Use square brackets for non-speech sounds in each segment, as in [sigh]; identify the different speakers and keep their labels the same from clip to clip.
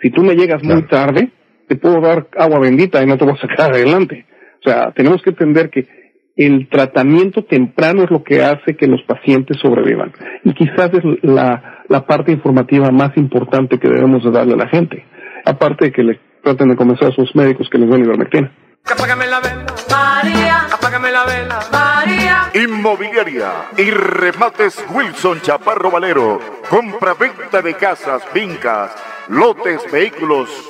Speaker 1: Si tú me llegas muy tarde, te puedo dar agua bendita y no te voy a sacar [laughs] adelante. O sea, tenemos que entender que el tratamiento temprano es lo que hace que los pacientes sobrevivan. Y quizás es la, la parte informativa más importante que debemos de darle a la gente. Aparte de que le traten de convencer a sus médicos que les den ivermectina.
Speaker 2: Apágame la vela, María. Apágame la vela, María.
Speaker 3: Inmobiliaria y remates Wilson Chaparro Valero. Compra-venta de casas, fincas, lotes, vehículos,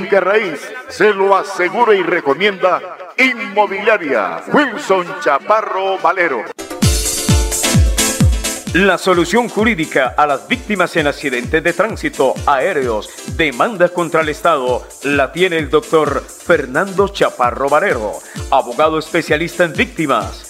Speaker 3: finca raíz. Se lo asegura y recomienda Inmobiliaria Wilson Chaparro Valero.
Speaker 4: La solución jurídica a las víctimas en accidentes de tránsito, aéreos, demandas contra el Estado, la tiene el doctor Fernando Chaparro Varero, abogado especialista en víctimas.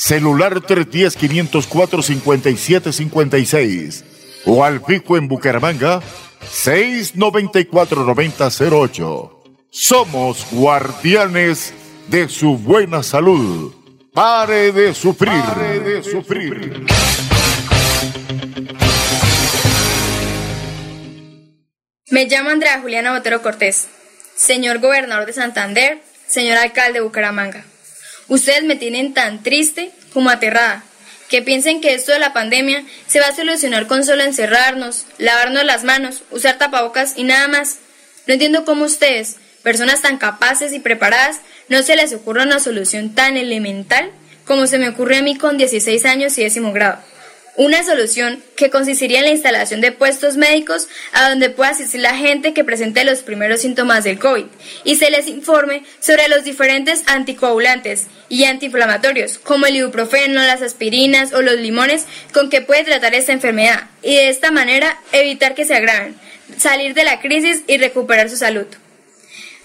Speaker 3: Celular 310-504-5756 o al fijo en Bucaramanga 694-9008. Somos guardianes de su buena salud. Pare de sufrir. Pare de sufrir.
Speaker 5: Me llamo Andrea Juliana Botero Cortés, señor gobernador de Santander, señor alcalde de Bucaramanga. Ustedes me tienen tan triste como aterrada, que piensen que esto de la pandemia se va a solucionar con solo encerrarnos, lavarnos las manos, usar tapabocas y nada más. No entiendo cómo ustedes, personas tan capaces y preparadas, no se les ocurre una solución tan elemental como se me ocurrió a mí con 16 años y décimo grado. Una solución que consistiría en la instalación de puestos médicos a donde pueda asistir la gente que presente los primeros síntomas del COVID y se les informe sobre los diferentes anticoagulantes y antiinflamatorios como el ibuprofeno, las aspirinas o los limones con que puede tratar esta enfermedad y de esta manera evitar que se agraven, salir de la crisis y recuperar su salud.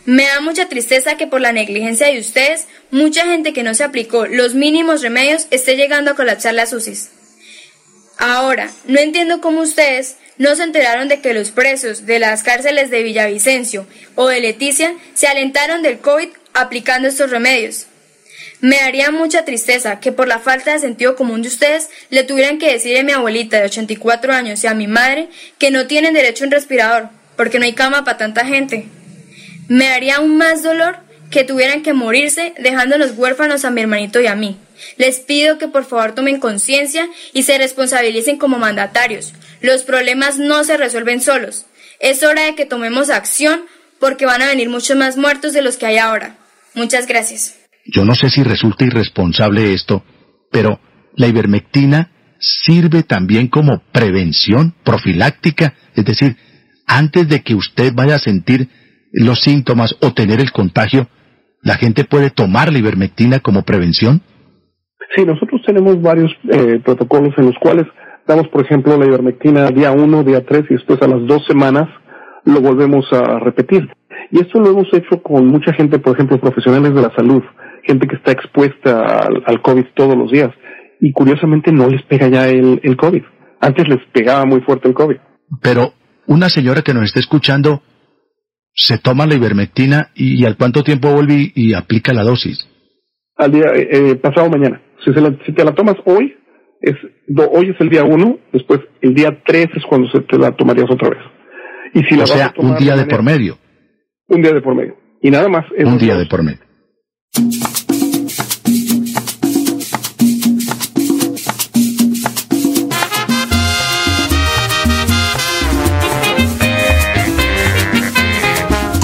Speaker 5: Me da mucha tristeza que por la negligencia de ustedes, mucha gente que no se aplicó los mínimos remedios esté llegando a colapsar las UCIs. Ahora, no entiendo cómo ustedes no se enteraron de que los presos de las cárceles de Villavicencio o de Leticia se alentaron del COVID aplicando estos remedios. Me daría mucha tristeza que por la falta de sentido común de ustedes le tuvieran que decir a mi abuelita de 84 años y a mi madre que no tienen derecho a un respirador, porque no hay cama para tanta gente. Me daría aún más dolor que tuvieran que morirse dejándonos huérfanos a mi hermanito y a mí. Les pido que por favor tomen conciencia y se responsabilicen como mandatarios. Los problemas no se resuelven solos. Es hora de que tomemos acción porque van a venir muchos más muertos de los que hay ahora. Muchas gracias.
Speaker 6: Yo no sé si resulta irresponsable esto, pero la ivermectina sirve también como prevención profiláctica, es decir, antes de que usted vaya a sentir los síntomas o tener el contagio, ¿la gente puede tomar la ivermectina como prevención?
Speaker 1: Sí, nosotros tenemos varios eh, protocolos en los cuales damos, por ejemplo, la ivermectina día 1, día 3 y después a las dos semanas lo volvemos a repetir. Y esto lo hemos hecho con mucha gente, por ejemplo, profesionales de la salud, gente que está expuesta al, al COVID todos los días. Y curiosamente no les pega ya el, el COVID. Antes les pegaba muy fuerte el COVID.
Speaker 6: Pero una señora que nos está escuchando se toma la ivermectina y, y al cuánto tiempo vuelve y, y aplica la dosis.
Speaker 1: Al día, eh, eh, pasado mañana. Si, se la, si te la tomas hoy, es, do, hoy es el día uno, después el día tres es cuando se te la tomarías otra vez. Y si la
Speaker 6: o
Speaker 1: vas
Speaker 6: sea,
Speaker 1: a tomar
Speaker 6: un día de por medio.
Speaker 1: Un día de por medio. Y nada más.
Speaker 6: Un día
Speaker 1: dos.
Speaker 6: de por medio.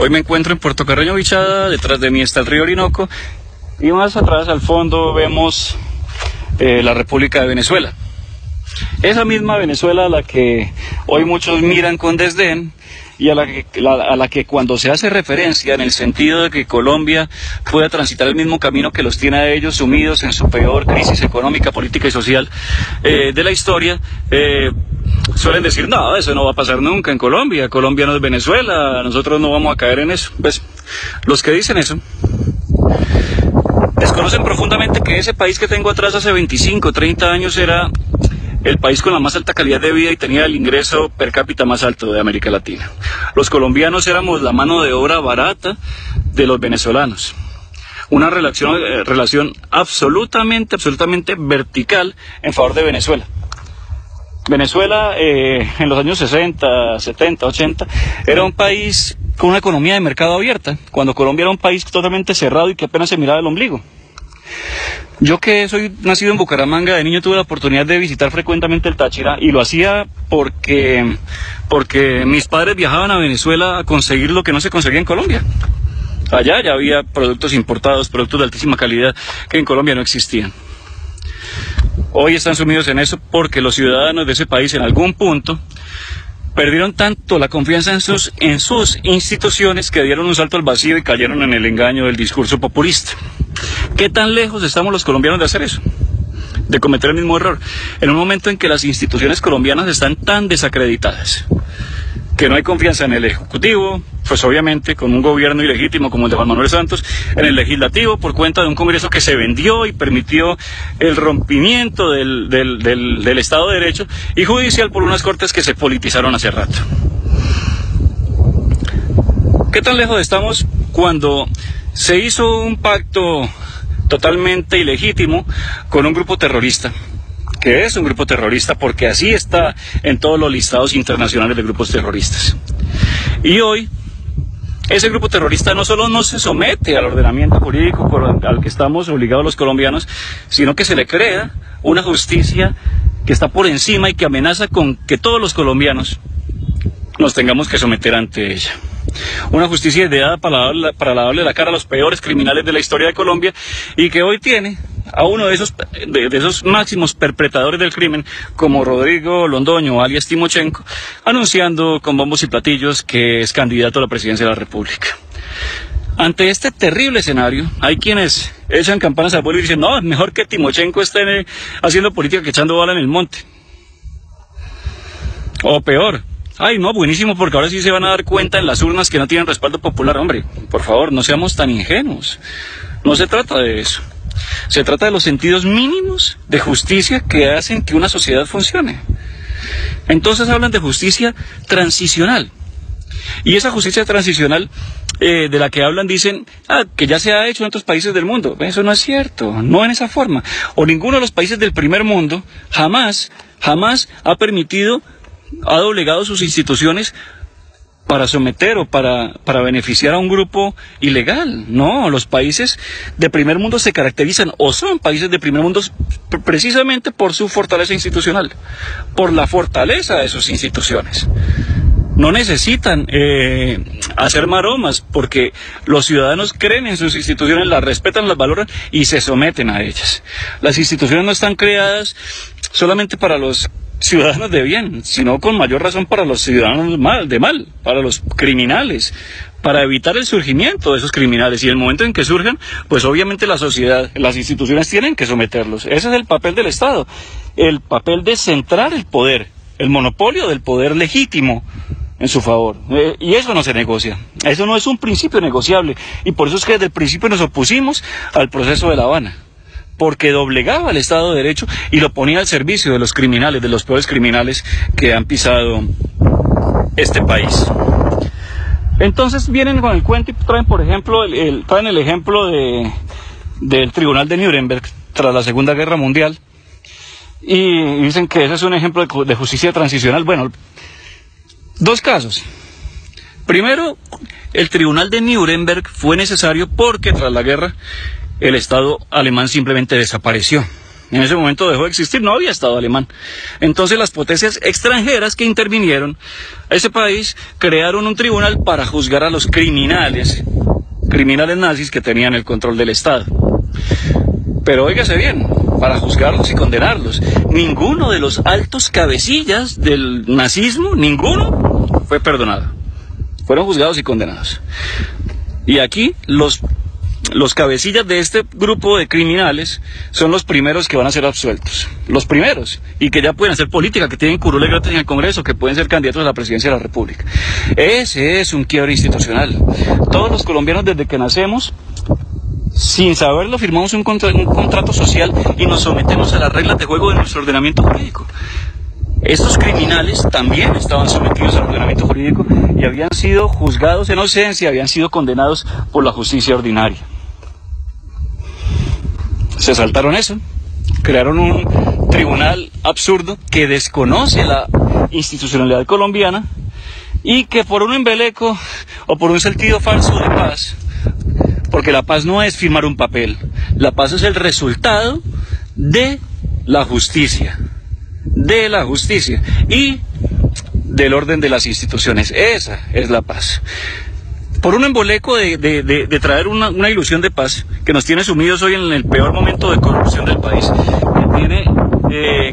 Speaker 7: Hoy me encuentro en Puerto Carreño Bichada, detrás de mí está el río Orinoco y más atrás al fondo vemos eh, la República de Venezuela. Esa misma Venezuela a la que hoy muchos miran con desdén y a la, que, la- a la que cuando se hace referencia en el sentido de que Colombia pueda transitar el mismo camino que los tiene a ellos sumidos en su peor crisis económica, política y social eh, de la historia, eh, suelen decir, no, eso no va a pasar nunca en Colombia, Colombia no es Venezuela, nosotros no vamos a caer en eso. Pues los que dicen eso desconocen profundamente que ese país que tengo atrás hace 25, 30 años era el país con la más alta calidad de vida y tenía el ingreso per cápita más alto de América Latina. Los colombianos éramos la mano de obra barata de los venezolanos. Una relación, eh, relación absolutamente, absolutamente vertical en favor de Venezuela. Venezuela eh, en los años 60, 70, 80 era un país con una economía de mercado abierta, cuando Colombia era un país totalmente cerrado y que apenas se miraba el ombligo. Yo que soy nacido en Bucaramanga, de niño tuve la oportunidad de visitar frecuentemente el Táchira y lo hacía porque, porque mis padres viajaban a Venezuela a conseguir lo que no se conseguía en Colombia. Allá ya había productos importados, productos de altísima calidad que en Colombia no existían. Hoy están sumidos en eso porque los ciudadanos de ese país en algún punto perdieron tanto la confianza en sus, en sus instituciones que dieron un salto al vacío y cayeron en el engaño del discurso populista. ¿Qué tan lejos estamos los colombianos de hacer eso? De cometer el mismo error. En un momento en que las instituciones colombianas están tan desacreditadas, que no hay confianza en el Ejecutivo, pues obviamente con un gobierno ilegítimo como el de Juan Manuel Santos, en el Legislativo por cuenta de un Congreso que se vendió y permitió el rompimiento del, del, del, del Estado de Derecho y judicial por unas cortes que se politizaron hace rato. ¿Qué tan lejos estamos cuando se hizo un pacto totalmente ilegítimo con un grupo terrorista? Que es un grupo terrorista, porque así está en todos los listados internacionales de grupos terroristas. Y hoy, ese grupo terrorista no solo no se somete al ordenamiento jurídico al que estamos obligados los colombianos, sino que se le crea una justicia que está por encima y que amenaza con que todos los colombianos nos tengamos que someter ante ella. Una justicia ideada para, para darle la cara a los peores criminales de la historia de Colombia y que hoy tiene a uno de esos, de, esos máximos perpetradores del crimen, como Rodrigo Londoño, alias Timochenko, anunciando con bombos y platillos que es candidato a la presidencia de la República. Ante este terrible escenario, hay quienes echan campanas al pueblo y dicen, no, mejor que Timochenko esté haciendo política que echando bala en el monte. O peor, Ay, no, buenísimo, porque ahora sí se van a dar cuenta en las urnas que no tienen respaldo popular. Hombre, por favor, no seamos tan ingenuos. No se trata de eso. Se trata de los sentidos mínimos de justicia que hacen que una sociedad funcione. Entonces hablan de justicia transicional. Y esa justicia transicional eh, de la que hablan dicen ah, que ya se ha hecho en otros países del mundo. Eso no es cierto, no en esa forma. O ninguno de los países del primer mundo jamás, jamás ha permitido ha doblegado sus instituciones para someter o para, para beneficiar a un grupo ilegal. No, los países de primer mundo se caracterizan o son países de primer mundo precisamente por su fortaleza institucional, por la fortaleza de sus instituciones. No necesitan eh, hacer maromas porque los ciudadanos creen en sus instituciones, las respetan, las valoran y se someten a ellas. Las instituciones no están creadas solamente para los ciudadanos de bien, sino con mayor razón para los ciudadanos mal, de mal, para los criminales, para evitar el surgimiento de esos criminales. Y el momento en que surjan, pues obviamente la sociedad, las instituciones tienen que someterlos. Ese es el papel del Estado, el papel de centrar el poder, el monopolio del poder legítimo en su favor. Eh, y eso no se negocia. Eso no es un principio negociable. Y por eso es que desde el principio nos opusimos al proceso de La Habana porque doblegaba el Estado de Derecho y lo ponía al servicio de los criminales, de los peores criminales que han pisado este país. Entonces vienen con el cuento y traen, por ejemplo, el, traen el ejemplo de, del Tribunal de Nuremberg tras la Segunda Guerra Mundial y dicen que ese es un ejemplo de, justicia transicional. Bueno, dos casos. Primero, el Tribunal de Nuremberg fue necesario porque tras la guerra el Estado alemán simplemente desapareció. En ese momento dejó de existir, no había Estado alemán. Entonces las potencias extranjeras que intervinieron a ese país crearon un tribunal para juzgar a los criminales, criminales nazis que tenían el control del Estado. Pero óigase bien, para juzgarlos y condenarlos, ninguno de los altos cabecillas del nazismo, ninguno fue perdonado. Fueron juzgados y condenados. Y aquí los los cabecillas de este grupo de criminales son los primeros que van a ser absueltos. Los primeros. Y que ya pueden hacer política, que tienen curules gratis en el Congreso, que pueden ser candidatos a la presidencia de la República. Ese es un quiebre institucional. Todos los colombianos desde que nacemos sin saberlo firmamos un, un, contrato social y nos sometemos a las reglas de juego de nuestro ordenamiento jurídico. Estos criminales también estaban sometidos al ordenamiento jurídico y habían sido juzgados en ausencia, habían sido condenados por la justicia ordinaria. Se saltaron eso, crearon un tribunal absurdo que desconoce la institucionalidad colombiana y que por un embeleco o por un sentido falso de paz, porque la paz no es firmar un papel, la paz es el resultado de la justicia de la justicia y del orden de las instituciones. Esa es la paz. Por un emboleco de, traer una, ilusión de paz que nos tiene sumidos hoy en el peor momento de corrupción del país,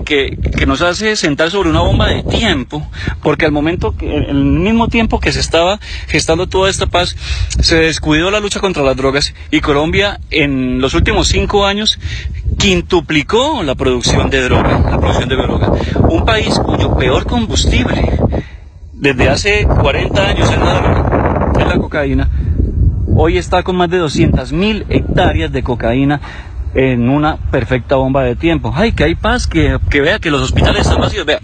Speaker 7: que eh, nos hace sentar sobre una bomba de tiempo, porque al momento, el mismo tiempo que se estaba gestando toda esta paz, se descuidó la lucha contra las drogas y Colombia en los últimos cinco años quintuplicó la producción de droga, la producción de droga. Un país cuyo peor combustible desde hace 40 años es la, es la cocaína, hoy está con más de 200.000 hectáreas de cocaína en una perfecta bomba de tiempo. Ay, que hay paz, que, que vea que los hospitales están vacíos. Vea,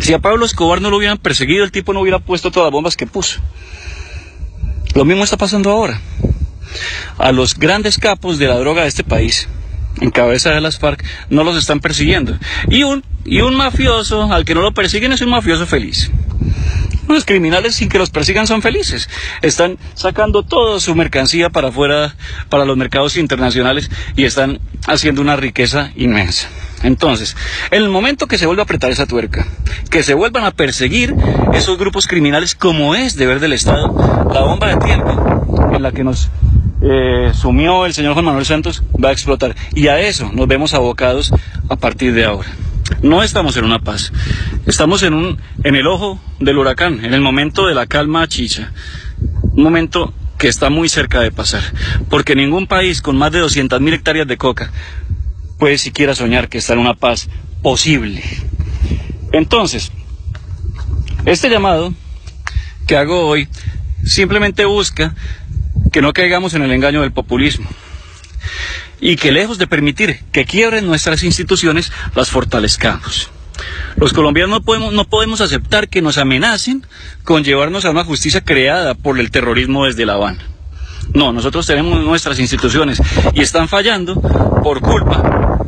Speaker 7: si a Pablo Escobar no lo hubieran perseguido, el tipo no hubiera puesto todas las bombas que puso. Lo mismo está pasando ahora. A los grandes capos de la droga de este país, en cabeza de las FARC, no los están persiguiendo. Y un, y un mafioso, al que no lo persiguen, es un mafioso feliz. Los criminales sin que los persigan son felices. Están sacando toda su mercancía para afuera, para los mercados internacionales y están haciendo una riqueza inmensa. Entonces, en el momento que se vuelva a apretar esa tuerca, que se vuelvan a perseguir esos grupos criminales como es deber del Estado, la bomba de tiempo en la que nos eh, sumió el señor Juan Manuel Santos va a explotar. Y a eso nos vemos abocados a partir de ahora. No estamos en una paz. Estamos en, un, en el ojo del huracán, en el momento de la calma chicha. Un momento que está muy cerca de pasar. Porque ningún país con más de 200.000 hectáreas de coca puede siquiera soñar que está en una paz posible. Entonces, este llamado que hago hoy simplemente busca que no caigamos en el engaño del populismo y que lejos de permitir que quiebren nuestras instituciones, las fortalezcamos. Los colombianos no podemos, no podemos aceptar que nos amenacen con llevarnos a una justicia creada por el terrorismo desde La Habana. No, nosotros tenemos nuestras instituciones y están fallando por culpa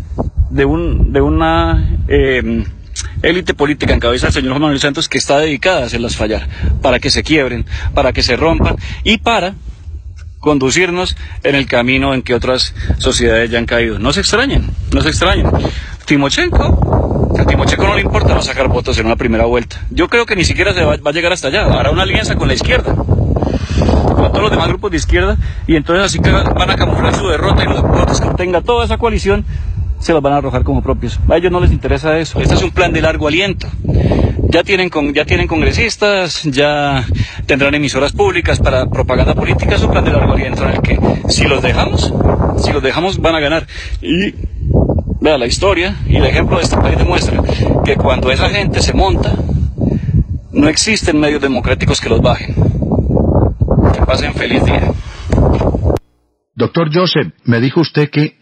Speaker 7: de, un, de una eh, élite política en cabeza del señor Juan Manuel Santos que está dedicada a hacerlas fallar, para que se quiebren, para que se rompan y para conducirnos en el camino en que otras sociedades ya han caído. No se extrañen, no se extrañen. Timochenko, a Timochenko no le importa no sacar votos en una primera vuelta. Yo creo que ni siquiera se va, a llegar hasta allá. Hará una alianza con la izquierda, con todos los demás grupos de izquierda, y entonces así que van a camuflar su derrota y los votos que tenga toda esa coalición se los van a arrojar como propios. A ellos no les interesa eso. Este es un plan de largo aliento. Ya tienen, con, ya tienen congresistas, ya tendrán emisoras públicas para propaganda política. Es un plan de largo aliento en el que si los dejamos, si los dejamos van a ganar. Y vea, la historia y el ejemplo de este país demuestra que cuando esa gente se monta, no existen medios democráticos que los bajen. Que pasen feliz día.
Speaker 6: Doctor Joseph, me dijo usted que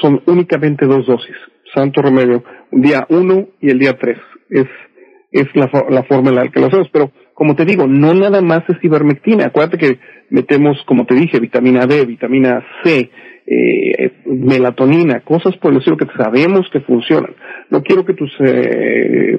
Speaker 1: son únicamente dos dosis. Santo remedio, día uno y el día tres. Es, es la, la forma en la que lo hacemos, pero como te digo, no nada más es ivermectina. Acuérdate que metemos, como te dije, vitamina D, vitamina C, eh, melatonina, cosas por el estilo que sabemos que funcionan. No quiero que tus eh,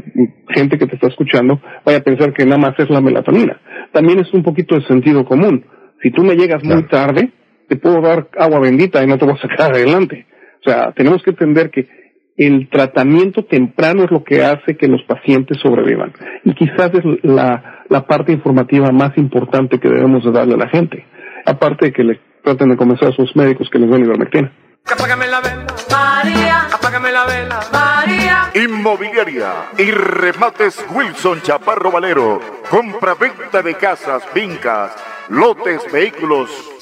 Speaker 1: gente que te está escuchando vaya a pensar que nada más es la melatonina. También es un poquito de sentido común si tú me llegas muy tarde, te puedo dar agua bendita y no te voy a sacar adelante. O sea, tenemos que entender que el tratamiento temprano es lo que hace que los pacientes sobrevivan. Y quizás es la, la parte informativa más importante que debemos de darle a la gente. Aparte de que le traten de convencer a sus médicos que les den ivermectina.
Speaker 2: Apágame la vela, María. Apágame la vela, María.
Speaker 3: Inmobiliaria y remates Wilson Chaparro Valero. Compra-venta de casas, fincas, lotes, vehículos,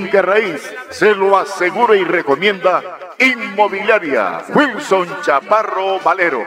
Speaker 3: finca raíz, se lo asegura y recomienda Inmobiliaria Wilson Chaparro Valero.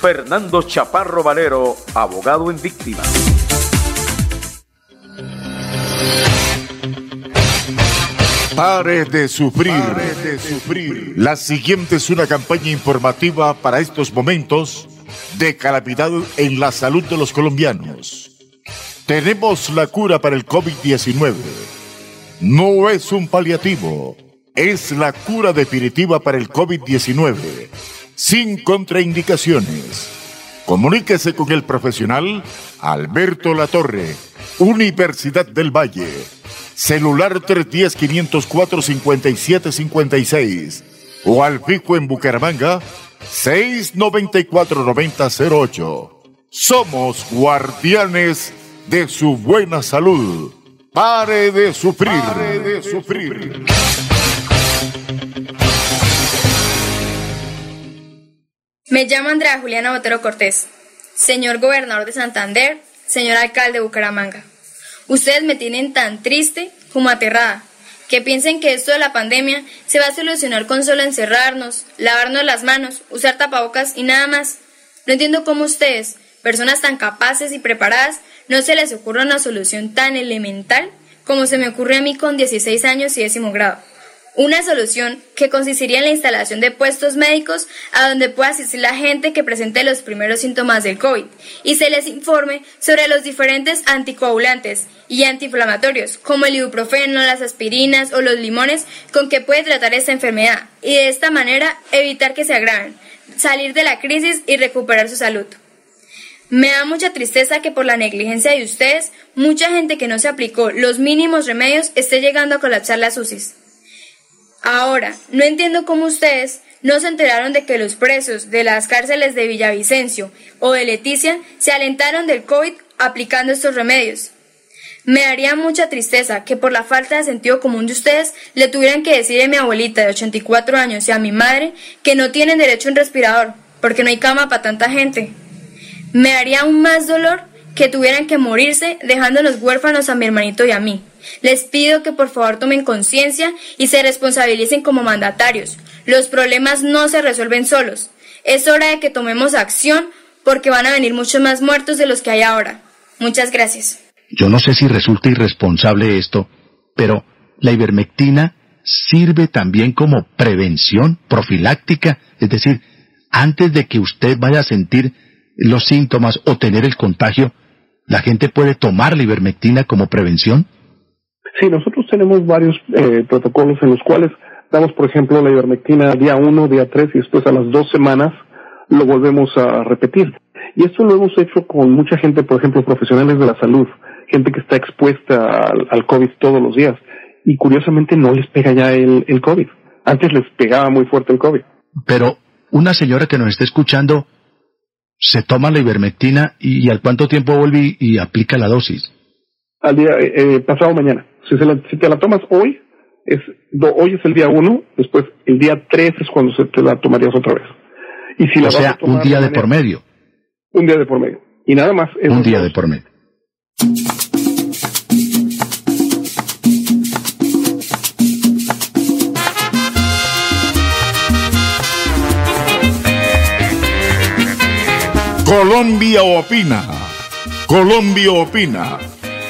Speaker 4: Fernando Chaparro Valero, abogado en víctimas.
Speaker 3: Pare de sufrir. de sufrir. La siguiente es una campaña informativa para estos momentos de calamidad en la salud de los colombianos. Tenemos la cura para el COVID-19. No es un paliativo, es la cura definitiva para el COVID-19, sin contraindicaciones. Comuníquese con el profesional Alberto Latorre, Universidad del Valle celular 310-504-5756 o al pico en Bucaramanga 694-9008. Somos guardianes de su buena salud. Pare de sufrir. Pare de sufrir.
Speaker 5: Me llamo Andrea Juliana Botero Cortés, señor gobernador de Santander, señor alcalde de Bucaramanga. Ustedes me tienen tan triste como aterrada, que piensen que esto de la pandemia se va a solucionar con solo encerrarnos, lavarnos las manos, usar tapabocas y nada más. No entiendo cómo ustedes, personas tan capaces y preparadas, no se les ocurre una solución tan elemental como se me ocurre a mí con 16 años y décimo grado. Una solución que consistiría en la instalación de puestos médicos a donde pueda asistir la gente que presente los primeros síntomas del COVID y se les informe sobre los diferentes anticoagulantes y antiinflamatorios como el ibuprofeno, las aspirinas o los limones con que puede tratar esta enfermedad y de esta manera evitar que se agraven, salir de la crisis y recuperar su salud. Me da mucha tristeza que por la negligencia de ustedes, mucha gente que no se aplicó los mínimos remedios esté llegando a colapsar las UCIs. Ahora, no entiendo cómo ustedes no se enteraron de que los presos de las cárceles de Villavicencio o de Leticia se alentaron del COVID aplicando estos remedios. Me daría mucha tristeza que por la falta de sentido común de ustedes le tuvieran que decir a mi abuelita de 84 años y a mi madre que no tienen derecho a un respirador, porque no hay cama para tanta gente. Me daría aún más dolor que tuvieran que morirse dejándonos huérfanos a mi hermanito y a mí. Les pido que por favor tomen conciencia y se responsabilicen como mandatarios. Los problemas no se resuelven solos. Es hora de que tomemos acción porque van a venir muchos más muertos de los que hay ahora. Muchas gracias.
Speaker 6: Yo no sé si resulta irresponsable esto, pero la ivermectina sirve también como prevención profiláctica, es decir, antes de que usted vaya a sentir los síntomas o tener el contagio, ¿La gente puede tomar la ivermectina como prevención?
Speaker 1: Sí, nosotros tenemos varios eh, protocolos en los cuales damos, por ejemplo, la ivermectina día 1, día 3 y después a las dos semanas lo volvemos a repetir. Y esto lo hemos hecho con mucha gente, por ejemplo, profesionales de la salud, gente que está expuesta al, COVID todos los días. Y curiosamente no les pega ya el, COVID. Antes les pegaba muy fuerte el COVID.
Speaker 6: Pero una señora que nos está escuchando se toma la ivermectina y, al cuánto tiempo vuelve y, aplica la dosis?
Speaker 1: Al día eh, eh pasado mañana. Si, si, te la tomas hoy, es hoy es el día uno, después el día tres es cuando se te la tomarías otra vez.
Speaker 6: Y si o sea, un día de por medio.
Speaker 1: Un día de por medio. Y nada más.
Speaker 6: Un día de por medio.
Speaker 3: Colombia opina. Colombia opina.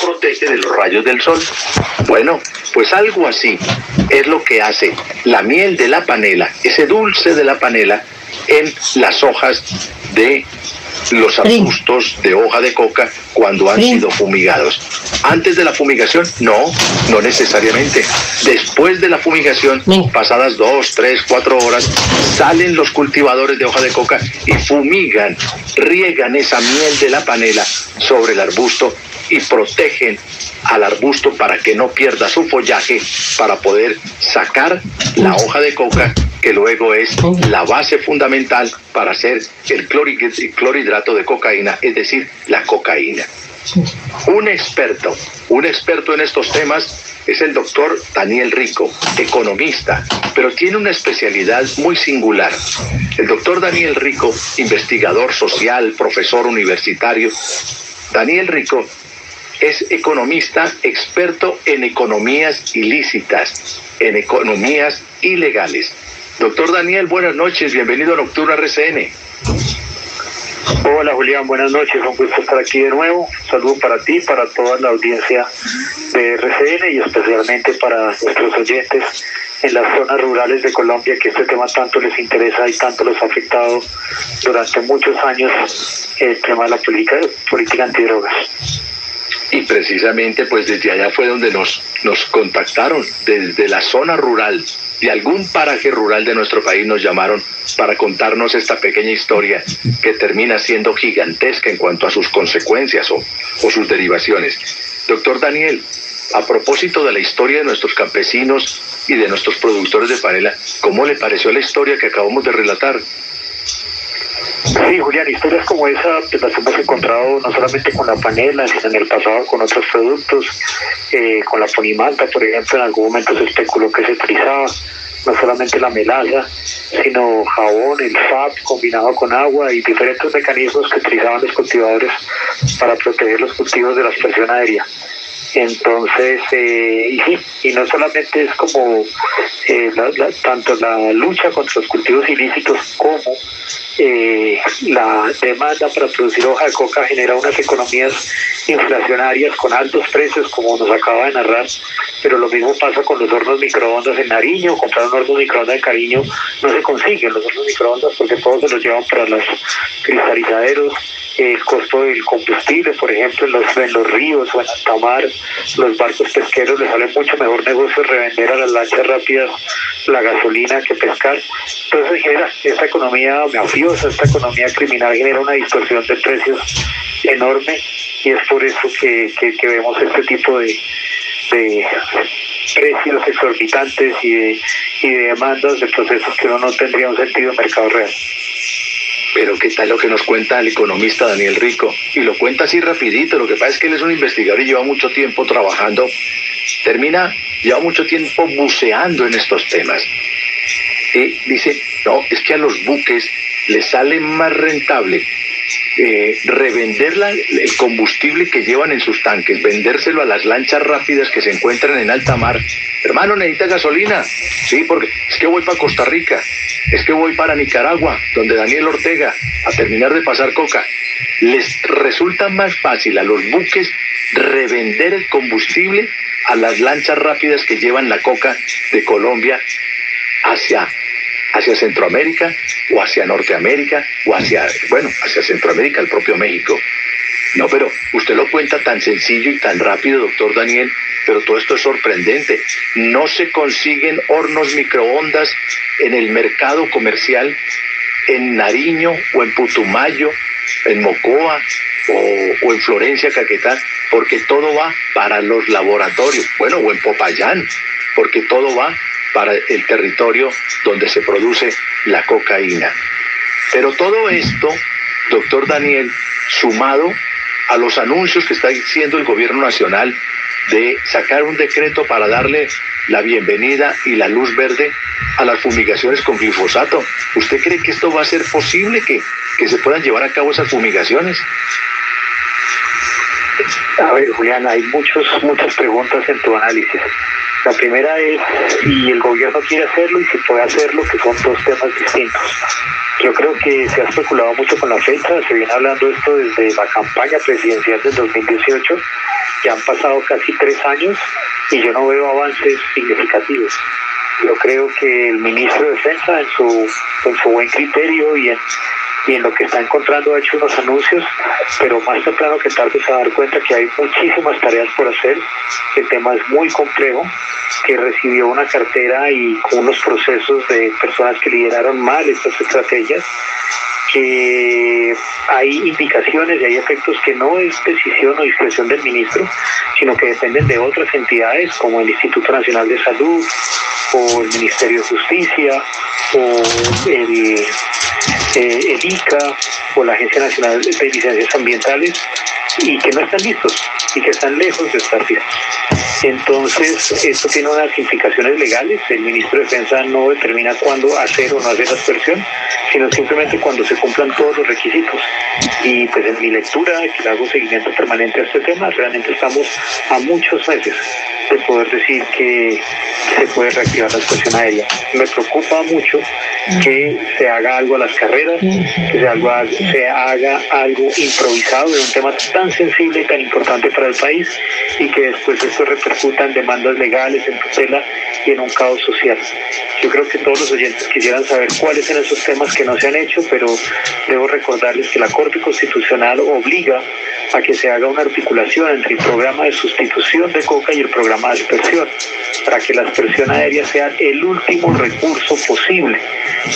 Speaker 8: Protege de los rayos del sol. Bueno, pues algo así es lo que hace la miel de la panela, ese dulce de la panela, en las hojas de los arbustos de hoja de coca cuando han sido fumigados. Antes de la fumigación, no, no necesariamente. Después de la fumigación, pasadas dos, tres, cuatro horas, salen los cultivadores de hoja de coca y fumigan, riegan esa miel de la panela sobre el arbusto y protegen al arbusto para que no pierda su follaje para poder sacar la hoja de coca que luego es la base fundamental para hacer el clorhidrato de cocaína, es decir, la cocaína. Un experto, un experto en estos temas es el doctor Daniel Rico, economista, pero tiene una especialidad muy singular. El doctor Daniel Rico, investigador social, profesor universitario, Daniel Rico es economista experto en economías ilícitas, en economías ilegales. Doctor Daniel, buenas noches, bienvenido a Nocturna RCN.
Speaker 9: Hola Julián, buenas noches, un gusto estar aquí de nuevo. Saludo para ti, para toda la audiencia de RCN y especialmente para nuestros oyentes en las zonas rurales de Colombia que este tema tanto les interesa y tanto les ha afectado durante muchos años el tema de la política, política antidrogas.
Speaker 8: Y precisamente pues desde allá fue donde nos, nos contactaron, desde la zona rural, de algún paraje rural de nuestro país nos llamaron para contarnos esta pequeña historia que termina siendo gigantesca en cuanto a sus consecuencias o, o sus derivaciones. Doctor Daniel, a propósito de la historia de nuestros campesinos y de nuestros productores de panela, ¿cómo le pareció la historia que acabamos de relatar?
Speaker 9: Sí, Julián, historias como esa pues, las hemos encontrado no solamente con la panela, sino en el pasado con otros productos, eh, con la ponimanta, por ejemplo, en algún momento se especuló que se utilizaba no solamente la melaza, sino jabón, el FAP combinado con agua y diferentes mecanismos que utilizaban los cultivadores para proteger los cultivos de la expresión aérea. Entonces, eh, y sí, y no solamente es como eh, tanto la lucha contra los cultivos ilícitos como eh, la demanda para producir hoja de coca genera unas economías inflacionarias con altos precios, como nos acaba de narrar, pero lo mismo pasa con los hornos microondas en Nariño, comprar un horno microondas de cariño no se consiguen los hornos microondas porque todos se los llevan para los cristalizaderos, el costo del combustible, por ejemplo, en los, en los ríos o en alta mar, los barcos pesqueros les sale mucho mejor negocio revender a las lanchas rápidas la gasolina que pescar. Entonces genera esta economía mafiosa, esta economía criminal genera una distorsión de precios enorme y es por eso que, que, vemos este tipo de, de precios exorbitantes y de, y de demandas de procesos que uno no tendría un sentido en mercado real.
Speaker 8: Pero qué tal lo que nos cuenta el economista Daniel Rico. Y lo cuenta así rapidito. Lo que pasa es que él es un investigador y lleva mucho tiempo trabajando. Termina, lleva mucho tiempo buceando en estos temas. Y dice, no, es que a los buques les sale más rentable eh, revender el combustible que llevan en sus tanques, vendérselo a las lanchas rápidas que se encuentran en alta mar. Hermano, necesita gasolina. Sí, porque es que voy para Costa Rica es que voy para Nicaragua, donde Daniel Ortega, a terminar de pasar coca. Les resulta más fácil a los buques revender el combustible a las lanchas rápidas que llevan la coca de Colombia hacia, hacia Centroamérica o hacia Norteamérica o hacia, bueno, hacia Centroamérica, el propio México. No, pero usted lo cuenta tan sencillo y tan rápido, doctor Daniel, pero todo esto es sorprendente. No se consiguen hornos microondas en el mercado comercial en Nariño o en Putumayo, en Mocoa o, en Florencia, Caquetá, porque todo va para los laboratorios, bueno, o en Popayán, porque todo va para el territorio donde se produce la cocaína. Pero todo esto, doctor Daniel, sumado a los anuncios que está haciendo el gobierno nacional de sacar un decreto para darle la bienvenida y la luz verde a las fumigaciones con glifosato. ¿Usted cree que esto va a ser posible que, que se puedan llevar a cabo esas fumigaciones?
Speaker 9: A ver, Julián, hay muchos, muchas preguntas en tu análisis. La primera es si el gobierno quiere hacerlo y si puede hacerlo, que son dos temas distintos. Yo creo que se ha especulado mucho con la fecha, se viene hablando esto desde la campaña presidencial del 2018, ya han pasado casi tres años y yo no veo avances significativos. Yo creo que el ministro de Defensa, en su, en su buen criterio y en, y en lo que está encontrando, ha hecho unos anuncios, pero más temprano que tarde se va a dar cuenta que hay muchísimas tareas por hacer. El tema es muy complejo, que recibió una cartera y unos procesos de personas que lideraron mal estas estrategias que hay indicaciones y hay efectos que no es decisión o discreción del ministro, sino que dependen de otras entidades como el Instituto Nacional de Salud o el Ministerio de Justicia o el, eh, ICA o la Agencia Nacional de Licencias Ambientales y que no están listos y que están lejos de estar listos. Entonces, esto tiene unas implicaciones legales. El ministro de Defensa no determina cuándo hacer o no hacer la aspersión, sino simplemente cuando se cumplan todos los requisitos. Y pues en mi lectura, que hago seguimiento permanente a este tema, realmente estamos a muchos meses de poder decir que se puede reactivar la estación aérea. Me preocupa mucho que se haga algo a las carreras, que se haga, se haga algo improvisado de un tema tan sensible y tan importante para el país y que después esto repercuta en demandas legales, en tutela y en un caos social. Yo creo que todos los oyentes quisieran saber cuáles son esos temas que no se han hecho, pero debo recordarles que la Corte Constitucional obliga a que se haga una articulación entre el programa de sustitución de coca y el programa de aspersión, para que la aspersión aérea sea el último recurso posible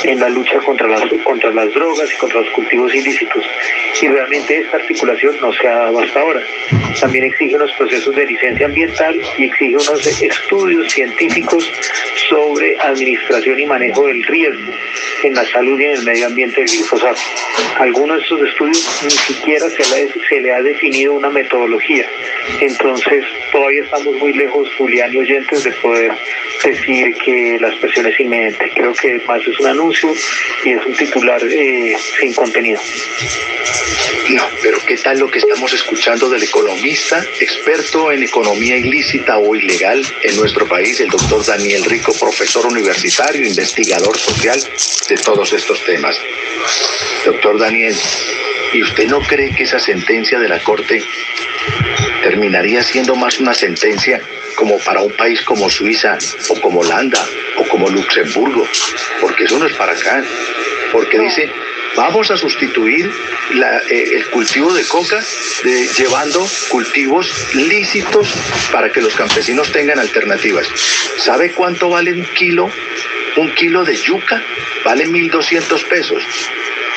Speaker 9: en la lucha contra las, contra las drogas y contra los cultivos ilícitos. Y realmente esta articulación no se ha dado hasta ahora. También exige unos procesos de licencia ambiental y exige unos estudios científicos sobre administración y manejo del riesgo en la salud y en el medio ambiente del glifosato. Algunos de estos estudios ni siquiera se le, se le ha definido una metodología. Entonces, todavía estamos muy lejos, Julián y oyentes, de poder decir que la expresión es inminente. Creo que más es un anuncio y es un titular eh, sin contenido.
Speaker 8: No, pero ¿qué tal lo que estamos escuchando del economista, experto en economía ilícita o ilegal en nuestro país, el doctor Daniel Rico, profesor universitario, investigador social de todos estos temas? Doctor Daniel, ¿y usted no cree que esa sentencia de la Corte terminaría siendo más una sentencia como para un país como Suiza o como Holanda o como Luxemburgo? Porque eso no es para acá. Porque dice, vamos a sustituir eh, el cultivo de coca llevando cultivos lícitos para que los campesinos tengan alternativas. ¿Sabe cuánto vale un kilo? Un kilo de yuca vale 1.200 pesos.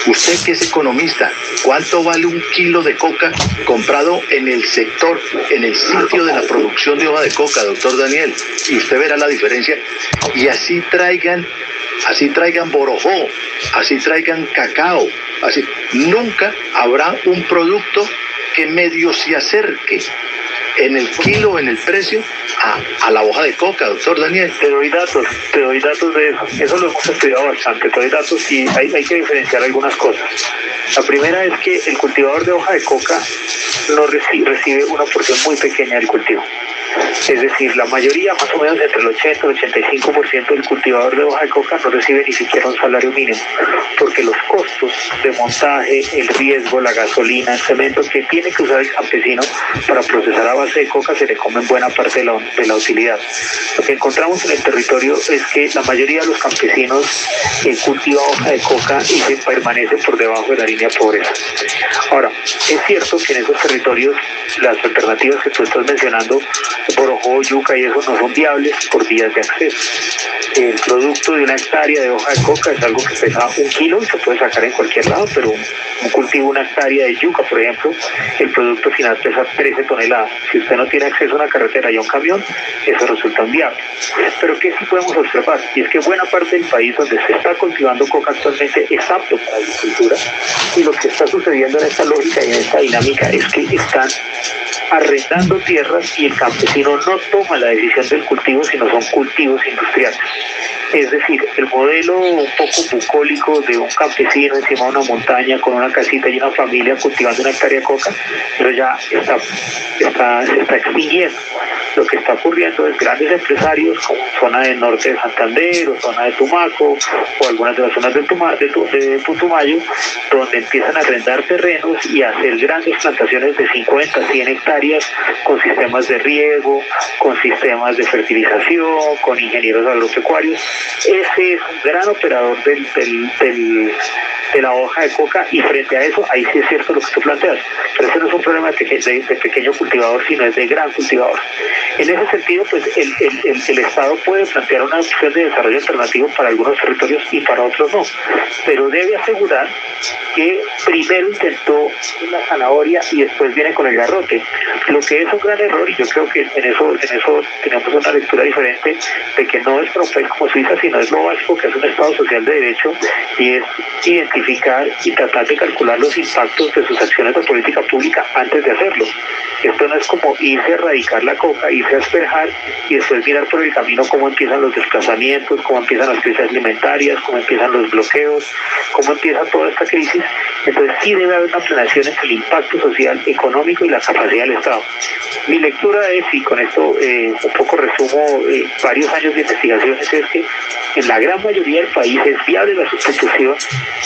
Speaker 8: Usted que es economista, ¿cuánto vale un kilo de coca comprado en el sector, en el sitio de la producción de hoja de coca, doctor Daniel? Y usted verá la diferencia. Y así traigan, así traigan borojó, así traigan cacao, así. Nunca habrá un producto que medio se acerque en el kilo, en el precio, a, la hoja de coca, doctor Daniel.
Speaker 9: Te doy datos, te doy datos de eso. Eso lo hemos estudiado bastante, te doy datos y hay, hay que diferenciar algunas cosas. La primera es que el cultivador de hoja de coca no recibe una porción muy pequeña del cultivo. Es decir, la mayoría, más o menos entre el 80 y el 85% del cultivador de hoja de coca no recibe ni siquiera un salario mínimo, porque los costos de montaje, el riesgo, la gasolina, el cemento que tiene que usar el campesino para procesar a base de coca se le comen buena parte de la, de la utilidad. Lo que encontramos en el territorio es que la mayoría de los campesinos eh, cultiva hoja de coca y se permanece por debajo de la línea pobreza. Ahora, es cierto que en esos territorios las alternativas que tú estás mencionando borojo, yuca y eso no son viables por vías de acceso. El producto de una hectárea de hoja de coca es algo que pesa un kilo y se puede sacar en cualquier lado, pero un cultivo, una hectárea de yuca, por ejemplo, el producto final pesa 13 toneladas. Si usted no tiene acceso a una carretera y a un camión, eso resulta inviable. Pero ¿qué sí podemos observar? Y es que buena parte del país donde se está cultivando coca actualmente es apto para la agricultura y lo que está sucediendo en esta lógica y en esta dinámica es que están arrendando tierras y el campesino no toma la decisión del cultivo, sino son cultivos industriales. Es decir, el modelo un poco bucólico de un campesino encima de una montaña con una casita y una familia cultivando una hectárea de coca, pero ya está, está, se está extinguiendo. Lo que está ocurriendo es grandes empresarios como zona del norte de Santander o zona de Tumaco o algunas de las zonas de, Tuma, de, Putumayo, donde empiezan a arrendar terrenos y hacer grandes plantaciones de 50, 100 hectáreas con sistemas de riego, con sistemas de fertilización, con ingenieros agropecuarios. Ese es un gran operador del, del, del, de la hoja de coca y frente a eso, ahí sí es cierto lo que tú planteas, pero ese no es un problema de, de, pequeño cultivador, sino es de gran cultivador. En ese sentido, pues el, el, el, Estado puede plantear una opción de desarrollo alternativo para algunos territorios y para otros no, pero debe asegurar que primero intentó la zanahoria y después viene con el garrote, lo que es un gran error y yo creo que en eso, en eso tenemos una lectura diferente de que no es pro como Suiza, sino es lo básico que es un Estado social de derecho y es identificar y tratar de calcular los impactos de sus acciones de política pública antes de hacerlo. Esto no es como irse a erradicar la coca, irse a despejar y después mirar por el camino cómo empiezan los desplazamientos, cómo empiezan las crisis alimentarias, cómo empiezan los bloqueos, cómo empieza toda esta crisis. Entonces sí debe haber una planeación entre el impacto social, económico y la capacidad del Estado. Mi lectura es, y con esto eh, un poco resumo eh, varios años de investigaciones, es que en la gran mayoría del país es viable la sustitución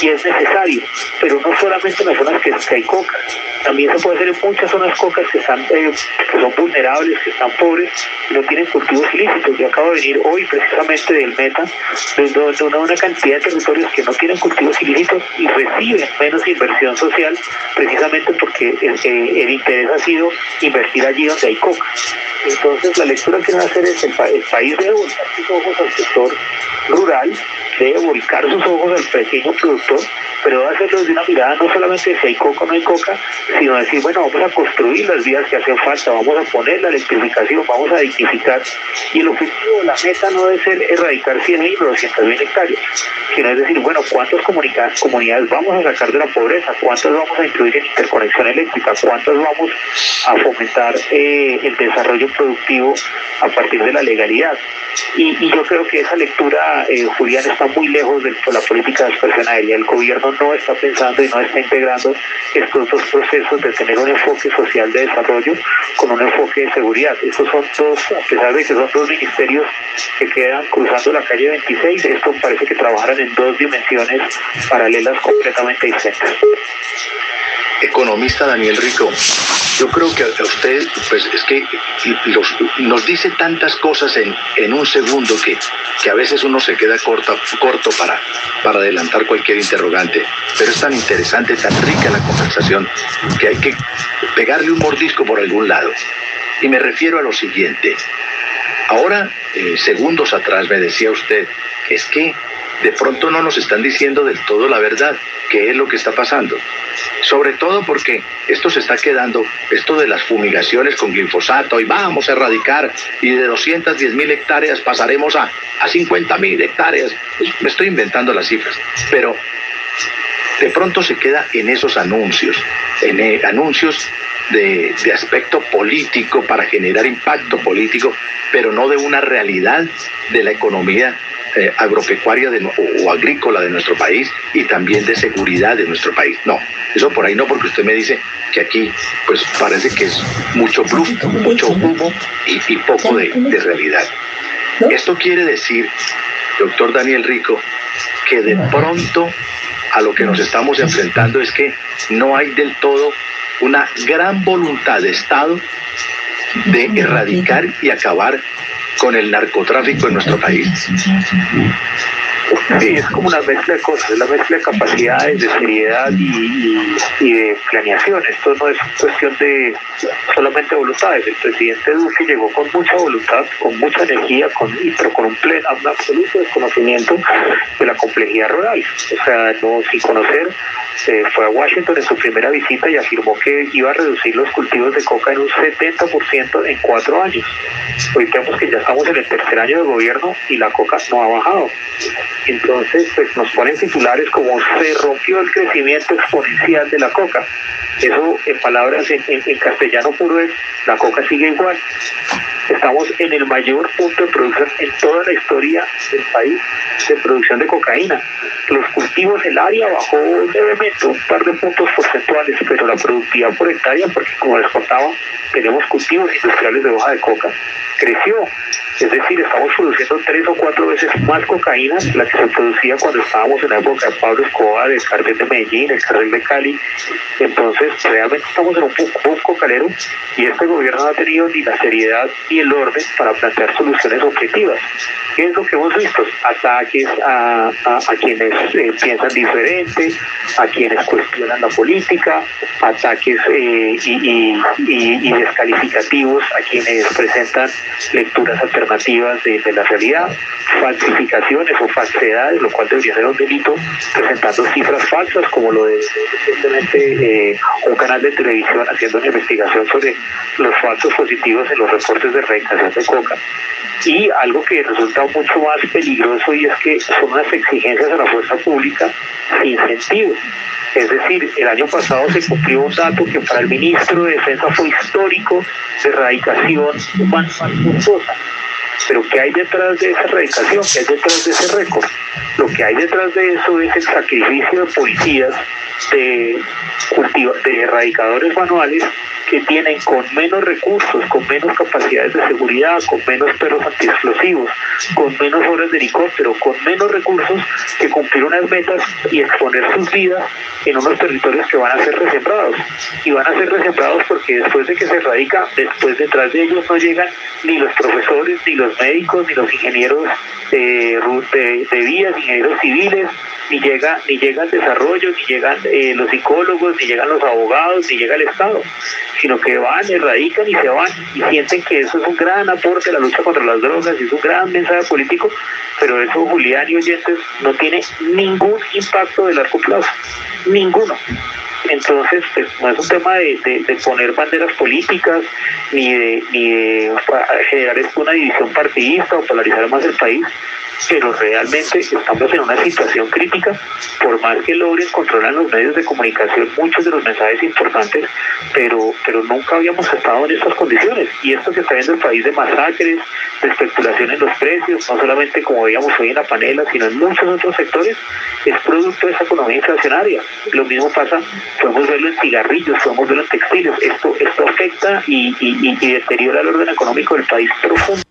Speaker 9: y es necesario, pero no solamente en las zonas que, hay coca, también se puede hacer en muchas zonas cocas que, eh, son vulnerables, que están pobres no tienen cultivos ilícitos. Yo acabo de venir hoy precisamente del Meta, de una, una cantidad de territorios que no tienen cultivos ilícitos y reciben menos inversión social precisamente porque el, el interés ha sido invertir allí donde hay coca. Entonces la lectura que va a hacer es el, el país debe volcar sus ojos al sector rural, debe volcar sus ojos al pequeño productor, pero debe hacerlo desde una mirada no solamente de si hay coca o no hay coca, sino decir, bueno, vamos a construir las vías que hacen falta, vamos a poner la electrificación, vamos a dignificar. Y el objetivo, la meta no debe ser erradicar 100.000 o 200.000 hectáreas, sino es decir, bueno, ¿cuántas comunidades vamos a sacar de la pobreza? ¿Cuántas vamos a incluir en interconexión eléctrica? ¿Cuántas vamos a fomentar eh, el desarrollo productivo a partir de la legalidad? Y, yo creo que esa lectura, eh, Julián, está muy lejos de la política de expresión aérea. El gobierno no está pensando y no está integrando estos dos procesos de tener un enfoque social de desarrollo con un enfoque de seguridad. Estos son dos, a pesar de que son dos ministerios que quedan cruzando la calle 26, esto parece que trabajaran en dos dimensiones paralelas completamente distintas
Speaker 8: economista Daniel Rico, yo creo que a usted, pues es que nos dice tantas cosas en, en un segundo que, que, a veces uno se queda corto, corto para, para adelantar cualquier interrogante. Pero es tan interesante, tan rica la conversación, que hay que pegarle un mordisco por algún lado. Y me refiero a lo siguiente. Ahora, eh, segundos atrás me decía usted, es que de pronto no nos están diciendo del todo la verdad, qué es lo que está pasando. Sobre todo porque esto se está quedando, esto de las fumigaciones con glifosato, y vamos a erradicar, y de 210 mil hectáreas pasaremos a, a 50 mil hectáreas. Pues, me estoy inventando las cifras, pero de pronto se queda en esos anuncios, en eh, anuncios de, de, aspecto político para generar impacto político, pero no de una realidad de la economía eh, agropecuaria o, agrícola de nuestro país y también de seguridad de nuestro país. No, eso por ahí no, porque usted me dice que aquí pues parece que es mucho bluff, mucho humo y, poco de realidad. Esto quiere decir, doctor Daniel Rico, que de pronto a lo que nos estamos enfrentando es que no hay del todo una gran voluntad de Estado de erradicar y acabar con el narcotráfico en nuestro país.
Speaker 9: Sí, es como una mezcla de cosas, es la mezcla de capacidades, de seriedad y, de planeación. Esto no es cuestión de solamente voluntades. El presidente Duque llegó con mucha voluntad, con mucha energía, con, pero con un, pleno, absoluto desconocimiento de la complejidad rural. O sea, no sin conocer fue a Washington en su primera visita y afirmó que iba a reducir los cultivos de coca en un 70% en cuatro años. Hoy vemos que ya estamos en el tercer año de gobierno y la coca no ha bajado. Entonces, pues nos ponen titulares como se rompió el crecimiento exponencial de la coca. Eso, en palabras en, castellano puro, es la coca sigue igual. Estamos en el mayor punto de producción en toda la historia del país de producción de cocaína. Los cultivos, el área bajó levemente un par de puntos porcentuales, pero la productividad por hectárea, porque como les contaba, tenemos cultivos industriales de hoja de coca, creció. Thank you. Es decir, estamos produciendo tres o cuatro veces más cocaína la que se producía cuando estábamos en la época de Pablo Escobar, el cartel de Medellín, el cartel de Cali. Entonces, realmente estamos en un boom cocalero y este gobierno no ha tenido ni la seriedad ni el orden para plantear soluciones objetivas. ¿Qué es lo que hemos visto? Ataques a, a, quienes eh, piensan diferente, a quienes cuestionan la política, ataques eh, y, y, descalificativos a quienes presentan lecturas alternativas alternativas de, la realidad, falsificaciones o falsedades, lo cual debería ser un delito, presentando cifras falsas, como lo de recientemente eh, un canal de televisión haciendo una investigación sobre los falsos positivos en los reportes de erradicación de coca. Y algo que resulta mucho más peligroso y es que son unas exigencias a la fuerza pública sin sentido. Es decir, el año pasado se cumplió un dato que para el ministro de Defensa fue histórico de erradicación forzosa. Pero ¿qué hay detrás de esa erradicación? ¿Qué hay detrás de ese récord? Lo que hay detrás de eso es el sacrificio de policías, de, de erradicadores manuales que tienen con menos recursos, con menos capacidades de seguridad, con menos perros antiexplosivos, con menos horas de helicóptero, con menos recursos que cumplir unas metas y exponer sus vidas en unos territorios que van a ser resembrados. Y van a ser resembrados porque después de que se erradica, después detrás de ellos no llegan ni los profesores, ni los médicos, ni los ingenieros de, de, vías, ingenieros civiles, ni llega, ni llega el desarrollo, ni llegan eh, los psicólogos, ni llegan los abogados, ni llega el Estado sino que van, erradican y se van y sienten que eso es un gran aporte a la lucha contra las drogas y es un gran mensaje político, pero eso, Julián y oyentes, no tiene ningún impacto de largo plazo, ninguno. Entonces, pues, no es un tema de, poner banderas políticas ni de, ni de generar una división partidista o polarizar más el país, pero realmente estamos en una situación crítica, por más que logren controlar los medios de comunicación muchos de los mensajes importantes, pero, pero nunca habíamos estado en estas condiciones. Y esto que está viendo el país de masacres, de especulación en los precios, no solamente como veíamos hoy en la panela, sino en muchos otros sectores, es producto de esa economía inflacionaria. Lo mismo pasa, podemos verlo en cigarrillos, podemos verlo en textiles. Esto, esto afecta y, y, y deteriora el orden económico del país profundo.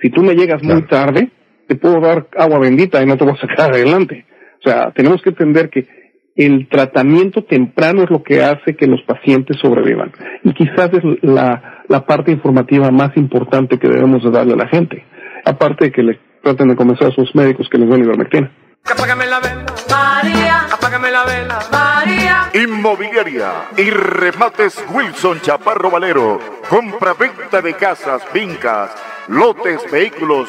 Speaker 1: si tú me llegas muy tarde, te puedo dar agua bendita y no te voy a sacar [laughs] adelante. O sea, tenemos que entender que el tratamiento temprano es lo que hace que los pacientes sobrevivan. Y quizás es la, la parte informativa más importante que debemos de darle a la gente. Aparte de que le traten de convencer a sus médicos que les den ivermectina.
Speaker 2: Apágame la vela, María. Apágame la vela, María.
Speaker 3: Inmobiliaria y remates Wilson Chaparro Valero. Compra-venta de casas, fincas lotes, vehículos,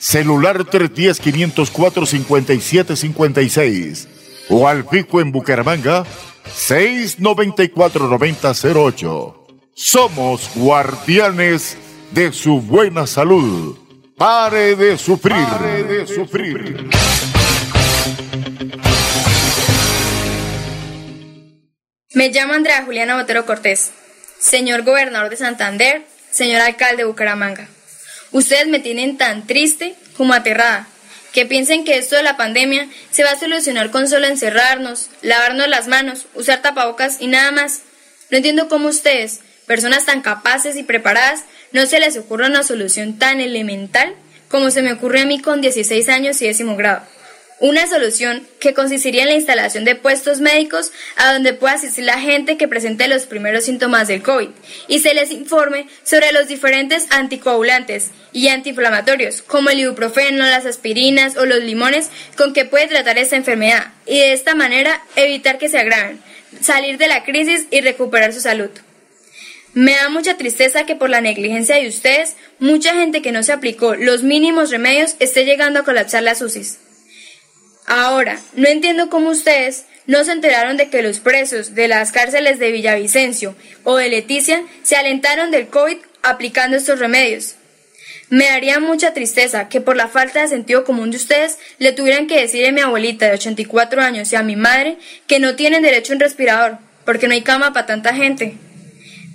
Speaker 3: Celular 310-504-5756 o al pico en Bucaramanga 694-9008. Somos guardianes de su buena salud. Pare de sufrir. Pare de sufrir.
Speaker 5: Me llamo Andrea Juliana Botero Cortés. Señor gobernador de Santander, señor alcalde de Bucaramanga. Ustedes me tienen tan triste como aterrada, que piensen que esto de la pandemia se va a solucionar con solo encerrarnos, lavarnos las manos, usar tapabocas y nada más. No entiendo cómo ustedes, personas tan capaces y preparadas, no se les ocurre una solución tan elemental como se me ocurre a mí con 16 años y décimo grado. Una solución que consistiría en la instalación de puestos médicos a donde pueda asistir la gente que presente los primeros síntomas del COVID y se les informe sobre los diferentes anticoagulantes y antiinflamatorios como el ibuprofeno, las aspirinas o los limones con que puede tratar esta enfermedad y de esta manera evitar que se agraven, salir de la crisis y recuperar su salud. Me da mucha tristeza que por la negligencia de ustedes, mucha gente que no se aplicó los mínimos remedios esté llegando a colapsar las UCIs. Ahora, no entiendo cómo ustedes no se enteraron de que los presos de las cárceles de Villavicencio o de Leticia se alentaron del COVID aplicando estos remedios. Me daría mucha tristeza que por la falta de sentido común de ustedes le tuvieran que decir a mi abuelita de 84 años y a mi madre que no tienen derecho a un respirador, porque no hay cama para tanta gente.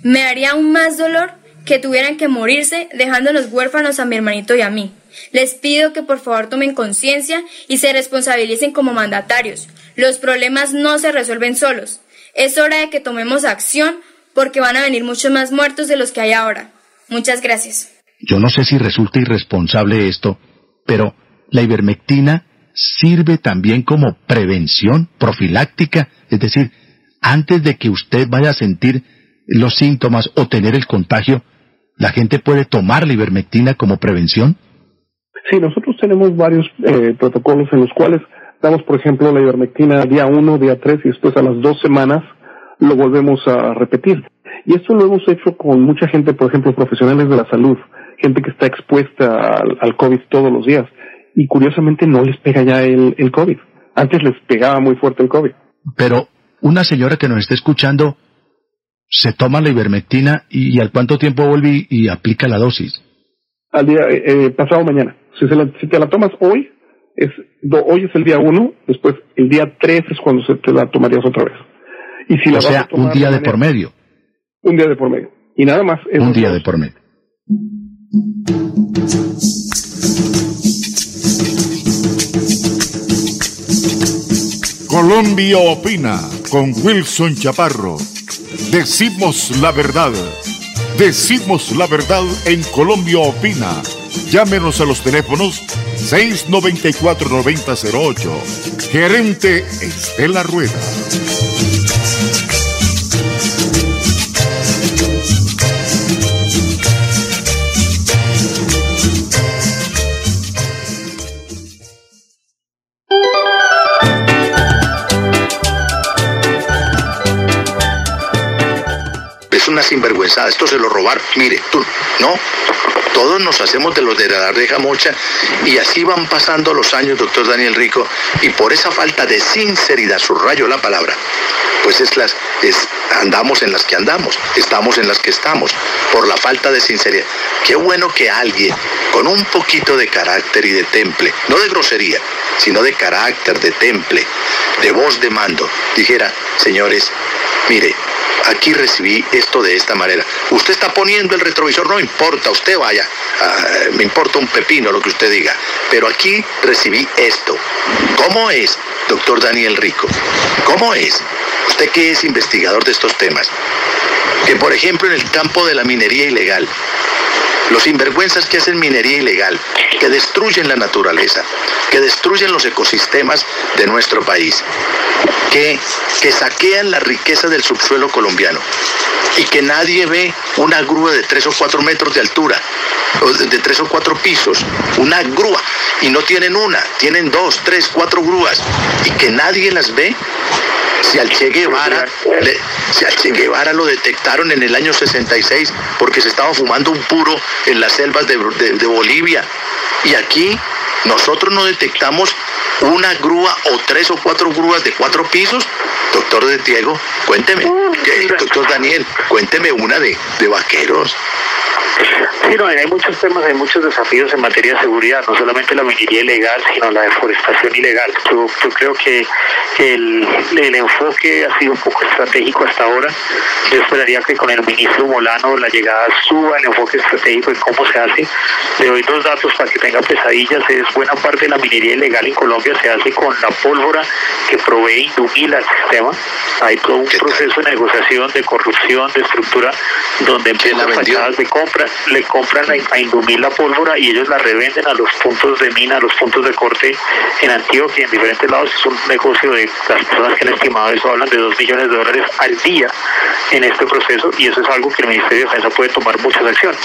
Speaker 5: Me daría aún más dolor que tuvieran que morirse dejándonos huérfanos a mi hermanito y a mí. Les pido que por favor tomen conciencia y se responsabilicen como mandatarios. Los problemas no se resuelven solos. Es hora de que tomemos acción porque van a venir muchos más muertos de los que hay ahora. Muchas gracias.
Speaker 6: Yo no sé si resulta irresponsable esto, pero la ivermectina sirve también como prevención profiláctica, es decir, antes de que usted vaya a sentir los síntomas o tener el contagio, ¿la gente puede tomar la ivermectina como prevención?
Speaker 1: Sí, nosotros tenemos varios eh, protocolos en los cuales damos, por ejemplo, la ivermectina día 1, día 3 y después a las dos semanas lo volvemos a repetir. Y esto lo hemos hecho con mucha gente, por ejemplo, profesionales de la salud, gente que está expuesta al, COVID todos los días. Y curiosamente no les pega ya el, el COVID. Antes les pegaba muy fuerte el COVID.
Speaker 6: Pero una señora que nos está escuchando se toma la ivermectina y, al cuánto tiempo vuelve y, aplica la dosis.
Speaker 1: Al día eh, eh pasado mañana. Si, si te la tomas hoy, es, hoy es el día uno, después el día tres es cuando se te la tomarías otra vez.
Speaker 6: Y si o sea, un día de, por medio.
Speaker 1: Un día de por medio. Y nada más.
Speaker 6: Un día de por medio.
Speaker 3: Colombia opina con Wilson Chaparro. Decimos la verdad. Decimos la verdad en Colombia opina Llámenos a los teléfonos 694-9008. Gerente Estela Rueda.
Speaker 8: Esto se lo robaron. Mire, tú, no, todos nos hacemos de los de la reja mocha y así van pasando los años, doctor Daniel Rico, y por esa falta de sinceridad, subrayo la palabra, pues es las, es, andamos en las que andamos, estamos en las que estamos, por la falta de sinceridad. Qué bueno que alguien con un poquito de carácter y de temple, no de grosería, sino de carácter, de temple, de voz de mando, dijera, señores, mire, aquí recibí esto de esta manera. Usted está poniendo el retrovisor, no importa, usted vaya, ah, me importa un pepino lo que usted diga, pero aquí recibí esto. ¿Cómo es, doctor Daniel Rico? ¿Cómo es? Usted que es investigador de estos temas, que por ejemplo en el campo de la minería ilegal, los sinvergüenzas que hacen minería ilegal, que destruyen la naturaleza, que destruyen los ecosistemas de nuestro país. que, que saquean la riqueza del subsuelo colombiano y que nadie ve una grúa de tres o cuatro metros de altura, de tres o cuatro pisos, una grúa, y no tienen una, tienen dos, tres, cuatro grúas, y que nadie las ve. Si al Che Guevara, le- si al Che Guevara lo detectaron en el año 66 porque se estaba fumando un puro en las selvas de, de- de Bolivia. Y aquí nosotros no detectamos una grúa o tres o cuatro grúas de cuatro pisos. Doctor de Diego, cuénteme. ¿Qué? Doctor Daniel, cuénteme una de, de vaqueros.
Speaker 9: Sí, no, hay muchos temas, hay muchos desafíos en materia de seguridad, no solamente la minería ilegal, sino la deforestación ilegal. Yo, yo creo que el, el enfoque ha sido un poco estratégico hasta ahora. Yo esperaría que con el ministro Molano la llegada suba el enfoque estratégico en cómo se hace. Le doy dos datos para que tenga pesadillas. Es buena parte de la minería ilegal en Colombia se hace con la pólvora que provee Indumil al sistema. Hay todo un proceso de negociación, de corrupción, de estructura, donde empiezan fachadas de compra, le compran a, Indumil la pólvora y ellos la revenden a los puntos de mina, a los puntos de corte en Antioquia en diferentes lados. Es un negocio de las personas que han estimado eso, hablan de dos millones de dólares al día en este proceso y eso es algo que el Ministerio de Defensa puede tomar muchas acciones.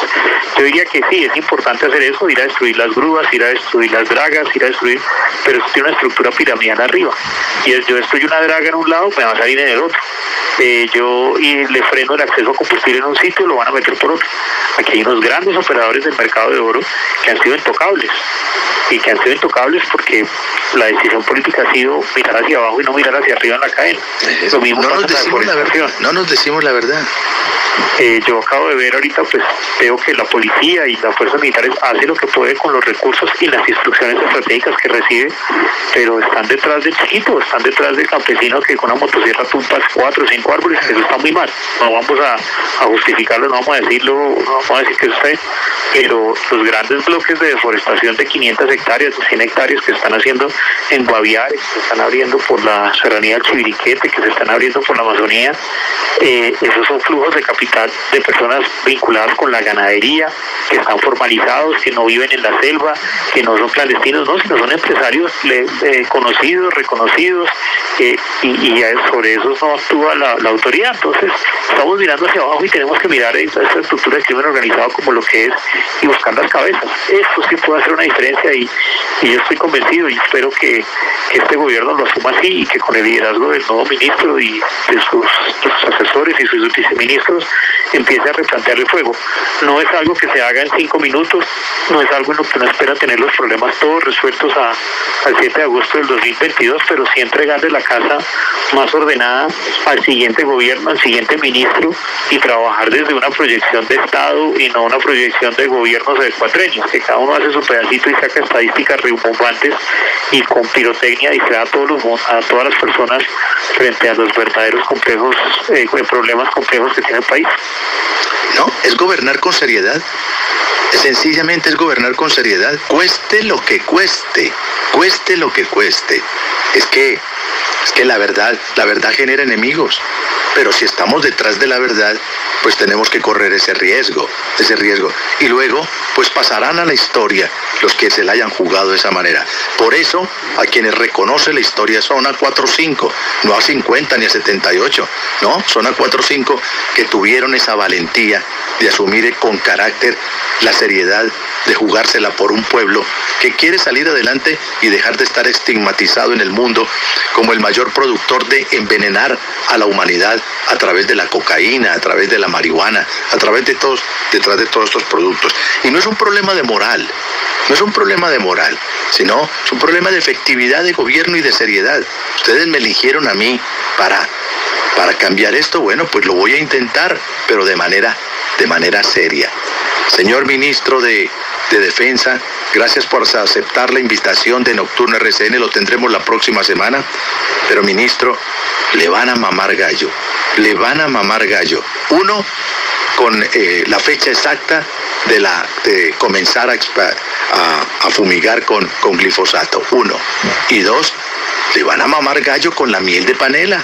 Speaker 9: Yo diría que sí, es importante hacer eso, ir a destruir las grúas, ir a destruir las dragas, ir a destruir, pero eso tiene una estructura piramidal arriba. Y yo destruyo una draga en un lado, me va a salir en el otro. Eh, yo y le freno el acceso a combustible en un sitio, lo van a meter por otro. Hay unos grandes operadores del mercado de oro que han sido intocables y que han sido intocables porque la decisión política ha sido mirar hacia abajo y no mirar hacia arriba en la cadena. Lo mismo
Speaker 8: no nos decimos la verdad. No nos decimos la verdad.
Speaker 9: Eh, yo acabo de ver ahorita, pues veo que la policía y las fuerzas militares hacen lo que puede con los recursos y las instrucciones estratégicas que recibe, pero están detrás del chiquito, están detrás del campesino que con una motosierra tumpas cuatro o cinco árboles, eso está muy mal. No vamos a, a justificarlo, no vamos a decirlo, no vamos a decir que usted, pero los grandes bloques de deforestación de 500 hectáreas, de 100 hectáreas que están haciendo en Guaviare, que se están abriendo por la serranía del Chiviriquete, que se están abriendo por la Amazonía, eh, esos son flujos de capital de personas vinculadas con la ganadería, que están formalizados, que no viven en la selva, que no son clandestinos, no, sino son empresarios eh, conocidos, reconocidos, eh, y, y sobre eso no actúa la, la autoridad. Entonces, estamos mirando hacia abajo y tenemos que mirar esta estructura de crimen organizado como lo que es y buscar las cabezas. Esto sí puede hacer una diferencia y, yo estoy convencido y espero que, este gobierno lo asuma así y que con el liderazgo del nuevo ministro y de sus, de sus asesores y sus viceministros empiece a replantear el fuego. No es algo que se haga en cinco minutos, no es algo en lo que uno espera tener los problemas todos resueltos a, al 7 de agosto del 2022, pero sí entregarle la casa más ordenada al siguiente gobierno, al siguiente ministro y trabajar desde una proyección de Estado y no una proyección de gobiernos de cuatrenios, que cada uno hace su pedacito y saca estadísticas rimbombantes y con pirotecnia distrae a todos los a todas las personas frente a los verdaderos complejos eh, problemas complejos que tiene el país.
Speaker 8: No, es gobernar con seriedad. Sencillamente es gobernar con seriedad, cueste lo que cueste, cueste lo que cueste. Es que, es que la verdad, la verdad genera enemigos. Pero si estamos detrás de la verdad, pues tenemos que correr ese riesgo, ese riesgo. Y luego, pues pasarán a la historia los que se la hayan jugado de esa manera. Por eso, a quienes reconoce la historia son a 4 o 5, no a 50 ni a 78, no, son a 4 o 5 que tuvieron esa valentía de asumir con carácter la seriedad de jugársela por un pueblo que quiere salir adelante y dejar de estar estigmatizado en el mundo como el mayor productor de envenenar a la humanidad a través de la cocaína, a través de la marihuana, a través de todos, detrás de todos estos productos. Y no es un problema de moral, no es un problema de moral, sino es un problema de efectividad de gobierno y de seriedad. Ustedes me eligieron a mí para para cambiar esto, bueno, pues lo voy a intentar, pero de manera, de manera seria. Señor ministro de, de Defensa, gracias por aceptar la invitación de Nocturno RCN, lo tendremos la próxima semana, pero ministro, le van a mamar gallo, le van a mamar gallo. Uno, con eh, la fecha exacta de, la, de comenzar a, a- a fumigar con, con glifosato, uno. Y dos, le van a mamar gallo con la miel de panela.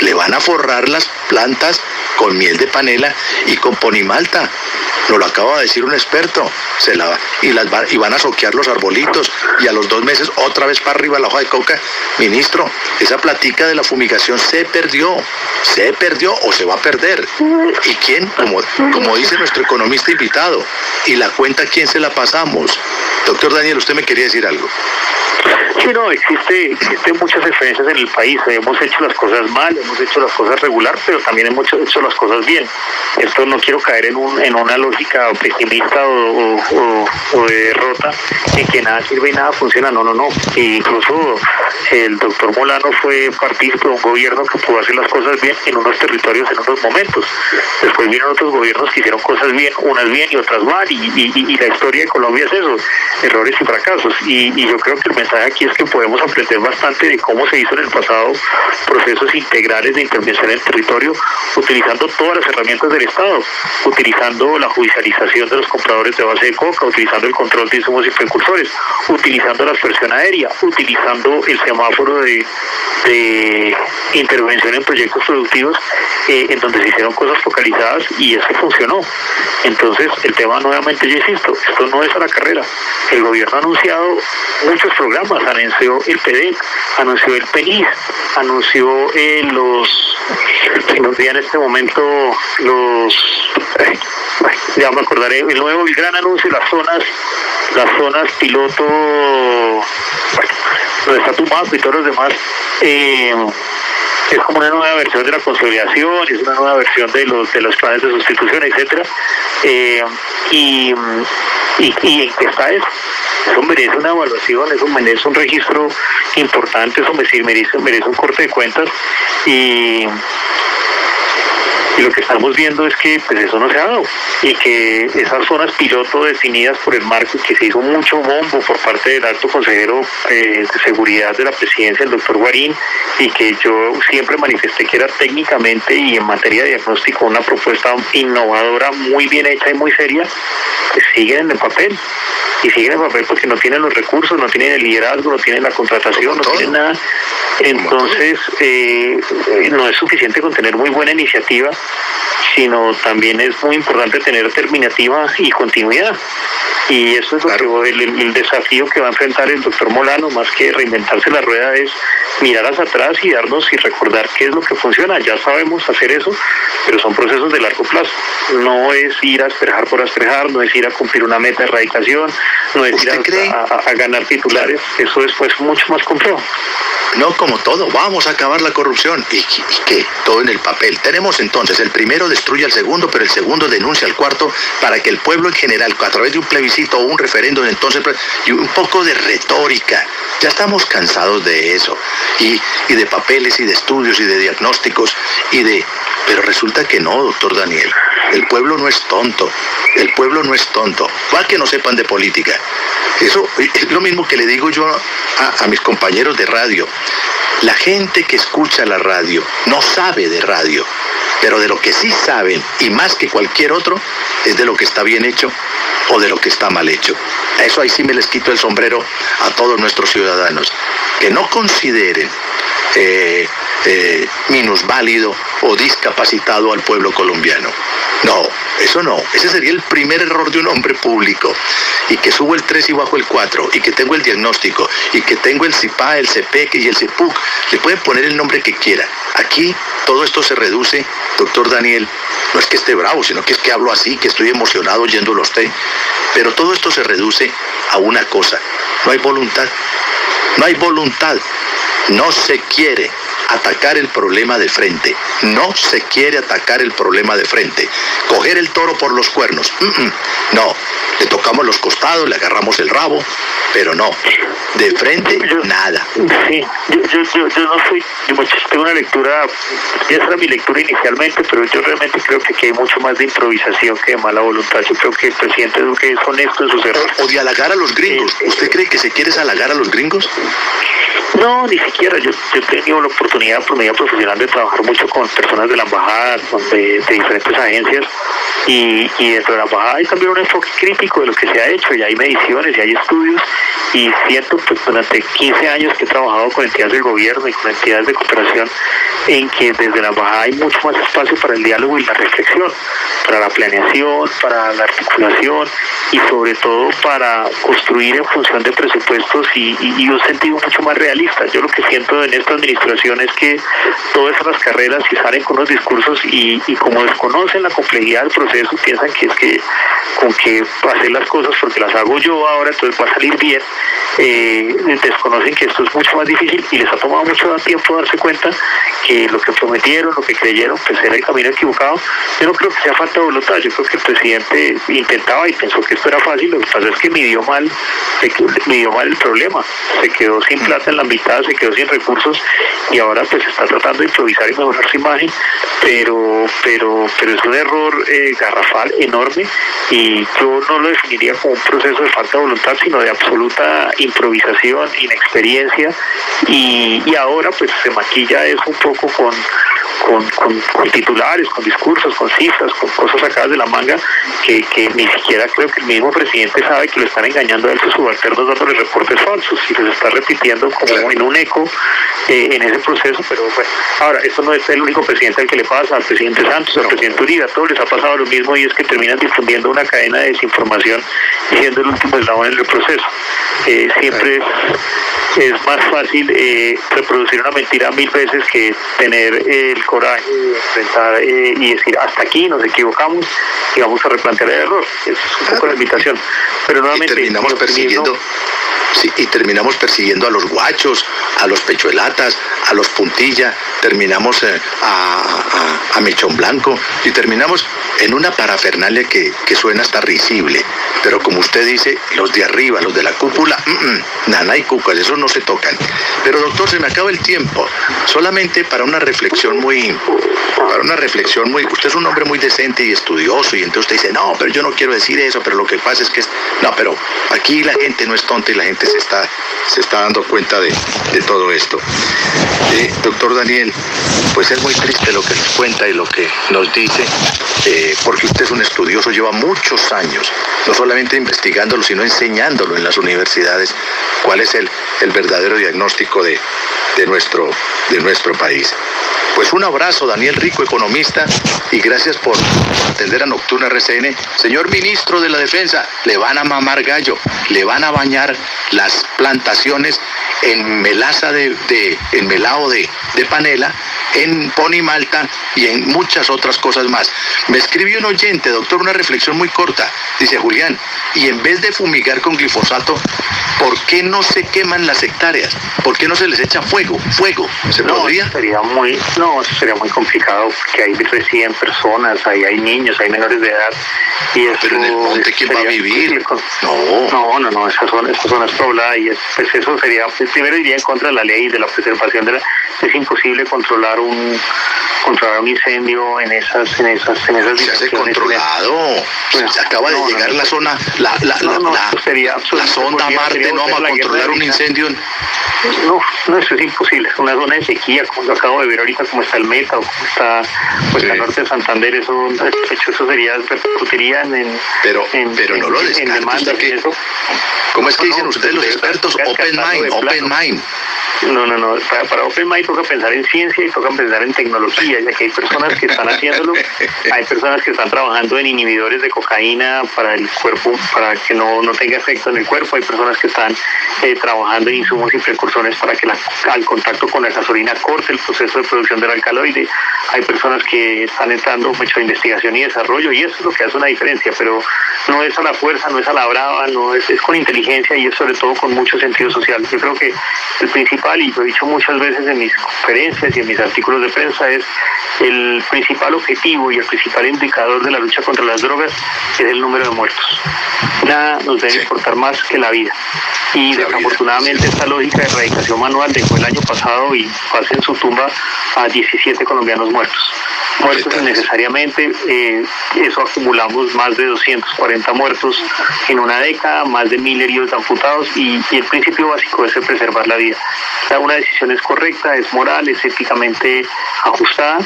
Speaker 8: Le van a forrar las plantas con miel de panela y con ponimalta. Nos lo acaba de decir un experto. Se la, y, las y van a soquear los arbolitos y a los dos meses otra vez para arriba la hoja de coca. Ministro, esa platica de la fumigación se perdió. Se perdió o se va a perder. ¿Y quién? Como, como dice nuestro economista invitado. ¿Y la cuenta quién se la pasamos? Doctor Daniel, usted me quería decir algo.
Speaker 9: Sí, no, existe, existen muchas diferencias en el país. Hemos hecho las cosas mal, hemos hecho las cosas regular, pero también hemos hecho, las cosas bien. Esto no quiero caer en, un, en una lógica pesimista o, o- o- de derrota en que nada sirve y nada funciona. No, no, no. E incluso el doctor Molano fue partícipe de un gobierno que pudo hacer las cosas bien en unos territorios en unos momentos. Después vinieron otros gobiernos que hicieron cosas bien, unas bien y otras mal. Y la historia de Colombia es eso, errores y fracasos. Y, y yo creo que el mensaje aquí es que podemos aprender bastante de cómo se hizo en el pasado procesos integrales de intervención en el territorio, utilizando todas las herramientas del Estado, utilizando la judicialización de los compradores de base de coca, utilizando el control de insumos y precursores, utilizando la aspersión aérea, utilizando el semáforo de, de intervención en proyectos productivos, eh, en donde se hicieron cosas focalizadas y eso funcionó. Entonces, el tema nuevamente, yo insisto, esto no es a la carrera. El gobierno ha anunciado muchos programas, anunció el PEDEC, anunció el PENIS, anunció eh, los, olvida en este momento los, ya me acordaré, el nuevo, el gran anuncio, las zonas, las zonas piloto, bueno, donde está mapa y todos los demás. eh, es como una nueva versión de la consolidación, es una nueva versión de los de los planes de sustitución, etcétera. Eh, y, y, y está eso? Eso merece una evaluación, eso merece un registro importante, eso merece, merece, un corte de cuentas y, y lo que estamos viendo es que pues eso no se ha dado y que esas zonas piloto definidas por el marco que se hizo mucho bombo por parte del alto consejero eh, de seguridad de la presidencia, el doctor Guarín, y que yo siempre manifesté que era técnicamente y en materia de diagnóstico una propuesta innovadora, muy bien hecha y muy seria, pues siguen en el papel. Y siguen en el papel porque no tienen los recursos, no tienen el liderazgo, no tienen la contratación, no tienen nada. Entonces, eh, eh, no es suficiente con tener muy buena iniciativa, sino también es muy importante tener terminativa y continuidad. Y eso es lo que, el, desafío que va a enfrentar el doctor Molano, más que reinventarse la rueda, es mirar hacia atrás y darnos y recordar qué es lo que funciona. Ya sabemos hacer eso, pero son procesos de largo plazo. No es ir a aspejar por aspejar, no es ir a cumplir una meta de erradicación, no es ir a, a- a ganar titulares. Eso es pues mucho más complejo.
Speaker 8: No como todo, vamos a acabar la corrupción. ¿Y, y qué? Todo en el papel. Tenemos entonces, el primero destruye al segundo, pero el segundo denuncia al cuarto para que el pueblo en general, a través de un plebiscito o un referéndum, entonces, pues, y un poco de retórica. Ya estamos cansados de eso. Y, de papeles y de estudios y de diagnósticos y de... Pero resulta que no, doctor Daniel. El pueblo no es tonto. El pueblo no es tonto. Va que no sepan de política. Eso es lo mismo que le digo yo a, a mis compañeros de radio. La gente que escucha la radio no sabe de radio, pero de lo que sí saben, y más que cualquier otro, es de lo que está bien hecho o de lo que está mal hecho. A eso ahí sí me les quito el sombrero a todos nuestros ciudadanos. Que no consideren eh, eh, minusválido o discapacitado al pueblo colombiano. No, eso no. Ese sería el primer error de un hombre público. Y que subo el 3 y bajo el 4, y que tengo el diagnóstico, y que tengo el CIPA, el CPEC y el CIPUC. Le pueden poner el nombre que quiera. Aquí todo esto se reduce, doctor Daniel. No es que esté bravo, sino que es que hablo así, que estoy emocionado oyéndolo a usted. Pero todo esto se reduce a una cosa. No hay voluntad. No hay voluntad. No se quiere atacar el problema de frente. No se quiere atacar el problema de frente. Coger el toro por los cuernos. Mm, mm. No. Le tocamos los costados, le agarramos el rabo, pero no. De frente, nada.
Speaker 9: Sí, yo, yo, yo, yo no soy, tengo una lectura, esa era mi lectura inicialmente, pero yo realmente creo que aquí hay mucho más de improvisación que de mala voluntad. Yo creo que el presidente Duque es honesto en sus errores.
Speaker 8: O de halagar a los gringos. ¿Usted cree que se quiere halagar a los gringos?
Speaker 9: No, ni siquiera. Yo, yo he tenido la oportunidad por medio profesional de trabajar mucho con personas de la embajada, de, de diferentes agencias, y, y dentro de la embajada hay también un enfoque crítico de lo que se ha hecho, y hay mediciones y hay estudios, y siento pues durante 15 años que he trabajado con entidades del gobierno y con entidades de cooperación en que desde la embajada hay mucho más espacio para el diálogo y la reflexión, para la planeación, para la articulación y sobre todo para construir en función de presupuestos y, y, un sentido mucho más realista. Yo lo que siento en esta administración es que todas esas carreras que salen con los discursos y, y como desconocen la complejidad del proceso, piensan que es que con que hacer las cosas porque las hago yo ahora, entonces va a salir bien, eh, desconocen que esto es mucho más difícil y les ha tomado mucho tiempo darse cuenta que lo que prometieron, lo que creyeron, pues era el camino equivocado. Yo no creo que sea falta de voluntad, yo creo que el presidente intentaba y pensó que esto era fácil, lo que pasa es que midió mal, midió mal el problema, se quedó sin plata en la mitad, se quedó sin recursos y ahora pues está tratando de improvisar y mejorar su imagen, pero, pero, pero es un error eh, garrafal enorme y yo no lo definiría como un proceso de falta de voluntad, sino de absoluta improvisación, inexperiencia y, y ahora pues se maquilla eso un poco con, con, titulares, con discursos, con cifras, con cosas sacadas de la manga que, ni siquiera creo que el mismo presidente sabe que lo están engañando a él sus subalternos dándole reportes falsos y se está repitiendo como en un eco eh, en ese proceso, pero bueno, ahora, esto no es el único presidente al que le pasa, al presidente Santos, al presidente Uribe, a todos les ha pasado lo mismo y es que terminan difundiendo una cadena de desinformación siendo el último eslabón en el proceso. Eh, siempre es, más fácil eh, reproducir una mentira mil veces que tener el coraje de enfrentar y decir hasta aquí nos equivocamos y vamos a replantear el error. Es un poco la invitación. Pero nuevamente...
Speaker 8: terminamos persiguiendo... Sí, y terminamos persiguiendo a los guachos, a los pechuelatas, a los puntilla, terminamos eh, a, a, Mechón Blanco y terminamos en una parafernalia que, suena hasta risible. Pero como usted dice, los de arriba, los de la cúpula, mm, nana y cucas, esos no se tocan. Pero doctor, se me acaba el tiempo. Solamente para una reflexión muy, para una reflexión muy, usted es un hombre muy decente y estudioso y entonces usted dice, no, pero yo no quiero decir eso, pero lo que pasa es que, no, pero aquí la gente no es tonta y la gente se está, se está dando cuenta de, todo esto. Doctor Daniel, pues es muy triste lo que nos cuenta y lo que nos dice, eh, porque usted es un estudioso, lleva muchos años, no solamente investigándolo, sino enseñándolo en las universidades, cuál es el, el verdadero diagnóstico de, de, nuestro, de nuestro país. Pues un abrazo, Daniel Rico, economista, y gracias por atender a Nocturna RCN. Señor ministro de la Defensa, le van a mamar gallo, le van a bañar las plantaciones en melaza de, en melao de, de panela, en pony malta y en muchas otras cosas más. Me escribió un oyente, doctor, una reflexión muy corta. Dice Julián, y en vez de fumigar con glifosato, ¿por qué no se queman las hectáreas? ¿Por qué no se les echa fuego? Fuego. ¿Se
Speaker 9: no,
Speaker 8: podría?
Speaker 9: Sería muy, no, sería muy complicado porque ahí residen personas, ahí hay niños, hay menores de edad. Y
Speaker 8: Pero en el monte, ¿quién va a vivir?
Speaker 9: No. No, no, son, esas zonas pobladas y pues eso sería, pues, primero iría en contra de la ley de la preservación de la, es imposible controlar un controlar un incendio en esas en esas en esas
Speaker 8: se hace controlado. Se acaba de llegar la zona la la la, la, la sonda Marte no a controlar un incendio
Speaker 9: no no eso es imposible. Es una zona de sequía como lo acabo de ver ahorita como está el Meta o como está pues el norte de Santander eso eso sería repercutiría en
Speaker 8: pero
Speaker 9: en,
Speaker 8: pero no lo en demanda que, eso. ¿Cómo es que dicen ustedes los expertos? Open mind, open mind.
Speaker 9: No, no, no. Para, para Open Mind toca pensar en ciencia y toca pensar en tecnología, ya que hay personas que están haciéndolo, [laughs] hay personas que están trabajando en inhibidores de cocaína para el cuerpo, para que no, no tenga efecto en el cuerpo, hay personas que están eh, trabajando en insumos y precursores para que la, al contacto con la gasolina corte el proceso de producción del alcaloide, hay personas que están entrando mucho de investigación y desarrollo y eso es lo que hace una diferencia, pero no es a la fuerza, no es a la brava, no es, es con inteligencia y es sobre todo con mucho sentido social. Yo creo que el principal y lo he dicho muchas veces en mis conferencias y en mis artículos de prensa, es el principal objetivo y el principal indicador de la lucha contra las drogas es el número de muertos. Nada nos debe importar más que la vida. Y desafortunadamente esta lógica de erradicación manual dejó el año pasado y pasé en su tumba a 17 colombianos muertos. muertos innecesariamente. Eh, eso acumulamos más de 240 muertos en una década, más de mil heridos amputados y, el principio básico es preservar la vida. una decisión es correcta, es moral, es éticamente ajustada,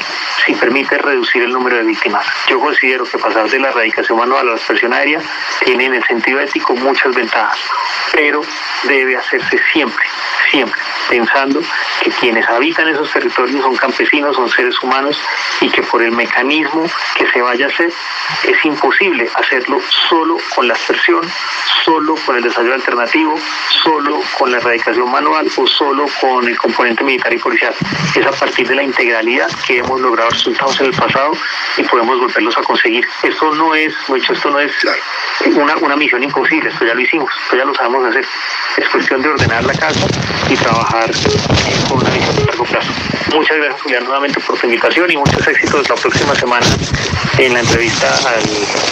Speaker 9: si permite reducir el número de víctimas. Yo considero que pasar de la erradicación manual a la aspersión aérea tiene en el sentido ético muchas ventajas, pero debe hacerse siempre, siempre, pensando que quienes habitan esos territorios son campesinos, son seres humanos y que por el mecanismo que se vaya a hacer es imposible hacerlo solo con la aspersión, solo con el desarrollo alternativo, solo con la erradicación manual o solo con el componente militar y policial. Es a partir de la integralidad que hemos logrado resultados en el pasado y podemos volverlos a conseguir. Esto no es, mucho, esto no es una, una misión imposible, esto ya lo hicimos, esto ya lo sabemos hacer. Es cuestión de ordenar la casa y trabajar con una visión de largo plazo. Muchas gracias, Julián, nuevamente por tu invitación y muchos éxitos la próxima semana en la entrevista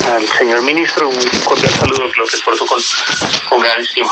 Speaker 9: al, señor ministro. Un cordial saludo que los esfuerzo con, con gran estima.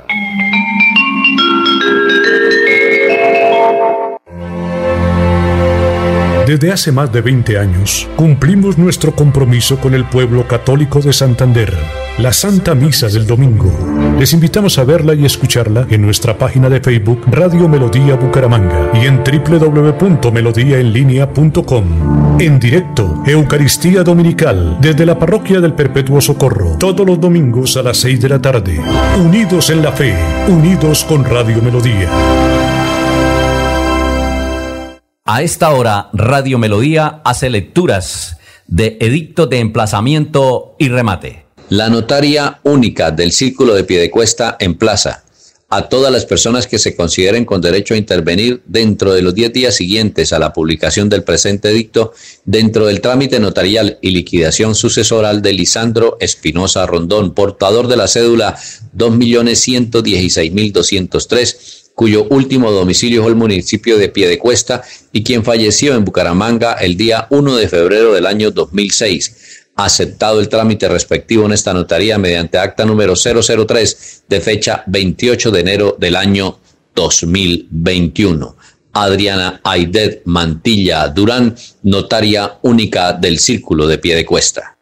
Speaker 10: Desde hace más de 20 años, cumplimos nuestro compromiso con el pueblo católico de Santander, la Santa Misa del Domingo. Les invitamos a verla y escucharla en nuestra página de Facebook Radio Melodía Bucaramanga y en www.melodíaenlínea.com. En directo, Eucaristía Dominical, desde la Parroquia del Perpetuo Socorro, todos los domingos a las 6 de la tarde. Unidos en la fe, unidos con Radio Melodía.
Speaker 11: A esta hora, Radio Melodía hace lecturas de edicto de emplazamiento y remate.
Speaker 12: La notaria única del Círculo de Piedecuesta en Plaza a todas las personas que se consideren con derecho a intervenir dentro de los 10 días siguientes a la publicación del presente edicto dentro del trámite notarial y liquidación sucesoral de Lisandro Espinosa Rondón, portador de la cédula 2.116.203 cuyo último domicilio fue el municipio de Piedecuesta y quien falleció en Bucaramanga el día 1 de febrero del año 2006. Aceptado el trámite respectivo en esta notaría mediante acta número 003 de fecha 28 de enero del año 2021. Adriana Aidet Mantilla Durán, notaria única del Círculo de Piedecuesta.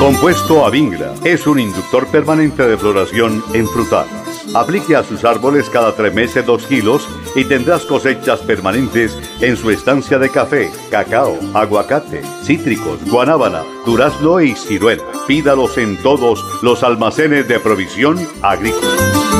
Speaker 13: Compuesto Avingra es un inductor permanente de floración en frutal Aplique a sus árboles cada tres meses dos kilos y tendrás cosechas permanentes en su estancia de café, cacao, aguacate, cítricos, guanábana, durazno y ciruela. Pídalos en todos los almacenes de provisión agrícola.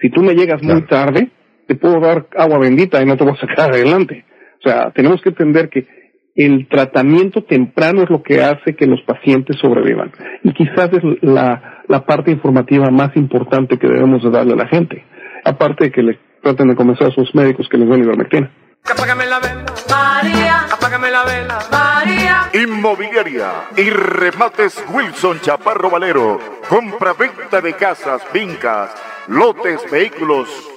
Speaker 1: si tú me llegas muy tarde, te puedo dar agua bendita y no te voy a sacar [laughs] adelante. O O sea, tenemos que entender que el tratamiento temprano es lo que hace que los pacientes sobrevivan. Y quizás es la, la parte informativa más importante que debemos de darle a la gente. Aparte de que le traten de convencer a sus médicos que les den ivermectina.
Speaker 2: Apágame la vela, María. Apágame la vela, María.
Speaker 3: Inmobiliaria y remates Wilson Chaparro Valero. Compra-venta de casas, fincas, lotes, vehículos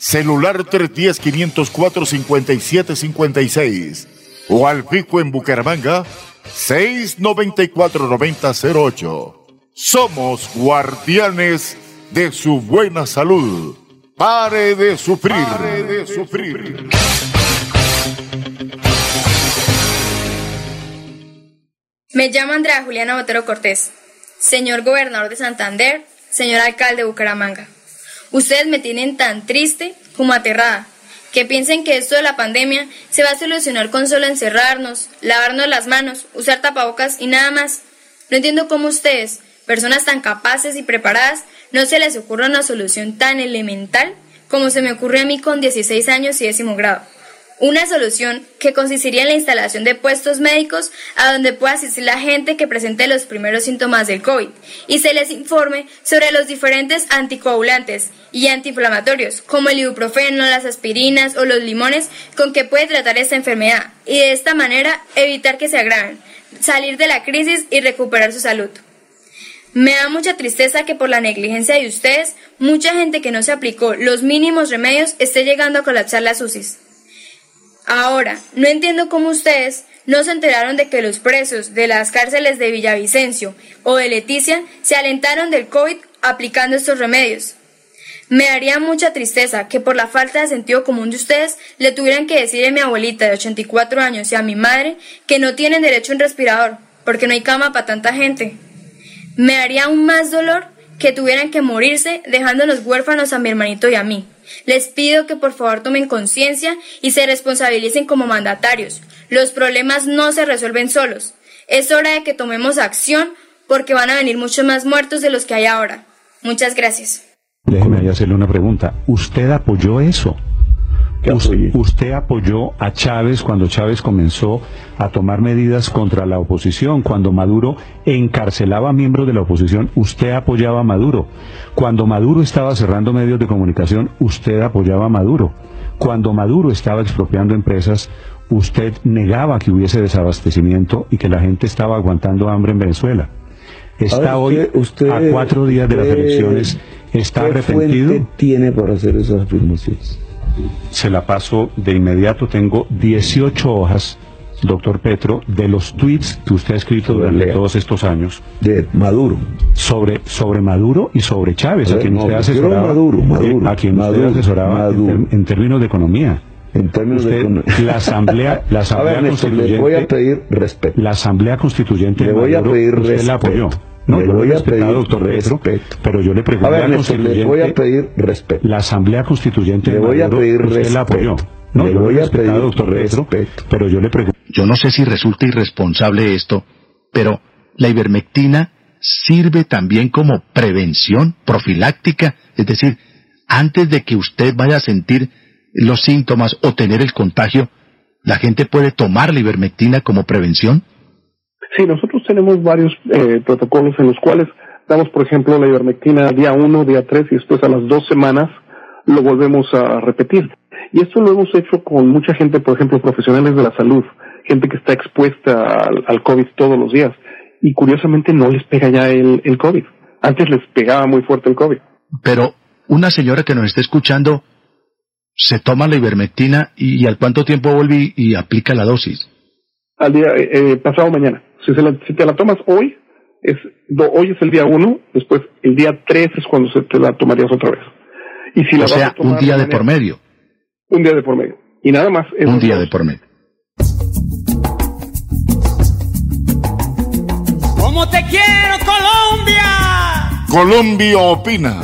Speaker 3: celular 310-504-5756 o al pico en Bucaramanga 694-9008. Somos guardianes de su buena salud. Pare de sufrir. Pare de sufrir.
Speaker 5: Me llamo Andrea Juliana Botero Cortés. Señor gobernador de Santander, señor alcalde de Bucaramanga. Ustedes me tienen tan triste como aterrada, que piensen que esto de la pandemia se va a solucionar con solo encerrarnos, lavarnos las manos, usar tapabocas y nada más. No entiendo cómo ustedes, personas tan capaces y preparadas, no se les ocurre una solución tan elemental como se me ocurre a mí con 16 años y décimo grado. Una solución que consistiría en la instalación de puestos médicos a donde pueda asistir la gente que presente los primeros síntomas del COVID y se les informe sobre los diferentes anticoagulantes y antiinflamatorios como el ibuprofeno, las aspirinas o los limones con que puede tratar esta enfermedad y de esta manera evitar que se agraven, salir de la crisis y recuperar su salud. Me da mucha tristeza que por la negligencia de ustedes, mucha gente que no se aplicó los mínimos remedios esté llegando a colapsar las UCIs. Ahora, no entiendo cómo ustedes no se enteraron de que los presos de las cárceles de Villavicencio o de Leticia se alentaron del COVID aplicando estos remedios. Me daría mucha tristeza que por la falta de sentido común de ustedes le tuvieran que decir a mi abuelita de 84 años y a mi madre que no tienen derecho a un respirador porque no hay cama para tanta gente. Me daría aún más dolor que tuvieran que morirse dejándonos huérfanos a mi hermanito y a mí. Les pido que por favor tomen conciencia y se responsabilicen como mandatarios. Los problemas no se resuelven solos. Es hora de que tomemos acción porque van a venir muchos más muertos de los que hay ahora. Muchas gracias.
Speaker 14: Déjeme hacerle una pregunta. ¿Usted apoyó eso? Usted apoyó a Chávez cuando Chávez comenzó a tomar medidas contra la oposición, cuando Maduro encarcelaba a miembros de la oposición, usted apoyaba a Maduro. Cuando Maduro estaba cerrando medios de comunicación, usted apoyaba a Maduro. Cuando Maduro estaba expropiando empresas, usted negaba que hubiese desabastecimiento y que la gente estaba aguantando hambre en Venezuela. Está hoy a cuatro días de las elecciones. ¿Está arrepentido?
Speaker 15: tiene para hacer esas afirmaciones?
Speaker 14: Se la paso de inmediato. Tengo 18 hojas, doctor Petro, de los tweets que usted ha escrito durante todos estos años.
Speaker 15: De Maduro.
Speaker 14: Sobre, sobre Maduro y sobre Chávez, a, quien usted
Speaker 15: no,
Speaker 14: asesoraba.
Speaker 15: Maduro, Maduro,
Speaker 14: a quien usted asesoraba en, en términos de economía.
Speaker 15: En términos
Speaker 14: Usted,
Speaker 15: de
Speaker 14: la [laughs] asamblea, la
Speaker 15: A
Speaker 14: asamblea
Speaker 15: ver, Néstor,
Speaker 14: constituyente,
Speaker 15: le voy a pedir respeto.
Speaker 14: la asamblea constituyente
Speaker 15: Le voy a
Speaker 14: Maduro,
Speaker 15: pedir
Speaker 14: usted la apoyó. No,
Speaker 15: Le
Speaker 14: yo
Speaker 15: voy a pedir
Speaker 14: doctor Pedro,
Speaker 15: respeto.
Speaker 14: pero yo le
Speaker 15: A
Speaker 14: pregunto
Speaker 15: ver,
Speaker 14: a la
Speaker 15: Néstor, le voy a pedir respeto.
Speaker 14: la asamblea constituyente
Speaker 15: Le voy a
Speaker 14: Maduro,
Speaker 15: pedir
Speaker 14: usted la apoyó.
Speaker 15: respeto.
Speaker 14: No,
Speaker 15: Le voy a pedir
Speaker 14: doctor Pedro,
Speaker 15: respeto.
Speaker 14: pero yo le pregunto.
Speaker 6: Yo no sé si resulta irresponsable esto, pero la ivermectina sirve también como prevención profiláctica, es decir, antes de que usted vaya a sentir los síntomas o tener el contagio, la gente puede tomar la ivermectina como prevención.
Speaker 1: Sí, nosotros tenemos varios eh, protocolos en los cuales damos, por ejemplo, la ivermectina día 1, día 3 y después a las dos semanas lo volvemos a repetir. Y esto lo hemos hecho con mucha gente, por ejemplo, profesionales de la salud, gente que está expuesta al, al COVID todos los días. Y curiosamente no les pega ya el, el COVID. Antes les pegaba muy fuerte el COVID.
Speaker 6: Pero una señora que nos está escuchando se toma la ivermectina y, y al cuánto tiempo vuelve y, y aplica la dosis.
Speaker 1: Al día, eh, eh, pasado mañana. Si, se la- si te la tomas hoy, es, do- hoy es el día 1, después el día 3 es cuando se te la tomarías otra vez. Y si la
Speaker 6: o
Speaker 1: vas a
Speaker 6: sea,
Speaker 1: tomar
Speaker 6: un día de
Speaker 1: manera-
Speaker 6: por medio.
Speaker 1: Un día de por medio. Y nada más.
Speaker 6: Un día de por medio.
Speaker 2: Como te quiero, Colombia.
Speaker 3: Colombia opina.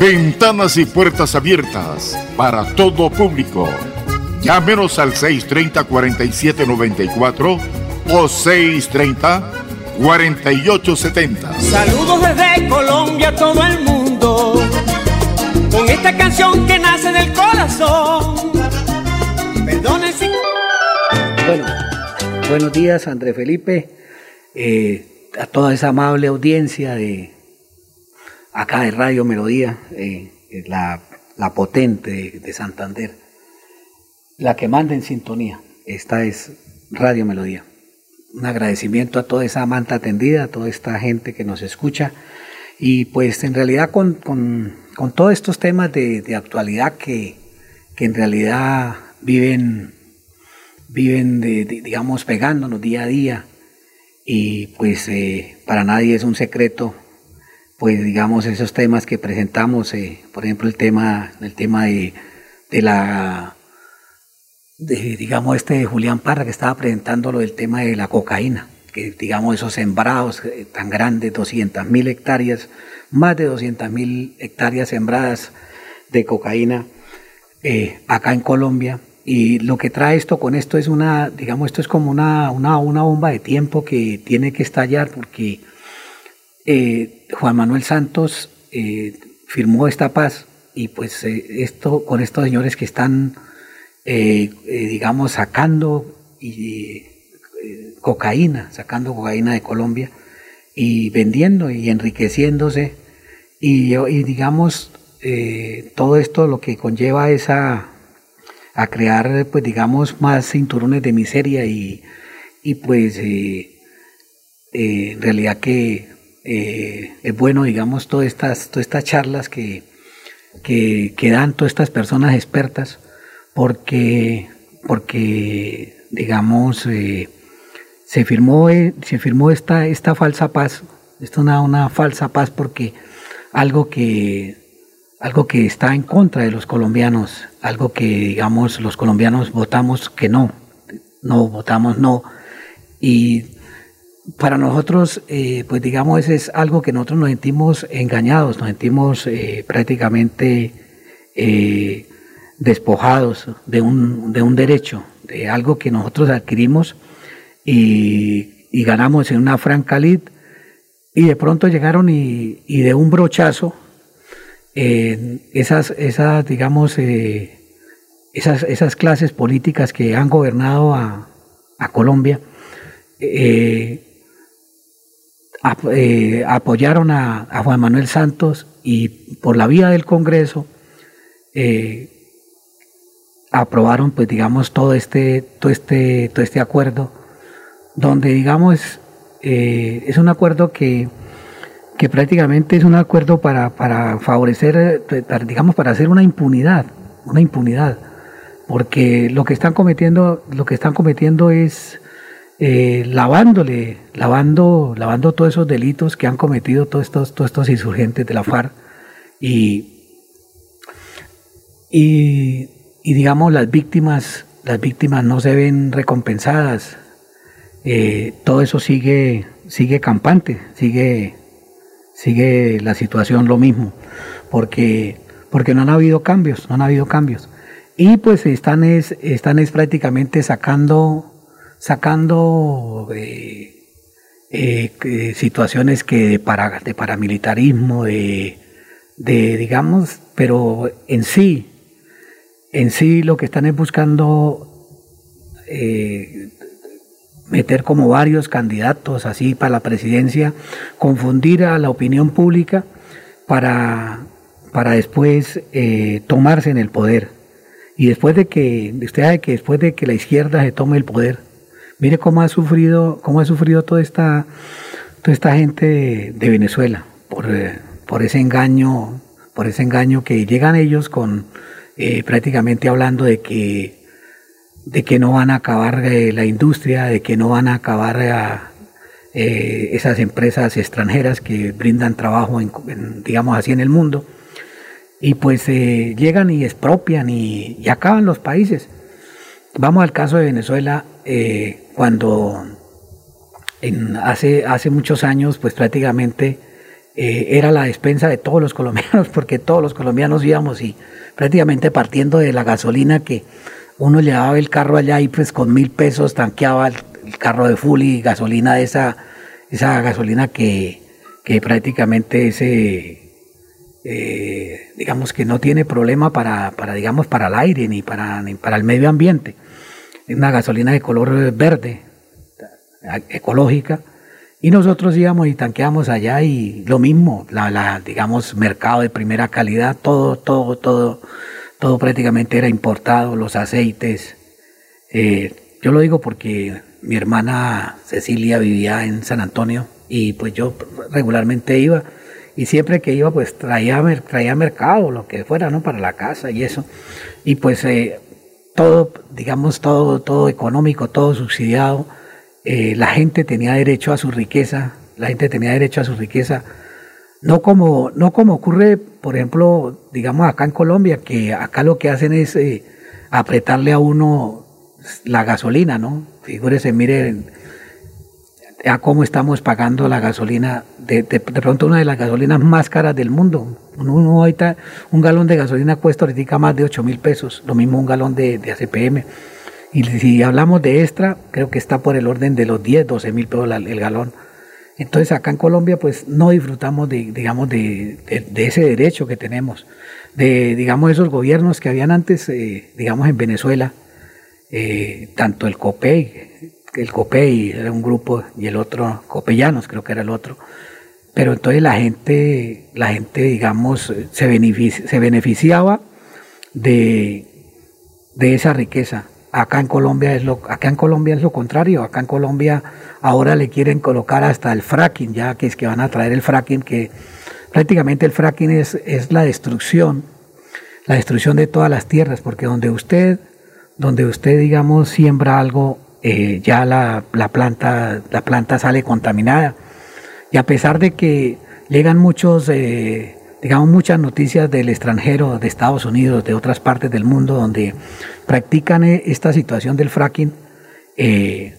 Speaker 3: Ventanas y puertas abiertas para todo público. Llámenos al 630-4794 o 630-4870.
Speaker 2: Saludos desde Colombia a todo el mundo. Con esta canción que nace del corazón. Perdonen si.
Speaker 16: Bueno, buenos días, André Felipe, eh, a toda esa amable audiencia de acá de Radio Melodía, eh, la, la potente de, de Santander, la que manda en sintonía. Esta es Radio Melodía. Un agradecimiento a toda esa manta atendida, a toda esta gente que nos escucha. Y pues en realidad con, con- con todos estos temas de, de actualidad que, que en realidad viven viven, de- digamos, pegándonos día a día. Y pues eh, para nadie es un secreto, pues digamos, esos temas que presentamos, eh, por ejemplo, el tema, el tema de, de la, de, digamos, este Julián Parra que estaba presentando lo del tema de la cocaína, que digamos, esos sembrados eh, tan grandes, 200 mil hectáreas, más de 200 mil hectáreas sembradas de cocaína eh, acá en Colombia. Y lo que trae esto con esto es una, digamos, esto es como una, una, una bomba de tiempo que tiene que estallar porque eh, Juan Manuel Santos firmó esta paz y pues esto con estos señores que están, eh, eh, digamos, sacando eh, cocaína, sacando cocaína de Colombia y vendiendo y enriqueciéndose. Y, digamos, todo esto lo que conlleva es a, crear, pues digamos, más cinturones de miseria y, y pues en realidad que es bueno, digamos, todas estas, todas estas charlas que, que, que dan todas estas personas expertas, porque, porque digamos, eh, se firmó, eh, se firmó esta, esta falsa paz, esta una, una falsa paz porque algo que, algo que está en contra de los colombianos, algo que digamos los colombianos votamos que no, no votamos no. Y para nosotros, eh, pues digamos, es algo que nosotros nos sentimos engañados, nos sentimos prácticamente despojados de un, de un derecho, de algo que nosotros adquirimos y, ganamos en una franca lid y de pronto llegaron y, de un brochazo eh, esas, esas, digamos, eh, esas, esas clases políticas que han gobernado a, Colombia, eh, ap- apoyaron a, Juan Manuel Santos y por la vía del Congreso aprobaron, pues digamos, todo este, todo este, todo este acuerdo, donde digamos eh, es un acuerdo que que prácticamente es un acuerdo para, para favorecer, eh, para, digamos, para hacer una impunidad, una impunidad, porque lo que están cometiendo, lo que están cometiendo es eh, lavándole, lavando, lavando todos esos delitos que han cometido todos estos, todos estos insurgentes de la FARC y, y y digamos las víctimas, las víctimas no se ven recompensadas. Eh, todo eso sigue, sigue campante, sigue, sigue la situación lo mismo, porque, porque no han habido cambios, no han habido cambios. Y pues están es, están es prácticamente sacando, sacando eh, eh, situaciones que de, de paramilitarismo, de, de, digamos, pero en sí, en sí lo que están es buscando eh, meter como varios candidatos así para la presidencia, confundir a la opinión pública para, para después eh, tomarse en el poder. Y después de que, usted sabe que después de que la izquierda se tome el poder, mire cómo ha sufrido, cómo ha sufrido toda esta, toda esta gente de, Venezuela por, eh, por ese engaño, por ese engaño que llegan ellos con eh, prácticamente hablando de que de que no van a acabar eh, la industria, de que no van a acabar eh, esas empresas extranjeras que brindan trabajo, digamos así, en el mundo. Y pues llegan y expropian y, acaban los países. Vamos al caso de Venezuela, cuando en, hace, hace muchos años, pues prácticamente era la despensa de todos los colombianos, [laughs] porque todos los colombianos íbamos y prácticamente partiendo de la gasolina que uno llevaba el carro allá y pues con mil pesos tanqueaba el, carro de full y gasolina de esa, esa gasolina que, prácticamente ese, eh, digamos que no tiene problema para, para, digamos, para el aire ni para, ni para el medio ambiente. Es una gasolina de color verde, ecológica. Y nosotros íbamos y tanqueamos allá y lo mismo, la, la, digamos, mercado de primera calidad, todo, todo, todo todo prácticamente era importado, los aceites. Eh, yo lo digo porque mi hermana Cecilia vivía en San Antonio y pues yo regularmente iba y siempre que iba pues traía, traía mercado, lo que fuera, ¿no? Para la casa y eso. Y pues eh, todo, digamos, todo, todo económico, todo subsidiado. Eh, la gente tenía derecho a su riqueza, la gente tenía derecho a su riqueza no como, no como ocurre, por ejemplo, digamos acá en Colombia, que acá lo que hacen es eh, apretarle a uno la gasolina, ¿no? Figúrese, miren a cómo estamos pagando la gasolina, de, de, pronto una de las gasolinas más caras del mundo. Uno, ahorita, un galón de gasolina cuesta ahorita más de 8 mil pesos, lo mismo un galón de, de ACPM. Y si hablamos de extra, creo que está por el orden de los 10, 12 mil pesos el galón. Entonces acá en Colombia pues no disfrutamos de, digamos, de, ese derecho que tenemos, de, digamos, esos gobiernos que habían antes, eh, digamos, en Venezuela, eh, tanto el COPEI, el COPEI era un grupo y el otro, Copellanos creo que era el otro, pero entonces la gente, la gente, digamos, se, se beneficiaba de, de esa riqueza. Acá en Colombia es lo, acá en Colombia es lo contrario. Acá en Colombia ahora le quieren colocar hasta el fracking, ya que es que van a traer el fracking, que prácticamente el fracking es, es la destrucción, la destrucción de todas las tierras, porque donde usted, donde usted digamos siembra algo, eh, ya la, la, planta, la planta sale contaminada. Y a pesar de que llegan muchos eh, digamos, muchas noticias del extranjero, de Estados Unidos, de otras partes del mundo, donde practican eh, esta situación del fracking. Eh,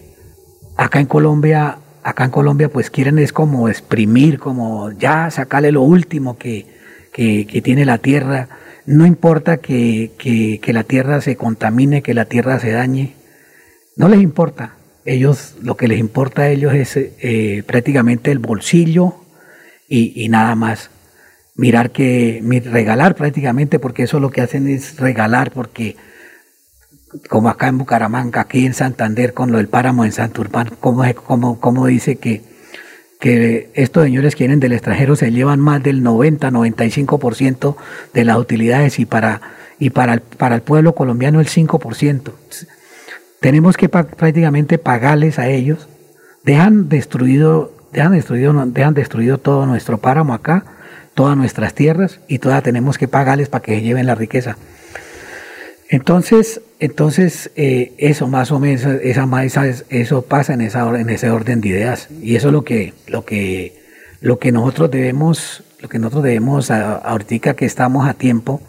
Speaker 16: acá en Colombia, acá en Colombia, pues quieren es como exprimir, como ya sacarle lo último que, que, tiene la tierra. No importa que, que, la tierra se contamine, que la tierra se dañe. No les importa. Ellos, lo que les importa a ellos es eh, prácticamente el bolsillo y, y nada más mirar que, regalar prácticamente, porque eso lo que hacen es regalar, porque como acá en Bucaramanga, aquí en Santander, con lo del páramo en Santurbán, como, como, como dice que, que estos señores quieren del extranjero se llevan más del 90-95% de las utilidades y para, y para, el, para el pueblo colombiano el 5%. Tenemos que prácticamente pagarles a ellos. Dejan destruido, dejan destruido, dejan destruido todo nuestro páramo acá todas nuestras tierras y todas tenemos que pagarles para que lleven la riqueza. Entonces, entonces eh, eso más o menos, esa, eso pasa en, esa, en ese orden de ideas. Y eso es lo que, lo que, lo que nosotros debemos, lo que nosotros debemos ahorita que estamos a tiempo,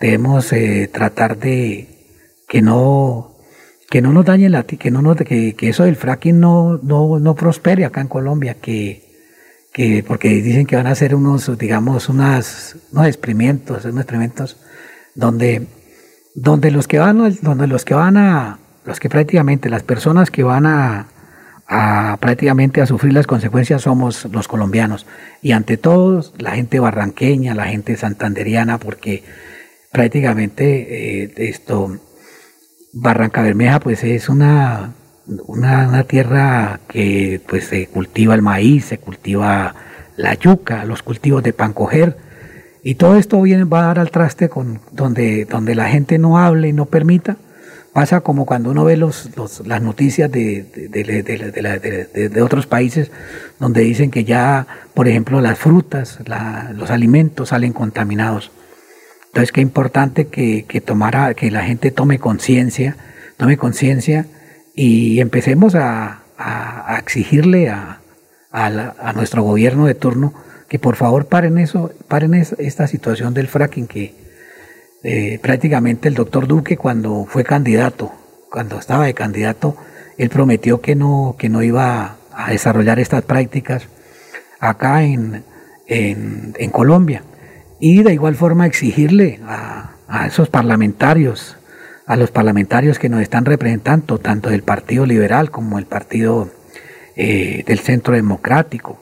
Speaker 16: debemos eh, tratar de que no que no nos dañe la que no nos que, que eso del fracking no, no, no prospere acá en Colombia que, que porque dicen que van a hacer unos digamos unas unos experimentos unos experimentos donde donde los que van donde los que van a los que prácticamente las personas que van a, prácticamente a sufrir las consecuencias somos los colombianos. Y ante todo la gente barranqueña la gente santanderiana porque prácticamente eh, esto Barranca Bermeja pues es una, una, tierra que pues se cultiva el maíz, se cultiva la yuca, los cultivos de pan coger y todo esto viene, va a dar al traste con donde, donde la gente no hable y no permita. Pasa como cuando uno ve los, las noticias de, de, de, otros países donde dicen que ya, por ejemplo, las frutas, los alimentos salen contaminados. Entonces, qué importante que, que, tomara, que la gente tome conciencia, tome conciencia y empecemos a, a, exigirle a, a, nuestro gobierno de turno que por favor paren eso, paren esta situación del fracking que eh, prácticamente el doctor Duque cuando fue candidato, cuando estaba de candidato, él prometió que no, que no iba a desarrollar estas prácticas acá en, en, Colombia. Y de igual forma exigirle a, esos parlamentarios, a los parlamentarios que nos están representando, tanto del Partido Liberal como el Partido eh, del Centro Democrático,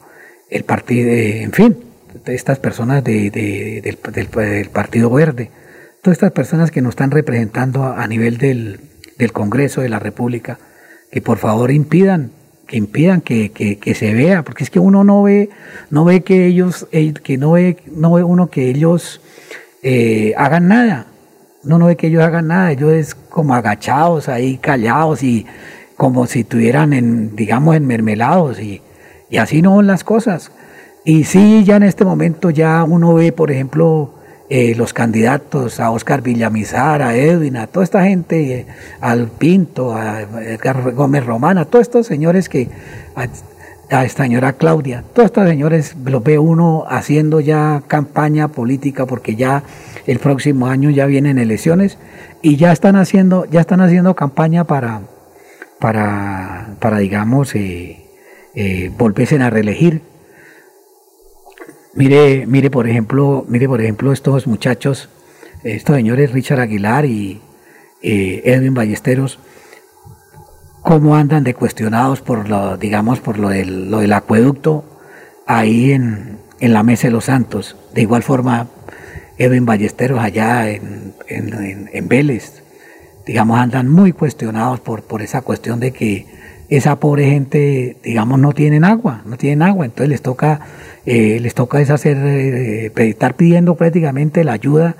Speaker 16: el Partido, en fin, estas personas de, del, Partido Verde, todas estas personas que nos están representando a, nivel del, del Congreso de la República, que por favor impidan que impidan que, que, se vea, porque es que uno no ve, no ve que ellos, que no ve, no ve uno que ellos eh, hagan nada, uno no ve que ellos hagan nada, ellos es como agachados ahí, callados y como si estuvieran en, digamos, en mermelados y, y así no son las cosas. Y sí, ya en este momento ya uno ve, por ejemplo, eh, los candidatos, a Oscar Villamizar, a Edwin, a toda esta gente, eh, al Pinto, a Edgar Gómez Román, a todos estos señores que, a, esta señora Claudia, todos estos señores los ve uno haciendo ya campaña política porque ya el próximo año ya vienen elecciones y ya están haciendo, ya están haciendo campaña para, para, para digamos, eh, eh volverse a reelegir Mire, mire por ejemplo, mire por ejemplo estos muchachos, estos señores Richard Aguilar y eh, Edwin Ballesteros, cómo andan de cuestionados por lo, digamos, por lo del, lo del acueducto ahí en, en, la Mesa de los Santos. De igual forma, Edwin Ballesteros allá en, en, en Vélez, digamos, andan muy cuestionados por, por esa cuestión de que esa pobre gente, digamos, no tienen agua, no tienen agua, entonces les toca eh, les toca es hacer, eh, estar pidiendo prácticamente la ayuda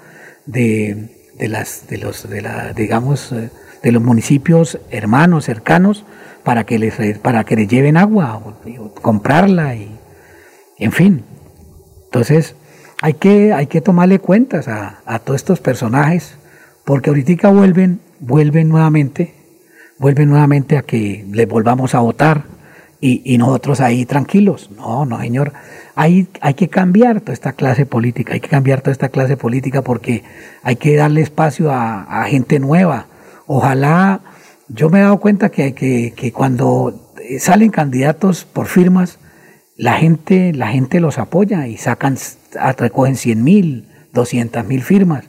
Speaker 16: de, de las, de los, de la, digamos, eh, de los municipios hermanos, cercanos, para que les, para que les lleven agua, o, comprarla y, en fin. Entonces, hay que, hay que tomarle cuentas a, a todos estos personajes, porque ahorita vuelven, vuelven nuevamente, vuelven nuevamente a que les volvamos a votar y, y nosotros ahí tranquilos. No, no, señor hay, hay que cambiar toda esta clase política, hay que cambiar toda esta clase política porque hay que darle espacio a, gente nueva. Ojalá, yo me he dado cuenta que, que, que cuando salen candidatos por firmas, la gente, la gente los apoya y sacan, recogen 100 mil, 200 mil firmas.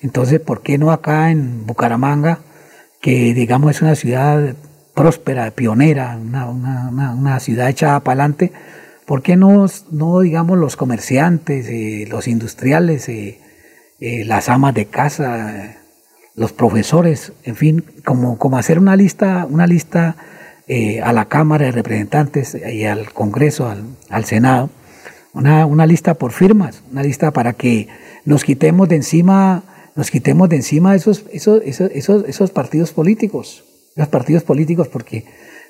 Speaker 16: Entonces, ¿por qué no acá en Bucaramanga, que digamos es una ciudad próspera, pionera, una, una, una ciudad echada para adelante, ¿Por qué no, no digamos, los comerciantes, eh, los industriales, eh, eh, las amas de casa, los profesores, en fin, como, como hacer una lista, una lista a la Cámara de Representantes y al Congreso, al, Senado, una, una, lista por firmas, una lista para que nos quitemos de encima, nos quitemos de encima esos, esos, esos, esos, partidos políticos, los partidos políticos, porque,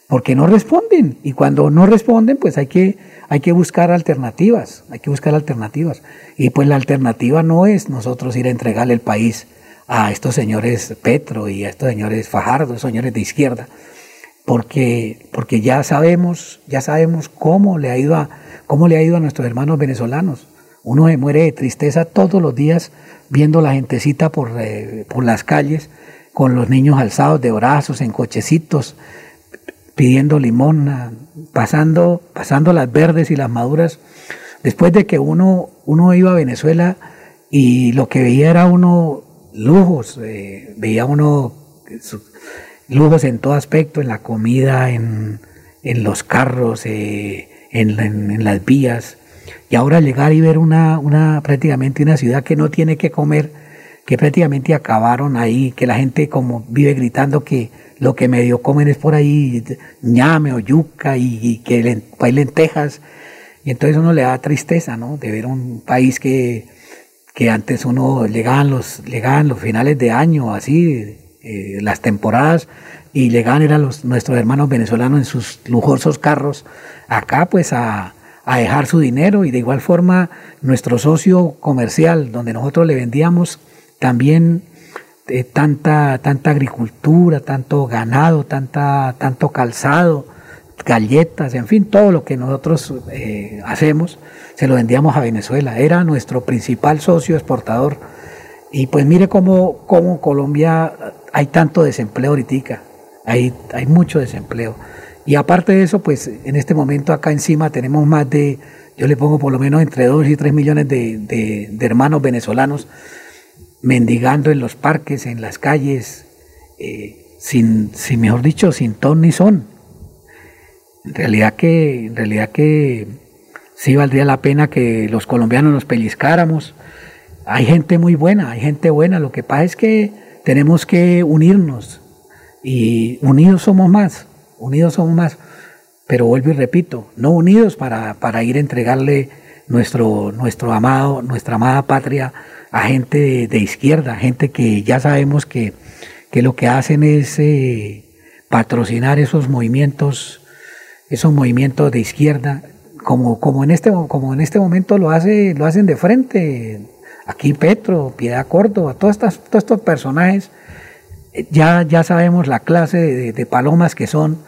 Speaker 16: porque no responden. Y cuando no responden, pues hay que hay que buscar alternativas, hay que buscar alternativas. Y pues la alternativa no es nosotros ir a entregarle el país a estos señores Petro y a estos señores Fajardo, señores de izquierda, porque, porque ya sabemos, ya sabemos cómo le ha ido a, cómo le ha ido a nuestros hermanos venezolanos. Uno se muere de tristeza todos los días viendo la gentecita por, eh, por las calles, con los niños alzados de brazos, en cochecitos, pidiendo limón, pasando, pasando las verdes y las maduras. Después de que uno, uno iba a Venezuela y lo que veía era uno lujos, eh, veía uno lujos en todo aspecto, en la comida, en, en los carros, eh, en, en, las vías. Y ahora llegar y ver una, una, prácticamente una ciudad que no tiene que comer, que prácticamente acabaron ahí, que la gente como vive gritando que lo que medio comen es por ahí ñame o yuca y, que hay lentejas. Y entonces uno le da tristeza, ¿no? De ver un país que, que antes uno llegaban los, llegaban los finales de año, así, eh, las temporadas y llegaban eran los, nuestros hermanos venezolanos en sus lujosos carros acá pues a, a dejar su dinero y de igual forma nuestro socio comercial donde nosotros le vendíamos también eh, tanta, tanta agricultura, tanto ganado, tanta, tanto calzado, galletas, en fin, todo lo que nosotros eh, hacemos, se lo vendíamos a Venezuela. Era nuestro principal socio exportador. Y pues mire cómo, cómo Colombia hay tanto desempleo ahorita, hay, hay mucho desempleo. Y aparte de eso, pues en este momento acá encima tenemos más de, yo le pongo por lo menos entre 2 y 3 millones de, de, hermanos venezolanos mendigando en los parques, en las calles, eh, sin, sin, mejor dicho, sin ton ni son. En realidad que, en realidad que sí valdría la pena que los colombianos nos pellizcáramos. Hay gente muy buena, hay gente buena. Lo que pasa es que tenemos que unirnos y unidos somos más, unidos somos más. Pero vuelvo y repito, no unidos para, para ir a entregarle nuestro, nuestro amado, nuestra amada patria a gente de, izquierda, gente que ya sabemos que, que lo que hacen es eh, patrocinar esos movimientos, esos movimientos de izquierda, como, como, en este, como en este momento lo, hace, lo hacen de frente aquí Petro, Piedad Córdoba, todos estos, todos estos personajes, ya, ya sabemos la clase de, palomas que son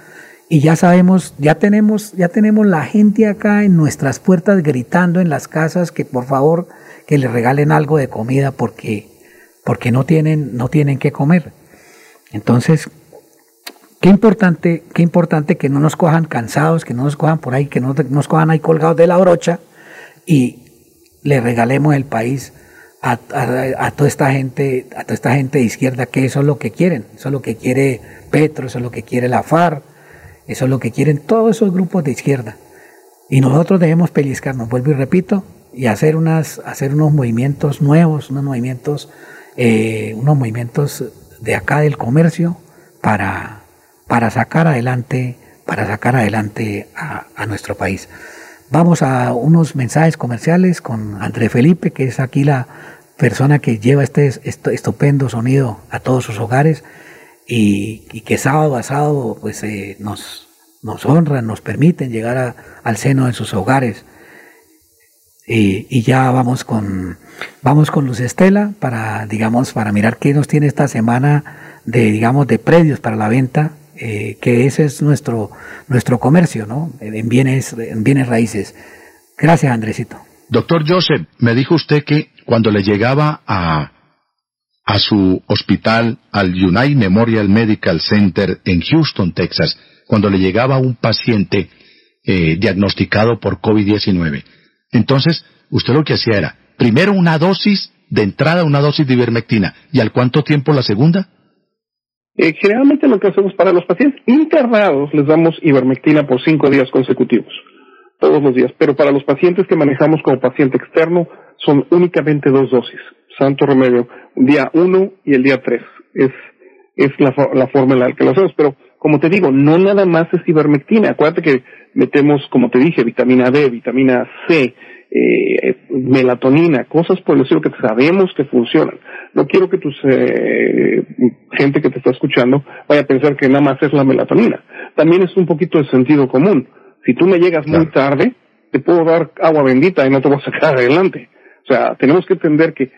Speaker 16: y ya sabemos, ya tenemos, ya tenemos la gente acá en nuestras puertas gritando en las casas que por favor que le regalen algo de comida porque, porque no tienen, no tienen que comer. Entonces, qué importante, qué importante que no nos cojan cansados, que no nos cojan por ahí, que no nos cojan ahí colgados de la brocha y le regalemos el país a, toda esta gente, a toda esta gente de izquierda que eso es lo que quieren, eso es lo que quiere Petro, eso es lo que quiere la FARC, eso es lo que quieren todos esos grupos de izquierda. Y nosotros debemos pellizcarnos, vuelvo y repito, y hacer unas, hacer unos movimientos nuevos, unos movimientos, eh, unos movimientos de acá del comercio para, para sacar adelante, para sacar adelante a, a nuestro país. Vamos a unos mensajes comerciales con André Felipe, que es aquí la persona que lleva este, estupendo sonido a todos sus hogares y, que sábado a sábado pues, eh, nos, honran, nos permiten llegar al seno de sus hogares. Y, ya vamos con, vamos con Luz Estela para, digamos, para mirar qué nos tiene esta semana de, digamos, de predios para la venta eh, que ese es nuestro, nuestro comercio, ¿no? En bienes, en bienes raíces. Gracias, Andresito.
Speaker 6: Doctor Joseph, me dijo usted que cuando le llegaba a, a su hospital, al United Memorial Medical Center en Houston, Texas, cuando le llegaba un paciente eh, diagnosticado por COVID-19, entonces usted lo que hacía era, primero una dosis de entrada, una dosis de ivermectina, y al cuánto tiempo la segunda?
Speaker 1: Eh, generalmente lo que hacemos para los pacientes internados les damos ivermectina por cinco días consecutivos, todos los días, pero para los pacientes que manejamos como paciente externo son únicamente dos dosis, santo remedio, día uno y el día tres, es, es la, la forma en la que lo hacemos, pero como te digo, no nada más es ivermectina, acuérdate que metemos, como te dije, vitamina D, vitamina C, eh, melatonina, cosas por el estilo que sabemos que funcionan. No quiero que tus eh, gente que te está escuchando vaya a pensar que nada más es la melatonina. También es un poquito de sentido común. Si tú me llegas muy tarde, te puedo dar agua bendita y no te voy a sacar adelante. O sea, tenemos que entender que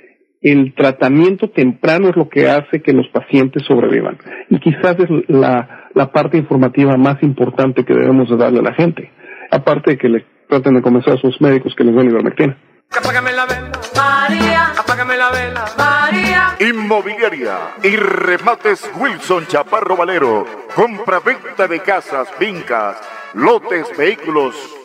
Speaker 1: el tratamiento temprano es lo que hace que los pacientes sobrevivan. Y quizás es la, la parte informativa más importante que debemos de darle a la gente. Aparte de que le traten de convencer a sus médicos que les den ivermectina.
Speaker 2: Apágame la vela, María. Apágame la vela, María.
Speaker 3: Inmobiliaria y remates Wilson Chaparro Valero. Compra-venta de casas, fincas, lotes, vehículos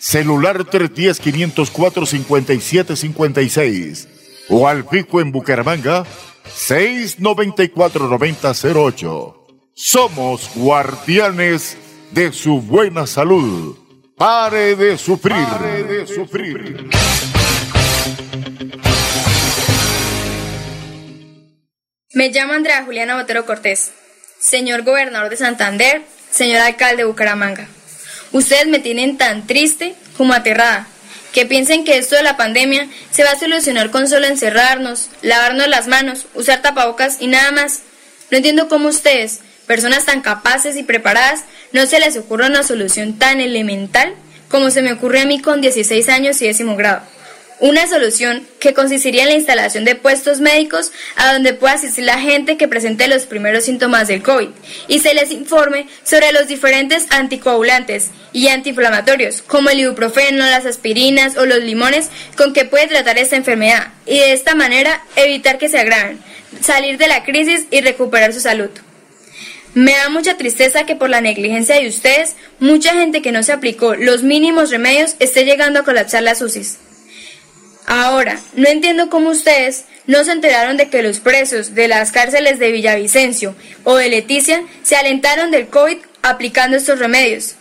Speaker 3: celular 310-504-5756 o al pico en Bucaramanga 694-9008. Somos guardianes de su buena salud. Pare de sufrir. Pare de sufrir.
Speaker 5: Me llamo Andrea Juliana Botero Cortés. Señor gobernador de Santander, señor alcalde de Bucaramanga. Ustedes me tienen tan triste como aterrada, que piensen que esto de la pandemia se va a solucionar con solo encerrarnos, lavarnos las manos, usar tapabocas y nada más. No entiendo cómo ustedes, personas tan capaces y preparadas, no se les ocurre una solución tan elemental como se me ocurre a mí con 16 años y décimo grado. Una solución que consistiría en la instalación de puestos médicos a donde pueda asistir la gente que presente los primeros síntomas del COVID y se les informe sobre los diferentes anticoagulantes y antiinflamatorios como el ibuprofeno, las aspirinas o los limones con que puede tratar esta enfermedad y de esta manera evitar que se agraven, salir de la crisis y recuperar su salud. Me da mucha tristeza que por la negligencia de ustedes, mucha gente que no se aplicó los mínimos remedios esté llegando a colapsar las UCIs. Ahora, no entiendo cómo ustedes no se enteraron de que los presos de las cárceles de Villavicencio o de Leticia se alentaron del COVID aplicando estos remedios.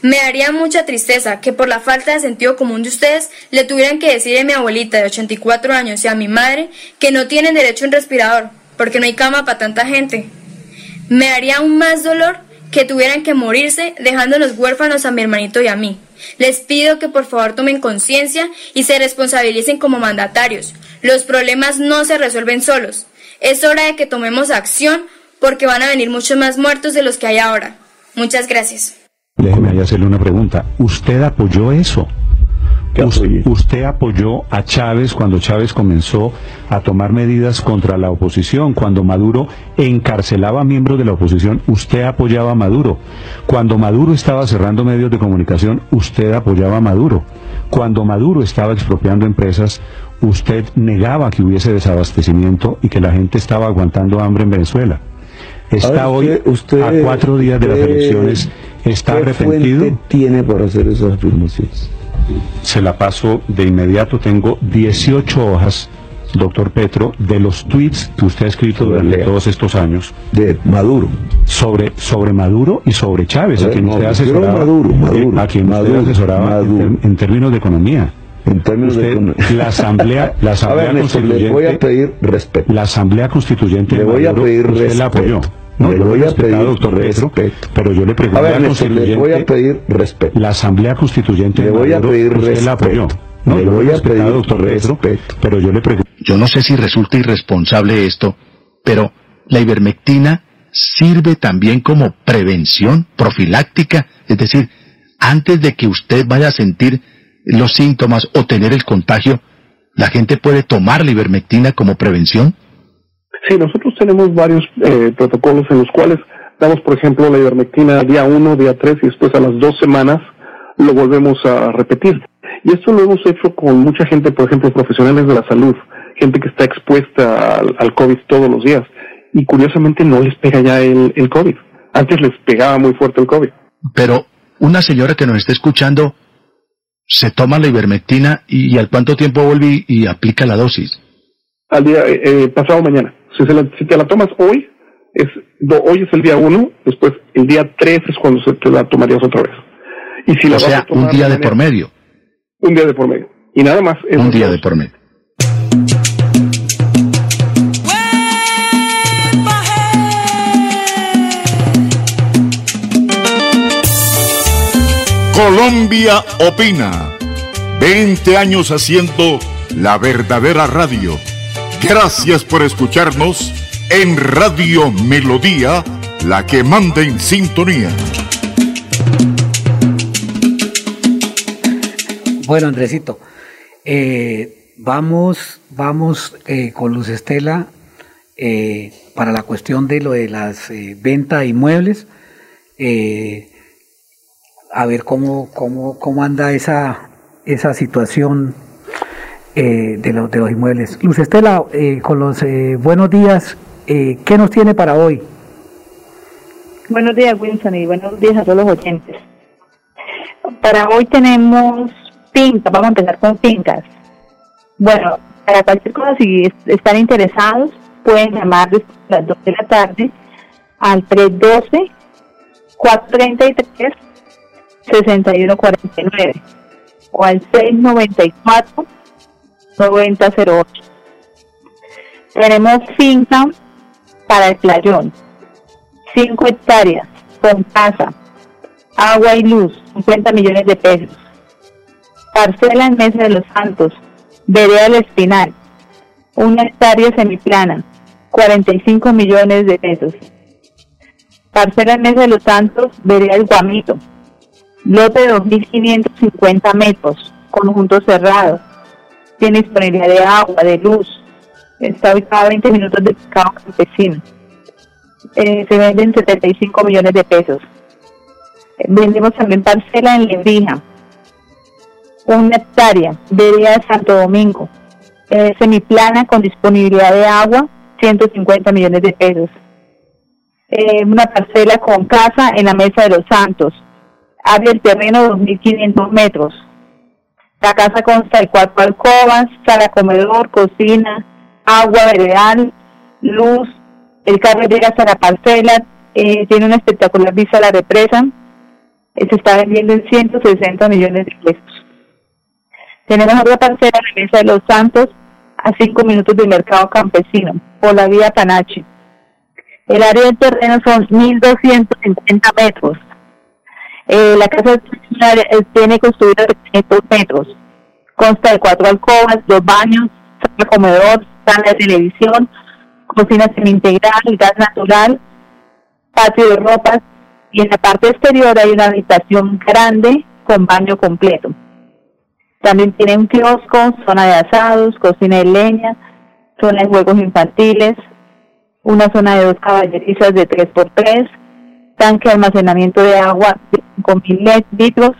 Speaker 5: Me haría mucha tristeza que por la falta de sentido común de ustedes le tuvieran que decir a mi abuelita de 84 años y a mi madre que no tienen derecho a un respirador porque no hay cama para tanta gente. Me haría aún más dolor que tuvieran que morirse dejándonos huérfanos a mi hermanito y a mí. Les pido que por favor tomen conciencia y se responsabilicen como mandatarios. Los problemas no se resuelven solos. Es hora de que tomemos acción porque van a venir muchos más muertos de los que hay ahora. Muchas gracias.
Speaker 14: Déjeme hacerle una pregunta. ¿Usted apoyó eso? Usted apoyó a Chávez cuando Chávez comenzó a tomar medidas contra la oposición, cuando Maduro encarcelaba a miembros de la oposición, usted apoyaba a Maduro. Cuando Maduro estaba cerrando medios de comunicación, usted apoyaba a Maduro. Cuando Maduro estaba expropiando empresas, usted negaba que hubiese desabastecimiento y que la gente estaba aguantando hambre en Venezuela. Está hoy a cuatro días de las elecciones, está arrepentido.
Speaker 15: tiene para hacer esas afirmaciones?
Speaker 14: Se la paso de inmediato. Tengo 18 hojas, doctor Petro, de los tweets que usted ha escrito durante todos estos años.
Speaker 15: De Maduro.
Speaker 14: Sobre, sobre Maduro y sobre Chávez, a, quien usted asesoraba,
Speaker 15: Maduro, Maduro,
Speaker 14: a quien usted asesoraba en, términos de economía.
Speaker 15: En términos de economía.
Speaker 14: La Asamblea, [laughs] la asamblea Constituyente.
Speaker 15: Le voy a pedir respeto.
Speaker 14: La Asamblea Constituyente.
Speaker 15: Le voy a pedir respeto.
Speaker 14: apoyó.
Speaker 15: No, le voy a pedir
Speaker 14: doctor respeto. pero yo le pregunto
Speaker 15: a ver, le voy a pedir respeto.
Speaker 14: La Asamblea Constituyente
Speaker 15: le voy a pedir respeto.
Speaker 14: apoyó. No, le voy a pedir
Speaker 15: doctor respeto.
Speaker 14: pero yo le pregunto
Speaker 6: yo no sé si resulta irresponsable esto, pero la ivermectina sirve también como prevención profiláctica, es decir, antes de que usted vaya a sentir los síntomas o tener el contagio, ¿la gente puede tomar la ivermectina como prevención?
Speaker 1: Sí, nosotros tenemos varios eh, protocolos en los cuales damos, por ejemplo, la ivermectina día 1, día 3 y después a las dos semanas lo volvemos a repetir. Y esto lo hemos hecho con mucha gente, por ejemplo, profesionales de la salud, gente que está expuesta al, COVID todos los días. Y curiosamente no les pega ya el, el COVID. Antes les pegaba muy fuerte el COVID.
Speaker 6: Pero una señora que nos está escuchando se toma la ivermectina y, al cuánto tiempo vuelve y, aplica la dosis.
Speaker 1: Al día eh, eh, pasado mañana. Si, si, te la tomas hoy, es hoy es el día uno, después el día tres es cuando se te la tomarías otra vez.
Speaker 6: Y si o sea, un día de por medio.
Speaker 1: Un día de por medio. Y nada más.
Speaker 6: Un día de por medio.
Speaker 3: Colombia opina. 20 años haciendo la verdadera radio. Gracias por escucharnos en Radio Melodía, la que manda en sintonía.
Speaker 16: Bueno, Andresito, eh, vamos, vamos eh, con Luz Estela eh, para la cuestión de lo de las ventas de inmuebles a ver cómo, cómo, cómo anda esa, esa situación eh, de, de los inmuebles. Luz Estela, eh, con los eh, buenos días, ¿qué nos tiene para hoy?
Speaker 17: Buenos días, Wilson, y buenos días a todos los oyentes. Para hoy tenemos fincas, vamos a empezar con fincas. Bueno, para cualquier cosa, si están interesados, pueden llamar después de las 2 de la tarde al 312 433 6149 o al 694 9008. Tenemos finca para el playón, 5 hectáreas con casa, agua y luz, 50 millones de pesos. Parcela en Mesa de los Santos, vereda del Espinal, una hectárea semiplana, 45 millones de pesos. Parcela en Mesa de los Santos, vereda del Guamito, lote de 2.550 metros, conjunto cerrado. Tiene disponibilidad de agua, de luz. Está ubicado a 20 minutos de pescado campesino. Eh, se venden 75 millones de pesos. vendemos también parcela en Lebrija. Una hectárea, día de Santo Domingo. semiplana con disponibilidad de agua, 150 millones de pesos. Eh, una parcela con casa en la Mesa de los Santos, Abre el terreno 2.500 metros. La casa consta de cuatro alcobas, sala comedor, cocina, agua veredal, luz. El carro llega hasta la parcela, eh, tiene una espectacular vista a la represa. Eh, se está vendiendo en 160 millones de pesos. Tenemos otra parcela en la Mesa de los Santos, a 5 minutos del mercado campesino, por la vía Panache. El área del terreno son 1.250 metros. Eh, la casa eh, tiene construida 300 metros. Consta de cuatro alcobas, dos baños, sala comedor, sala de televisión, cocina semi-integral, gas natural, patio de ropas y en la parte exterior hay una habitación grande con baño completo. También tiene un kiosco, zona de asados, cocina de leña, zona de juegos infantiles, una zona de dos caballerizas de 3x3, tanque de almacenamiento de agua de 5.000 litros.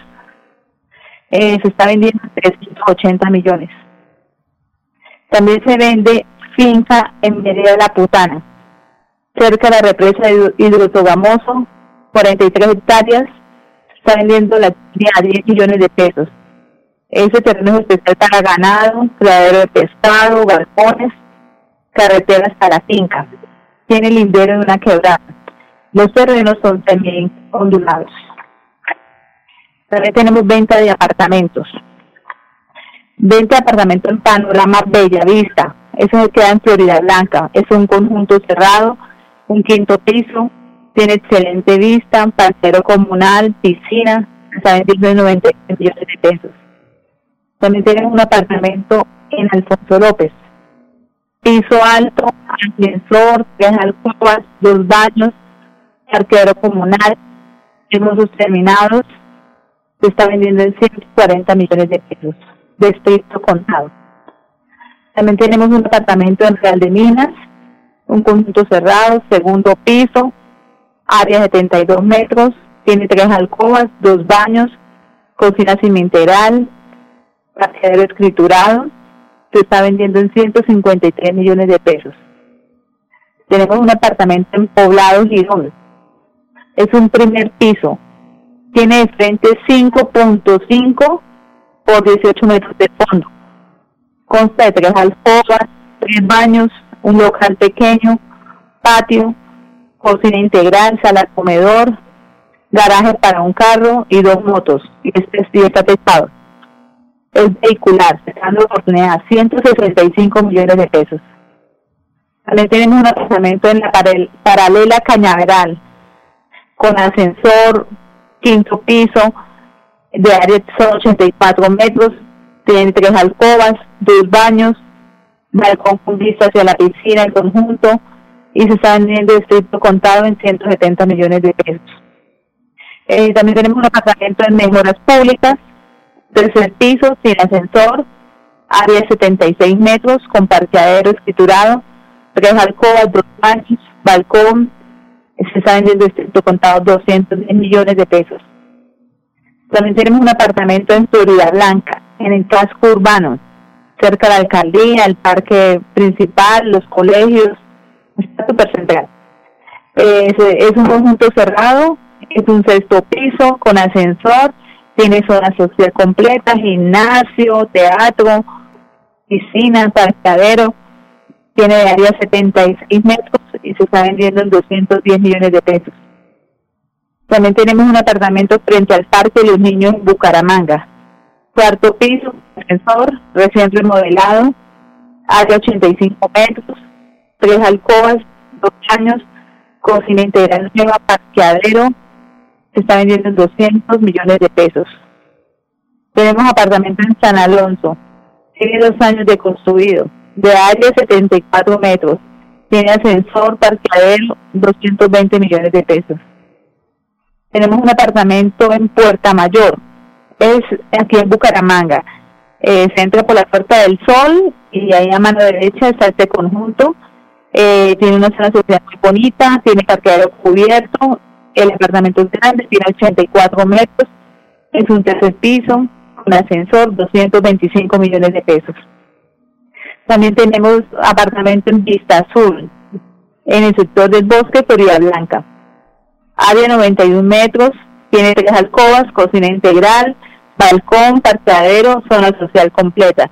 Speaker 17: Eh, se está vendiendo 380 millones. También se vende finca en Vereda La Putana, cerca de la represa de Hidrotogamoso, 43 hectáreas. Se está vendiendo la a 10 millones de pesos. Ese terreno es especial para ganado, criadero de pescado, balcones, carreteras para finca. Tiene lindero de una quebrada. Los terrenos son también ondulados. También tenemos venta de apartamentos. Venta de apartamentos en panorama Bella Vista. Eso queda en Florida Blanca. Es un conjunto cerrado, un quinto piso, tiene excelente vista, parcero comunal, piscina, está vendiendo en 90 millones de pesos. También tenemos un apartamento en Alfonso López, piso alto, ascensor, tres alcobas, dos baños, parqueadero comunal, hermosos terminados, se está vendiendo en 140 millones de pesos de estricto contado. También tenemos un apartamento en Real de Minas, un conjunto cerrado, segundo piso, área de 72 metros, tiene tres alcobas, dos baños, cocina cimenteral, parqueadero escriturado, se está vendiendo en 153 millones de pesos. Tenemos un apartamento en Poblado Girón. Es un primer piso. Tiene de frente 5.5 por 18 metros de fondo. Consta de tres alcobas, tres baños, un local pequeño, patio, cocina integral, sala comedor, garaje para un carro y dos motos. Y este sí está pesado. Es vehicular, se está dando oportunidad, 165 millones de pesos. También tenemos un apartamento en la paralela Cañaveral, con ascensor, quinto piso, de área son 84 metros, tiene tres alcobas, dos baños, balcón con vista hacia la piscina en conjunto y se está vendiendo distrito contado en 170 millones de pesos. Eh, también tenemos un apartamento en mejoras públicas, tercer piso, sin ascensor, área de 76 metros, con parqueadero escriturado, tres alcobas, dos baños, balcón, se está vendiendo distrito contado 210 millones de pesos. También tenemos un apartamento en Florida Blanca, en el casco urbano, cerca de la alcaldía, el parque principal, los colegios, está súper central. Es, es un conjunto cerrado, es un sexto piso con ascensor, tiene zona social completa, gimnasio, teatro, piscina, parqueadero, tiene de área 76 metros y se está vendiendo en 210 millones de pesos. También tenemos un apartamento frente al Parque de los Niños en Bucaramanga. Cuarto piso, ascensor, recién remodelado, área 85 metros, tres alcobas, dos años, cocina integral nueva, parqueadero, se está vendiendo en 200 millones de pesos. Tenemos apartamento en San Alonso, tiene dos años de construido, de área 74 metros, tiene ascensor, parqueadero, 220 millones de pesos. Tenemos un apartamento en Puerta Mayor, es aquí en Bucaramanga. Eh, se entra por la Puerta del Sol y ahí a mano derecha está este conjunto. Eh, tiene una zona social muy bonita, tiene parqueadero cubierto, el apartamento es grande, tiene 84 metros, es un tercer piso, con ascensor, 225 millones de pesos. También tenemos apartamento en Vista Azul, en el sector del bosque Florida Blanca. Área 91 metros, tiene tres alcobas, cocina integral, balcón, parqueadero, zona social completa.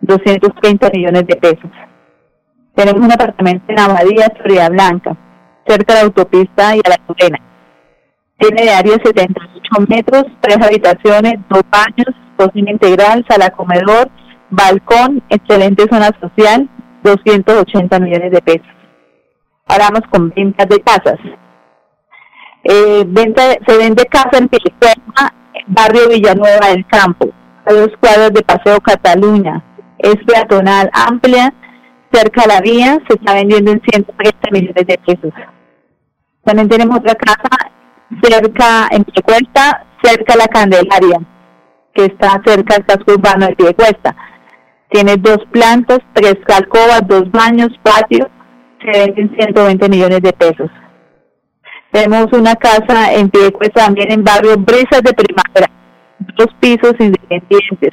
Speaker 17: 230 millones de pesos. Tenemos un apartamento en Abadía, Florida Blanca, cerca de la autopista y a la Turena. Tiene de área 78 metros, tres habitaciones, dos baños, cocina integral, sala comedor, balcón, excelente zona social, 280 millones de pesos. Ahora vamos con ventas de casas. Eh, venta, se vende casa en Pilicueta, barrio Villanueva del Campo, a dos cuadros de Paseo Cataluña. Es peatonal amplia, cerca de la vía, se está vendiendo en 130 millones de pesos. También tenemos otra casa cerca, en Piecuesta, cerca de la Candelaria, que está cerca del casco urbano de Piecuesta. Tiene dos plantas, tres alcobas, dos baños, patio, se venden 120 millones de pesos. Tenemos una casa en Piedecuesta también en barrio Brisas de Primavera, dos pisos independientes.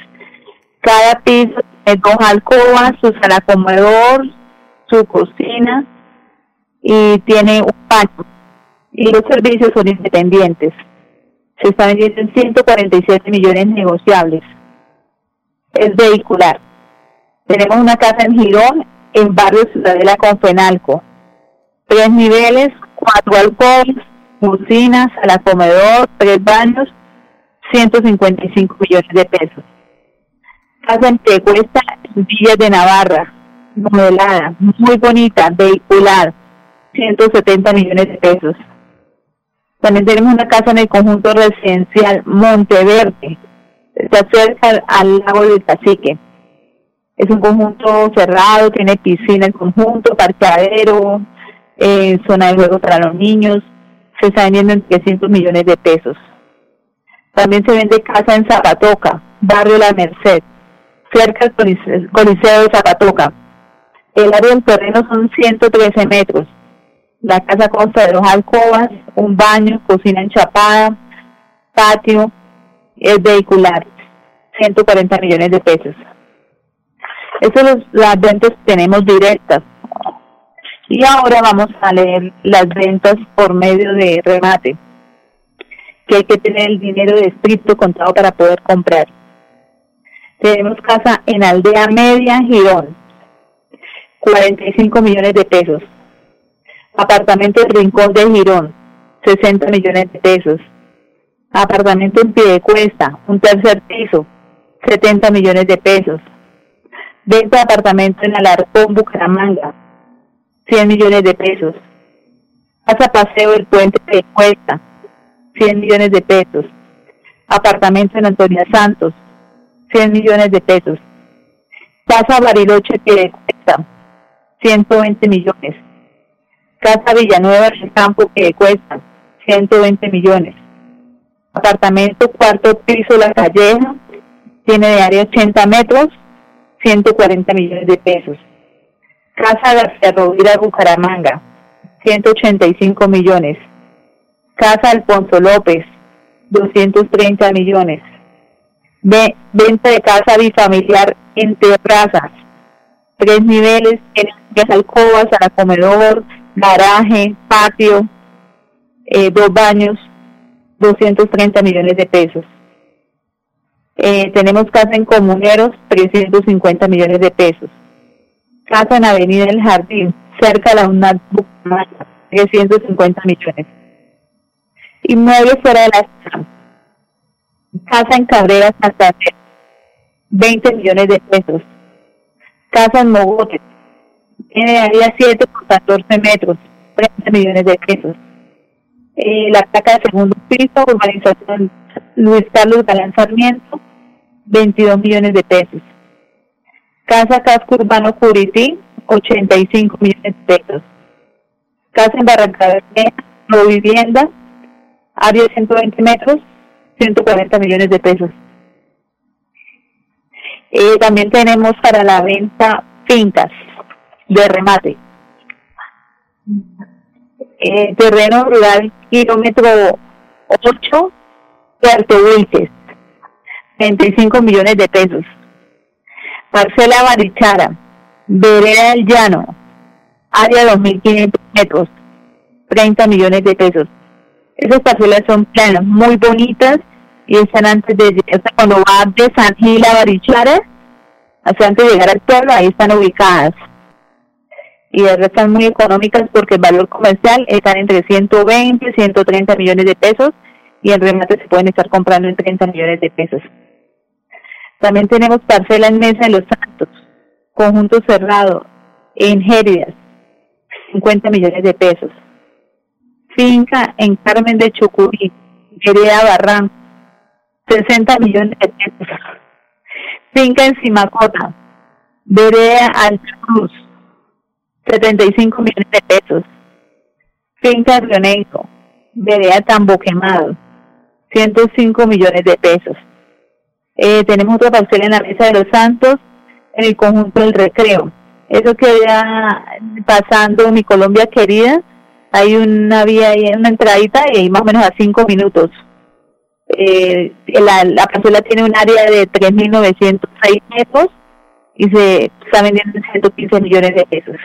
Speaker 17: Cada piso tiene dos alcobas, su sala comedor, su cocina y tiene un baño. Y los servicios son independientes. Se está vendiendo en 147 millones negociables. Es vehicular. Tenemos una casa en Girón, en barrio Ciudadela con Fenalco. Tres niveles, cuatro alcoholes, cocina, sala comedor, tres baños, 155 millones de pesos. Casa en Tecuesta, Villa de Navarra, modelada, muy bonita, vehicular, 170 millones de pesos. También tenemos una casa en el conjunto residencial Monteverde, está cerca al lago del Cacique. Es un conjunto cerrado, tiene piscina el conjunto, parqueadero, eh, zona de juego para los niños. Se está vendiendo en 300 millones de pesos. También se vende casa en Zapatoca, barrio La Merced, cerca del Coliseo de Zapatoca. El área del terreno son 113 metros. La casa consta de dos alcobas, un baño, cocina enchapada, patio, es vehicular, 140 millones de pesos. Esas son las ventas que tenemos directas. Y ahora vamos a leer las ventas por medio de remate, que hay que tener el dinero de estricto contado para poder comprar. Tenemos casa en Aldea Media, Girón, 45 millones de pesos. Apartamento en Rincón de Girón, 60 millones de pesos. Apartamento en Piedecuesta, un tercer piso, 70 millones de pesos. Venta de apartamento en Alarcón, Bucaramanga, 100 millones de pesos. Casa Paseo del Puente de Cuesta, 100 millones de pesos. Apartamento en Antonia Santos, 100 millones de pesos. Casa Bariloche Piedecuesta, 120 millones. Casa Villanueva del Campo que cuesta 120 millones. Apartamento cuarto piso La Calleja, tiene de área 80 metros, 140 millones de pesos. Casa García Rovira Bucaramanga, 185 millones. Casa Alfonso López, 230 millones. Ve- venta de casa bifamiliar en terrazas, tres niveles, tiene tres alcobas, sala comedor, garaje, patio, eh, dos baños, 230 millones de pesos. Eh, tenemos casa en Comuneros, 350 millones de pesos. Casa en Avenida El Jardín, cerca de la UNAD Bucaramanga, 350 millones. Inmuebles fuera de la. Casa en Cabrera, Santander, 20 millones de pesos. Casa en Mogote, tiene área 7 por 14 metros, 30 millones de pesos. Eh, la placa de segundo piso, urbanización Luis Carlos Galán Sarmiento, 22 millones de pesos. Casa Casco Urbano Curití, 85 millones de pesos. Casa en Barranca no vivienda, área de 120 metros, 140 millones de pesos. Eh, también tenemos para la venta fincas de remate. Eh, terreno rural, kilómetro 8, Puerto 25 millones de pesos. Parcela Barichara, Vereda del Llano, área 2.500 metros, 30 millones de pesos. Esas parcelas son planas, muy bonitas y están antes de, cuando va de San Gil a Barichara, sea, antes de llegar al pueblo, ahí están ubicadas. Y de verdad están muy económicas porque el valor comercial están entre 120 y 130 millones de pesos y en remate se pueden estar comprando en 30 millones de pesos. También tenemos parcela en Mesa de los Santos, conjunto cerrado, en Géridas, 50 millones de pesos. Finca en Carmen de Chucurí, Vereda Barranco, 60 millones de pesos. Finca en Simacota, Vereda Alta Cruz, 75 millones de pesos. Finca Negro, Vereda Tambo Quemado, 105 millones de pesos. Eh, tenemos otra parcela en la Mesa de los Santos, en el conjunto del recreo. Eso queda pasando mi Colombia querida. Hay una vía, ahí, una entradita y ahí más o menos a cinco minutos. Eh, la, la parcela tiene un área de 3.906 metros y se está vendiendo en 115 millones de pesos.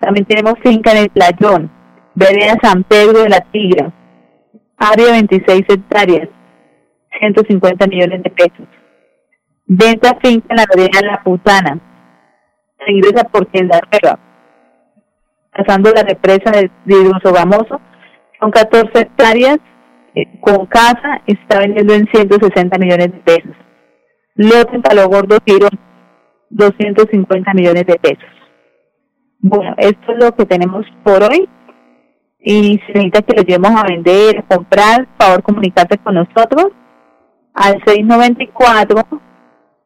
Speaker 17: También tenemos finca en el Playón, Vereda San Pedro de la Tigra, área 26 hectáreas, 150 millones de pesos. Venta finca en la vereda La Putana, se ingresa por Tienda Nueva, pasando la represa de Hidrosogamoso, son 14 hectáreas eh, con casa, está vendiendo en 160 millones de pesos. Lote en Palo Gordo Tiro, 250 millones de pesos. Bueno, esto es lo que tenemos por hoy. Y si necesita que lo llevemos a vender, comprar, favor comunicarse con nosotros al 694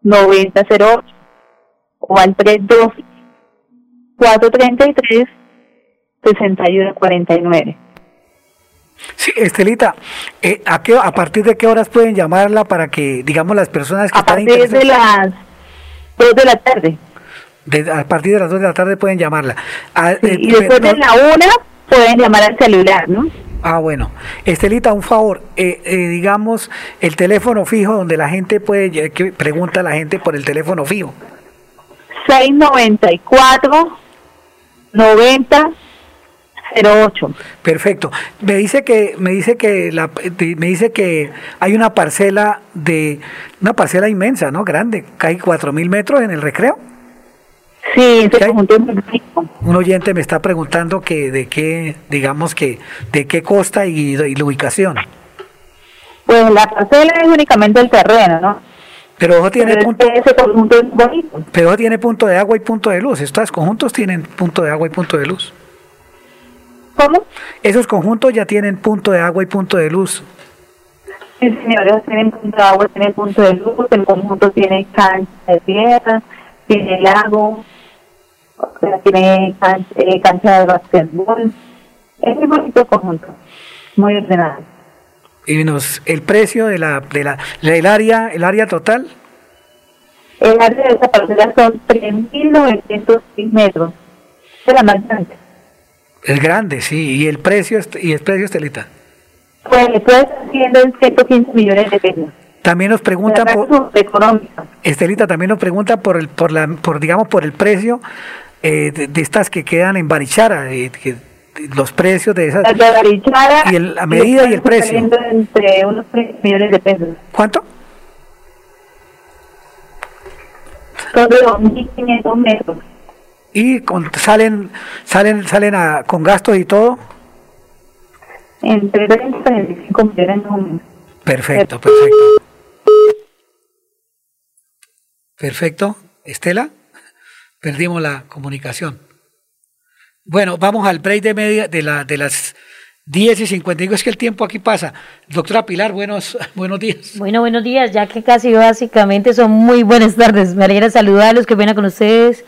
Speaker 17: 9008 o al 312 433 6149.
Speaker 16: Sí, Estelita, eh, ¿a, qué, ¿a partir de qué horas pueden llamarla para que, digamos, las personas que
Speaker 17: A
Speaker 16: están
Speaker 17: partir de las 2 de la tarde.
Speaker 16: de- a partir de las 2 de la tarde pueden llamarla. Ah, eh,
Speaker 17: Y después de la 1 pueden llamar al celular, ¿no?
Speaker 16: Ah, bueno. Estelita, un favor, eh, eh, digamos, el teléfono fijo donde la gente puede, que pregunta a la gente por el teléfono fijo.
Speaker 17: 694 90 08.
Speaker 16: Perfecto. Me dice que me dice que la me dice que hay una parcela de una parcela inmensa, ¿no? Grande, que hay cuatro mil metros en el recreo.
Speaker 17: Sí, ese conjunto es muy rico.
Speaker 16: Un oyente me está preguntando que de qué, digamos que de qué costa y, y la ubicación.
Speaker 17: Pues la parcela es únicamente el terreno, ¿no?
Speaker 16: Pero ojo tiene
Speaker 17: Pero
Speaker 16: punto,
Speaker 17: ese conjunto es bonito.
Speaker 16: pero tiene punto de agua y punto de luz. Estos conjuntos tienen punto de agua y punto de luz.
Speaker 17: ¿Cómo?
Speaker 16: Esos conjuntos ya tienen punto de agua y punto de luz.
Speaker 17: Sí, señores, tienen punto de agua, tienen punto de luz, el conjunto tiene cancha de tierra, tiene lago, tiene can- eh, cancha de basquetbol. Es muy bonito conjunto, muy ordenado.
Speaker 16: Y nos, el precio de la, de la, del área, el área total,
Speaker 17: El área de esa parcela son 3.906 metros. Es la más grande.
Speaker 16: es grande, sí, y el precio, y el precio, Estelita.
Speaker 17: Pues estar haciendo en 115 millones de pesos.
Speaker 16: También nos preguntan por,
Speaker 17: económica.
Speaker 16: Estelita, también nos preguntan por el, por la, por digamos, por el precio eh, de, de estas que quedan en Barichara, eh, que- los precios de esas.
Speaker 17: La de Barichara
Speaker 16: Y el- la medida y el precio.
Speaker 17: entre unos 3 millones de pesos.
Speaker 16: ¿Cuánto?
Speaker 17: Son de 2.500 metros.
Speaker 16: Y con- salen, salen, salen a- con gastos y todo.
Speaker 17: Entre 30 y 35 millones más o menos.
Speaker 16: Perfecto, perfecto. Perfecto. Estela, perdimos la comunicación. Bueno, vamos al break de media de, la, de las 10 y 55. Es que el tiempo aquí pasa. Doctora Pilar, buenos, [laughs] buenos días.
Speaker 18: Bueno, buenos días, ya que casi básicamente son muy buenas tardes. Me alegra saludarlos, qué pena con ustedes.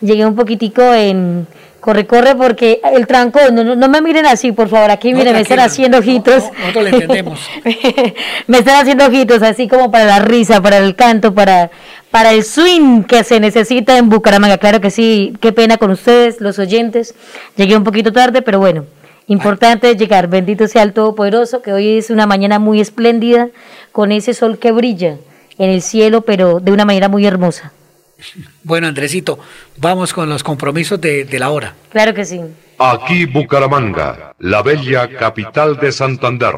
Speaker 18: Llegué un poquitico en corre, corre, porque el tranco, no, no, no me miren así, por favor, aquí
Speaker 16: No,
Speaker 18: miren, me están haciendo ojitos.
Speaker 16: Nosotros le entendemos. [laughs]
Speaker 18: me están haciendo ojitos, así como para la risa, para el canto, para, para el swing que se necesita en Bucaramanga. Claro que sí, qué pena con ustedes, los oyentes. Llegué un poquito tarde, pero bueno, importante llegar. Bendito sea el Todopoderoso, que hoy es una mañana muy espléndida, con ese sol que brilla en el cielo, pero de una manera muy hermosa.
Speaker 16: Bueno, Andresito, vamos con los compromisos de, de la hora.
Speaker 18: Claro que sí.
Speaker 19: Aquí Bucaramanga, la bella capital de Santander.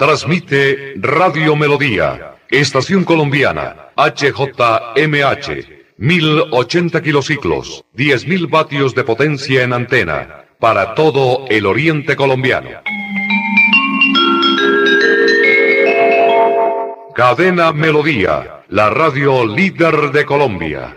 Speaker 19: Transmite Radio Melodía, Estación Colombiana, HJMH, 1080 kilociclos, 10.000 vatios de potencia en antena, para todo el oriente colombiano. Cadena Melodía, la radio líder de Colombia.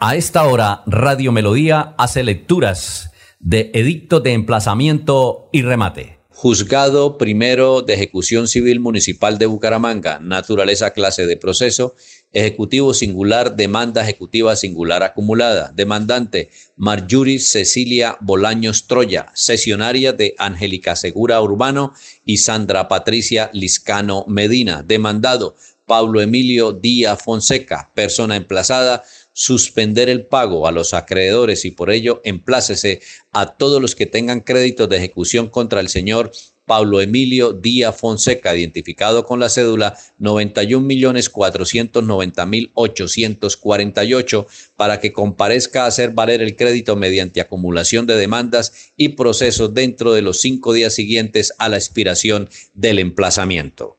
Speaker 11: A esta hora, Radio Melodía hace lecturas de edicto de emplazamiento y remate.
Speaker 12: Juzgado primero de ejecución civil municipal de Bucaramanga, naturaleza clase de proceso, ejecutivo singular, demanda ejecutiva singular acumulada, demandante Marjuri Cecilia Bolaños Troya, sesionaria de Angélica Segura Urbano y Sandra Patricia Liscano Medina, demandado Pablo Emilio Díaz Fonseca, persona emplazada, suspender el pago a los acreedores y por ello emplácese a todos los que tengan créditos de ejecución contra el señor Pablo Emilio Díaz Fonseca, identificado con la cédula 91.490.848, para que comparezca a hacer valer el crédito mediante acumulación de demandas y procesos dentro de los cinco días siguientes a la expiración del emplazamiento.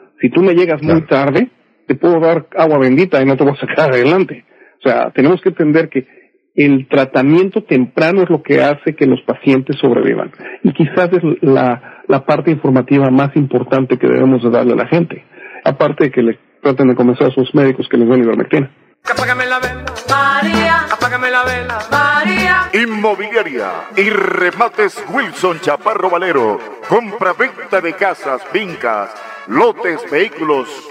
Speaker 1: Si tú me llegas muy tarde, te puedo dar agua bendita y no te voy a sacar [laughs] adelante. O sea, tenemos que entender que el tratamiento temprano es lo que hace que los pacientes sobrevivan. Y quizás es la, la parte informativa más importante que debemos de darle a la gente. Aparte de que le traten de convencer a sus médicos que les den ivermectina.
Speaker 2: Apágame la vela, María. Apágame la vela, María.
Speaker 3: Inmobiliaria y remates Wilson Chaparro Valero. Compra-venta de casas, fincas, lotes, vehículos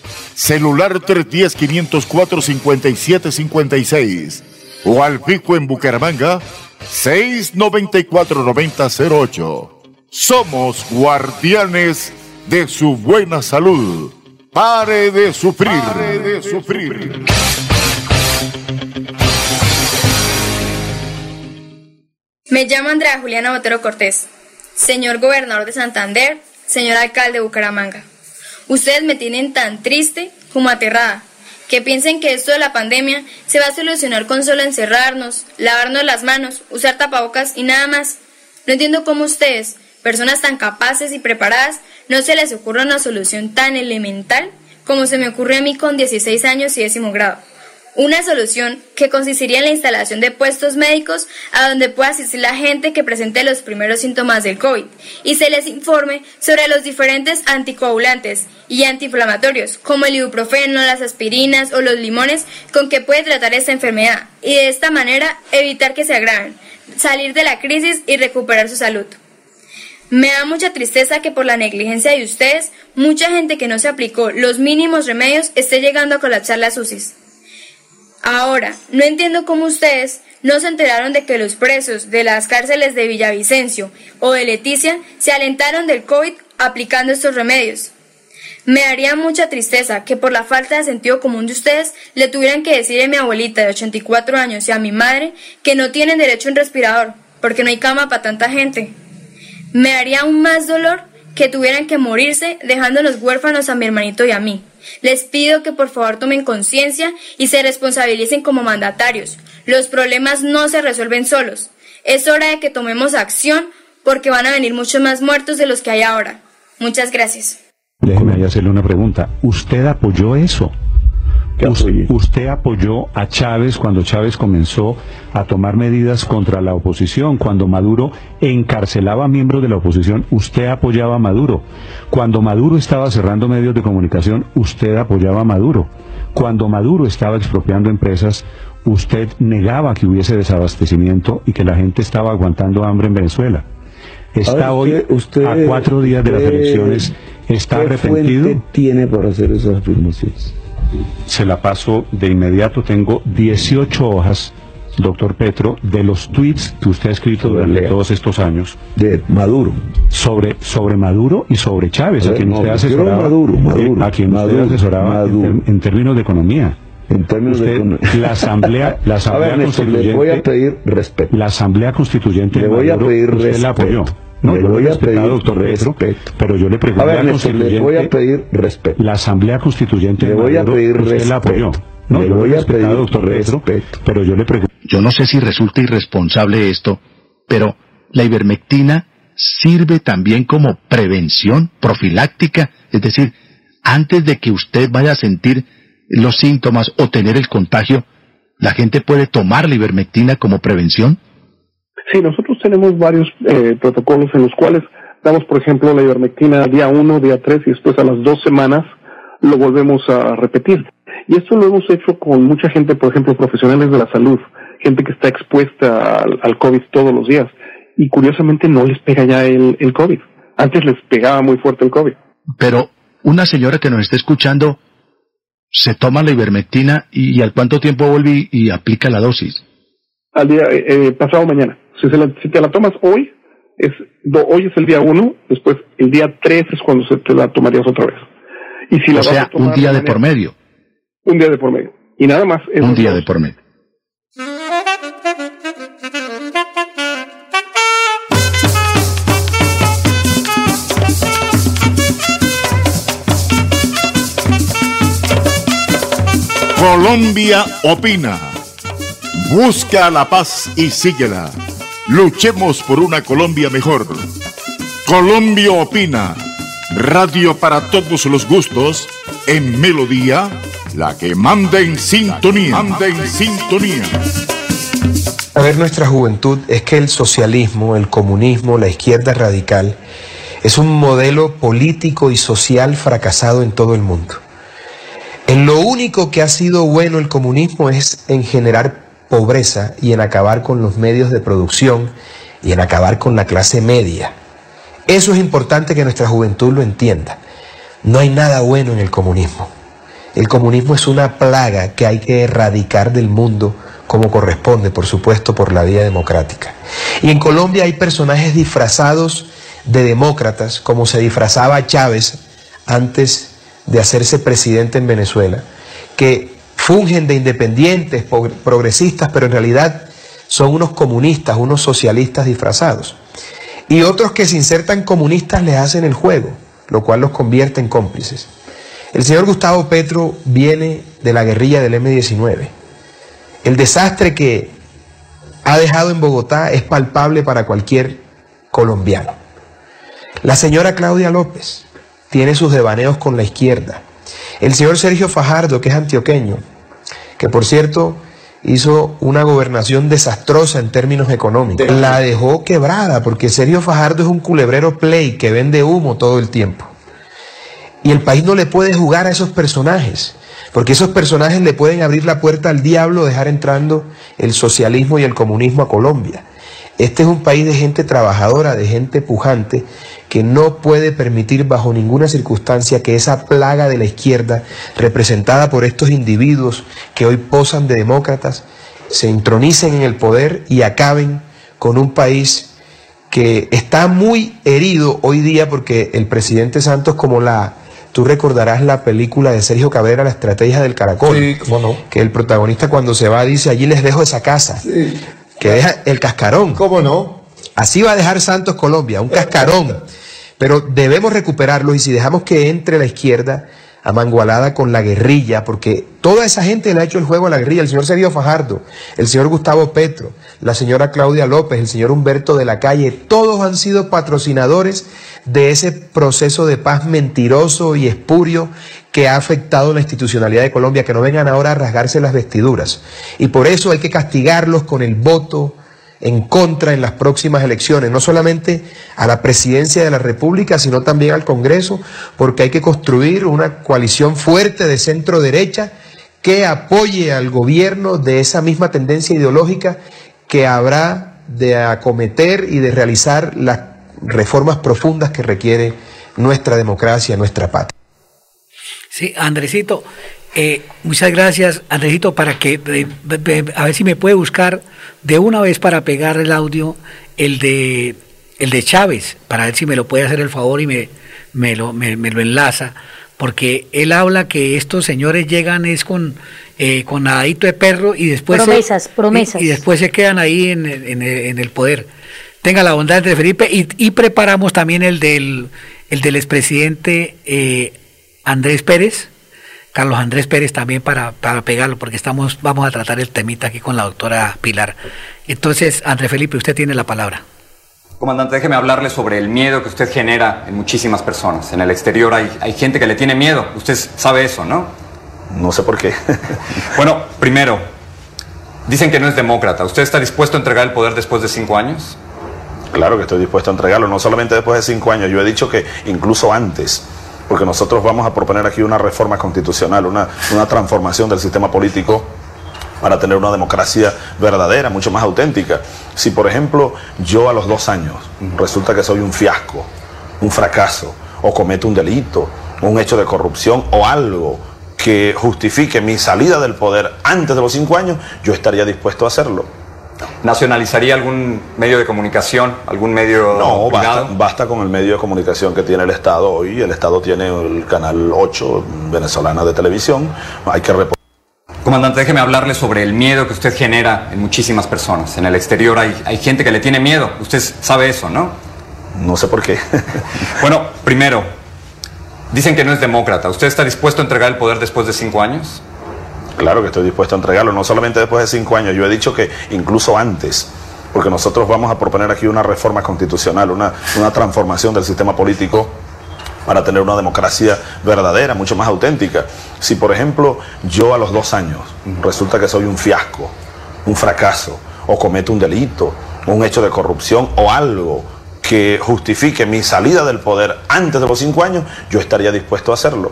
Speaker 3: celular 310-504-5756 o al pico en Bucaramanga 694-9008. Somos guardianes de su buena salud. Pare de sufrir. Pare de sufrir.
Speaker 5: Me llamo Andrea Juliana Botero Cortés. Señor gobernador de Santander, señor alcalde de Bucaramanga. Ustedes me tienen tan triste como aterrada, que piensen que esto de la pandemia se va a solucionar con solo encerrarnos, lavarnos las manos, usar tapabocas y nada más. No entiendo cómo ustedes, personas tan capaces y preparadas, no se les ocurre una solución tan elemental como se me ocurrió a mí con 16 años y décimo grado. Una solución que consistiría en la instalación de puestos médicos a donde pueda asistir la gente que presente los primeros síntomas del COVID y se les informe sobre los diferentes anticoagulantes y antiinflamatorios como el ibuprofeno, las aspirinas o los limones con que puede tratar esta enfermedad y de esta manera evitar que se agraven, salir de la crisis y recuperar su salud. Me da mucha tristeza que por la negligencia de ustedes, mucha gente que no se aplicó los mínimos remedios esté llegando a colapsar las UCIs. Ahora, no entiendo cómo ustedes no se enteraron de que los presos de las cárceles de Villavicencio o de Leticia se alentaron del COVID aplicando estos remedios. Me daría mucha tristeza que por la falta de sentido común de ustedes le tuvieran que decir a mi abuelita de 84 años y a mi madre que no tienen derecho a un respirador, porque no hay cama para tanta gente. Me haría aún más dolor que tuvieran que morirse dejándonos huérfanos a mi hermanito y a mí. Les pido que por favor tomen conciencia y se responsabilicen como mandatarios. Los problemas no se resuelven solos. Es hora de que tomemos acción porque van a venir muchos más muertos de los que hay ahora. Muchas gracias.
Speaker 14: Déjeme hacerle una pregunta. ¿Usted apoyó eso? ¿Usted apoyó a Chávez cuando Chávez comenzó a tomar medidas contra la oposición? Cuando Maduro encarcelaba a miembros de la oposición, usted apoyaba a Maduro. Cuando Maduro estaba cerrando medios de comunicación, usted apoyaba a Maduro. Cuando Maduro estaba expropiando empresas, usted negaba que hubiese desabastecimiento y que la gente estaba aguantando hambre en Venezuela. Está hoy a cuatro días de las elecciones. ¿Está arrepentido?
Speaker 15: ¿Qué tiene para hacer esas afirmaciones?
Speaker 14: Se la paso de inmediato. Tengo 18 hojas, doctor Petro, de los tweets que usted ha escrito durante todos estos años.
Speaker 15: De Maduro.
Speaker 14: Sobre, sobre Maduro y sobre Chávez, a, quien usted asesoraba.
Speaker 15: Maduro, Maduro,
Speaker 14: a quien
Speaker 15: Maduro,
Speaker 14: usted asesoraba en, en términos de economía.
Speaker 15: En términos
Speaker 14: Usted,
Speaker 15: de
Speaker 14: la asamblea, la asamblea [laughs]
Speaker 15: a ver,
Speaker 14: constituyente,
Speaker 15: le voy a pedir respeto.
Speaker 14: la asamblea constituyente
Speaker 15: Le voy a
Speaker 14: Maduro,
Speaker 15: pedir
Speaker 14: usted
Speaker 15: respeto.
Speaker 14: la apoyó. No,
Speaker 15: Le
Speaker 14: yo
Speaker 15: voy a pedir
Speaker 14: doctor Petro,
Speaker 15: respeto.
Speaker 14: pero yo le
Speaker 15: A
Speaker 14: pregunto
Speaker 15: ver, Néstor, le voy a pedir respeto.
Speaker 14: la asamblea constituyente
Speaker 15: Le voy a
Speaker 14: Maduro,
Speaker 15: pedir
Speaker 14: usted la apoyó.
Speaker 15: respeto.
Speaker 14: No,
Speaker 15: Le voy a pedir
Speaker 14: doctor Petro,
Speaker 15: respeto.
Speaker 14: pero yo le pregunto.
Speaker 6: Yo no sé si resulta irresponsable esto, pero la ivermectina sirve también como prevención profiláctica, es decir, antes de que usted vaya a sentir los síntomas o tener el contagio, la gente puede tomar la ivermectina como prevención.
Speaker 1: Sí, nosotros tenemos varios eh, protocolos en los cuales damos, por ejemplo, la ivermectina día 1, día 3 y después a las dos semanas lo volvemos a repetir. Y esto lo hemos hecho con mucha gente, por ejemplo, profesionales de la salud, gente que está expuesta al, al COVID todos los días. Y curiosamente no les pega ya el, el COVID. Antes les pegaba muy fuerte el COVID.
Speaker 6: Pero una señora que nos está escuchando se toma la ivermectina y, al cuánto tiempo vuelve y, y aplica la dosis.
Speaker 1: Al día, eh, eh, pasado mañana. Si, se la- si te la tomas hoy, es, do- hoy es el día 1, después el día 3 es cuando se te la tomarías otra vez. Y si la
Speaker 6: o
Speaker 1: vas
Speaker 6: sea,
Speaker 1: a tomar
Speaker 6: un día de por medio.
Speaker 1: Un día de por medio. Y nada más.
Speaker 6: Un día
Speaker 1: dos.
Speaker 6: de por medio.
Speaker 3: Colombia opina. Busca la paz y síguela. Luchemos por una Colombia mejor. Colombia opina. Radio para todos los gustos. En melodía, la que manda en sintonía. Manda en sintonía.
Speaker 20: A ver, nuestra juventud es que el socialismo, el comunismo, la izquierda radical es un modelo político y social fracasado en todo el mundo. En lo único que ha sido bueno el comunismo es en generar pobreza y en acabar con los medios de producción y en acabar con la clase media. Eso es importante que nuestra juventud lo entienda. No hay nada bueno en el comunismo. El comunismo es una plaga que hay que erradicar del mundo como corresponde, por supuesto, por la vía democrática. Y en Colombia hay personajes disfrazados de demócratas, como se disfrazaba Chávez antes de hacerse presidente en Venezuela, que fungen de independientes, progresistas, pero en realidad son unos comunistas, unos socialistas disfrazados. Y otros que se insertan comunistas les hacen el juego, lo cual los convierte en cómplices. El señor Gustavo Petro viene de la guerrilla del M-19. El desastre que ha dejado en Bogotá es palpable para cualquier colombiano. La señora Claudia López tiene sus devaneos con la izquierda. El señor Sergio Fajardo, que es antioqueño, que por cierto hizo una gobernación desastrosa en términos económicos, la dejó quebrada porque Sergio Fajardo es un culebrero play que vende humo todo el tiempo. Y el país no le puede jugar a esos personajes, porque esos personajes le pueden abrir la puerta al diablo, dejar entrando el socialismo y el comunismo a Colombia. Este es un país de gente trabajadora, de gente pujante, que no puede permitir bajo ninguna circunstancia que esa plaga de la izquierda, representada por estos individuos que hoy posan de demócratas, se intronicen en el poder y acaben con un país que está muy herido hoy día porque el presidente Santos, como la, tú recordarás la película de Sergio Cabrera, La estrategia del caracol, que el protagonista cuando se va dice, allí les dejo esa casa, que deja el cascarón.
Speaker 21: ¿Cómo no?
Speaker 20: Así va a dejar Santos Colombia, un cascarón. [laughs] Pero debemos recuperarlo y si dejamos que entre la izquierda amangualada con la guerrilla, porque toda esa gente le ha hecho el juego a la guerrilla, el señor Sergio Fajardo, el señor Gustavo Petro, la señora Claudia López, el señor Humberto de la Calle, todos han sido patrocinadores de ese proceso de paz mentiroso y espurio que ha afectado la institucionalidad de Colombia, que no vengan ahora a rasgarse las vestiduras. Y por eso hay que castigarlos con el voto en contra en las próximas elecciones, no solamente a la presidencia de la República, sino también al Congreso, porque hay que construir una coalición fuerte de centro derecha que apoye al gobierno de esa misma tendencia ideológica que habrá de acometer y de realizar las reformas profundas que requiere nuestra democracia, nuestra patria.
Speaker 16: Sí, Andresito, eh, muchas gracias, Andresito, para que, a ver si me puede buscar de una vez para pegar el audio, el de, el de Chávez, para ver si me lo puede hacer el favor y me, me, lo, me, lo enlaza, porque él habla que estos señores llegan es con, eh, con nadadito de perro y después...
Speaker 18: Promesas, promesas.
Speaker 16: Y, después se quedan ahí en, en, el poder. Tenga la bondad de Felipe y, y preparamos también el del, el del expresidente eh, Andrés Pérez Carlos Andrés Pérez también para, para pegarlo, porque estamos, vamos a tratar el temita aquí con la doctora Pilar. Entonces, Andrés Felipe, usted tiene la palabra.
Speaker 22: Comandante, déjeme hablarle sobre el miedo que usted genera en muchísimas personas. En el exterior hay, hay gente que le tiene miedo. Usted sabe eso, ¿no?
Speaker 21: No sé por qué. [laughs]
Speaker 22: bueno, primero, dicen que no es demócrata. ¿Usted está dispuesto a entregar el poder después de cinco años?
Speaker 21: Claro que estoy dispuesto a entregarlo, no solamente después de cinco años. Yo he dicho que incluso antes porque nosotros vamos a proponer aquí una reforma constitucional, una, transformación del sistema político para tener una democracia verdadera, mucho más auténtica. Si, por ejemplo, yo a los dos años resulta que soy un fiasco, un fracaso, o cometo un delito, un hecho de corrupción o algo que justifique mi salida del poder antes de los cinco años, yo estaría dispuesto a hacerlo.
Speaker 22: ¿Nacionalizaría algún medio de comunicación, algún medio
Speaker 21: No, basta, con el medio de comunicación que tiene el Estado hoy. El Estado tiene el canal 8 venezolana de televisión. Hay que
Speaker 22: Comandante, déjeme hablarle sobre el miedo que usted genera en muchísimas personas. En el exterior hay, hay gente que le tiene miedo. Usted sabe eso, ¿no?
Speaker 21: No sé por qué. [laughs]
Speaker 22: bueno, primero, dicen que no es demócrata. ¿Usted está dispuesto a entregar el poder después de cinco años?
Speaker 21: Claro que estoy dispuesto a entregarlo, no solamente después de cinco años, yo he dicho que incluso antes, porque nosotros vamos a proponer aquí una reforma constitucional, una, transformación del sistema político para tener una democracia verdadera, mucho más auténtica. Si, por ejemplo, yo a los dos años resulta que soy un fiasco, un fracaso, o cometo un delito, un hecho de corrupción o algo que justifique mi salida del poder antes de los cinco años, yo estaría dispuesto a hacerlo.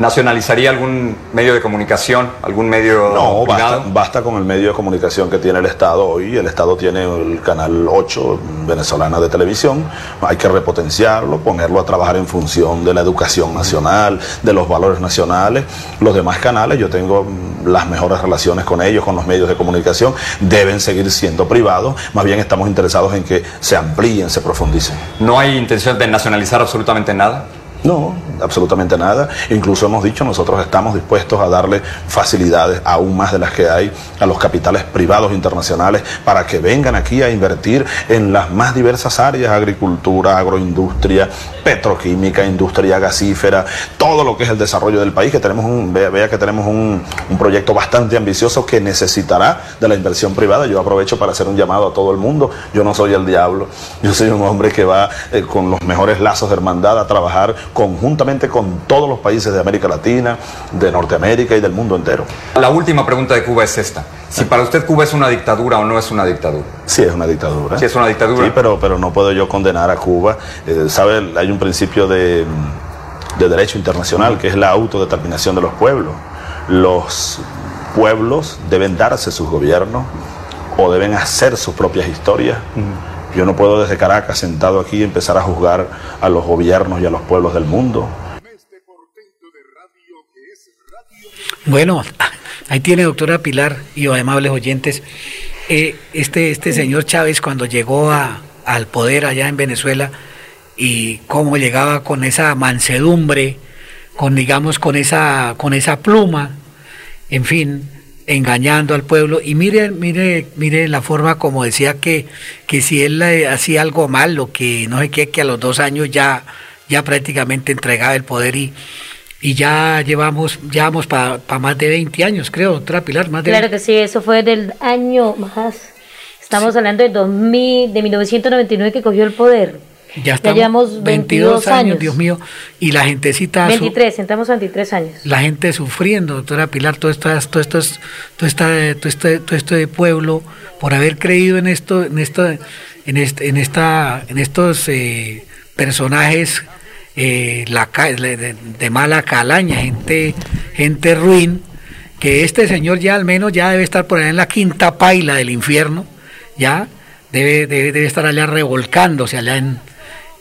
Speaker 22: ¿Nacionalizaría algún medio de comunicación, algún medio
Speaker 21: No, basta, con el medio de comunicación que tiene el Estado hoy. El Estado tiene el canal 8 venezolana de televisión. Hay que repotenciarlo, ponerlo a trabajar en función de la educación nacional, de los valores nacionales. Los demás canales, yo tengo las mejores relaciones con ellos, con los medios de comunicación. Deben seguir siendo privados. Más bien estamos interesados en que se amplíen, se profundicen.
Speaker 22: ¿No hay intención de nacionalizar absolutamente nada?
Speaker 21: No, absolutamente nada. Incluso hemos dicho, nosotros estamos dispuestos a darle facilidades aún más de las que hay a los capitales privados internacionales para que vengan aquí a invertir en las más diversas áreas, agricultura, agroindustria, petroquímica, industria gasífera, todo lo que es el desarrollo del país, que tenemos un, vea, que tenemos un, proyecto bastante ambicioso que necesitará de la inversión privada. Yo aprovecho para hacer un llamado a todo el mundo. Yo no soy el diablo, yo soy un hombre que va eh, con los mejores lazos de hermandad a trabajar conjuntamente con todos los países de América Latina, de Norteamérica y del mundo entero.
Speaker 22: La última pregunta de Cuba es esta. Si para usted Cuba es una dictadura o no es una dictadura.
Speaker 21: Sí, es una dictadura.
Speaker 22: Sí, es una dictadura.
Speaker 21: Sí, pero, pero no puedo yo condenar a Cuba. Eh, ¿Sabe? Hay un principio de, derecho internacional que es la autodeterminación de los pueblos. Los pueblos deben darse sus gobiernos o deben hacer sus propias historias. Yo no puedo desde Caracas, sentado aquí, empezar a juzgar a los gobiernos y a los pueblos del mundo.
Speaker 16: Bueno, [laughs] ahí tiene doctora Pilar y amables oyentes. Eh, este, este señor Chávez cuando llegó a, al poder allá en Venezuela y cómo llegaba con esa mansedumbre, con digamos con esa, con esa pluma, en fin, engañando al pueblo. Y mire, mire, mire la forma como decía que, que si él hacía algo malo, que no sé qué, que a los dos años ya, ya prácticamente entregaba el poder y, y ya llevamos, ya vamos para más de 20 años, creo, doctora Pilar, más de
Speaker 18: Claro que sí, eso fue del año más. Estamos hablando de 2000, de 1999 que cogió el poder.
Speaker 16: Ya, estamos
Speaker 18: llevamos 22 años.
Speaker 16: Dios mío, y la gentecita... su-
Speaker 18: 23, entramos 23 años.
Speaker 16: la gente sufriendo, doctora Pilar, todo esto, todo esto, es- todo esta, todo todo esto de pueblo, por haber creído en esto, en esto, en este, en esta, en estos eh, personajes eh, la, de mala calaña, gente, gente ruin, que este señor ya al menos ya debe estar por allá en la quinta paila del infierno, ya debe, debe, debe estar allá revolcándose allá en,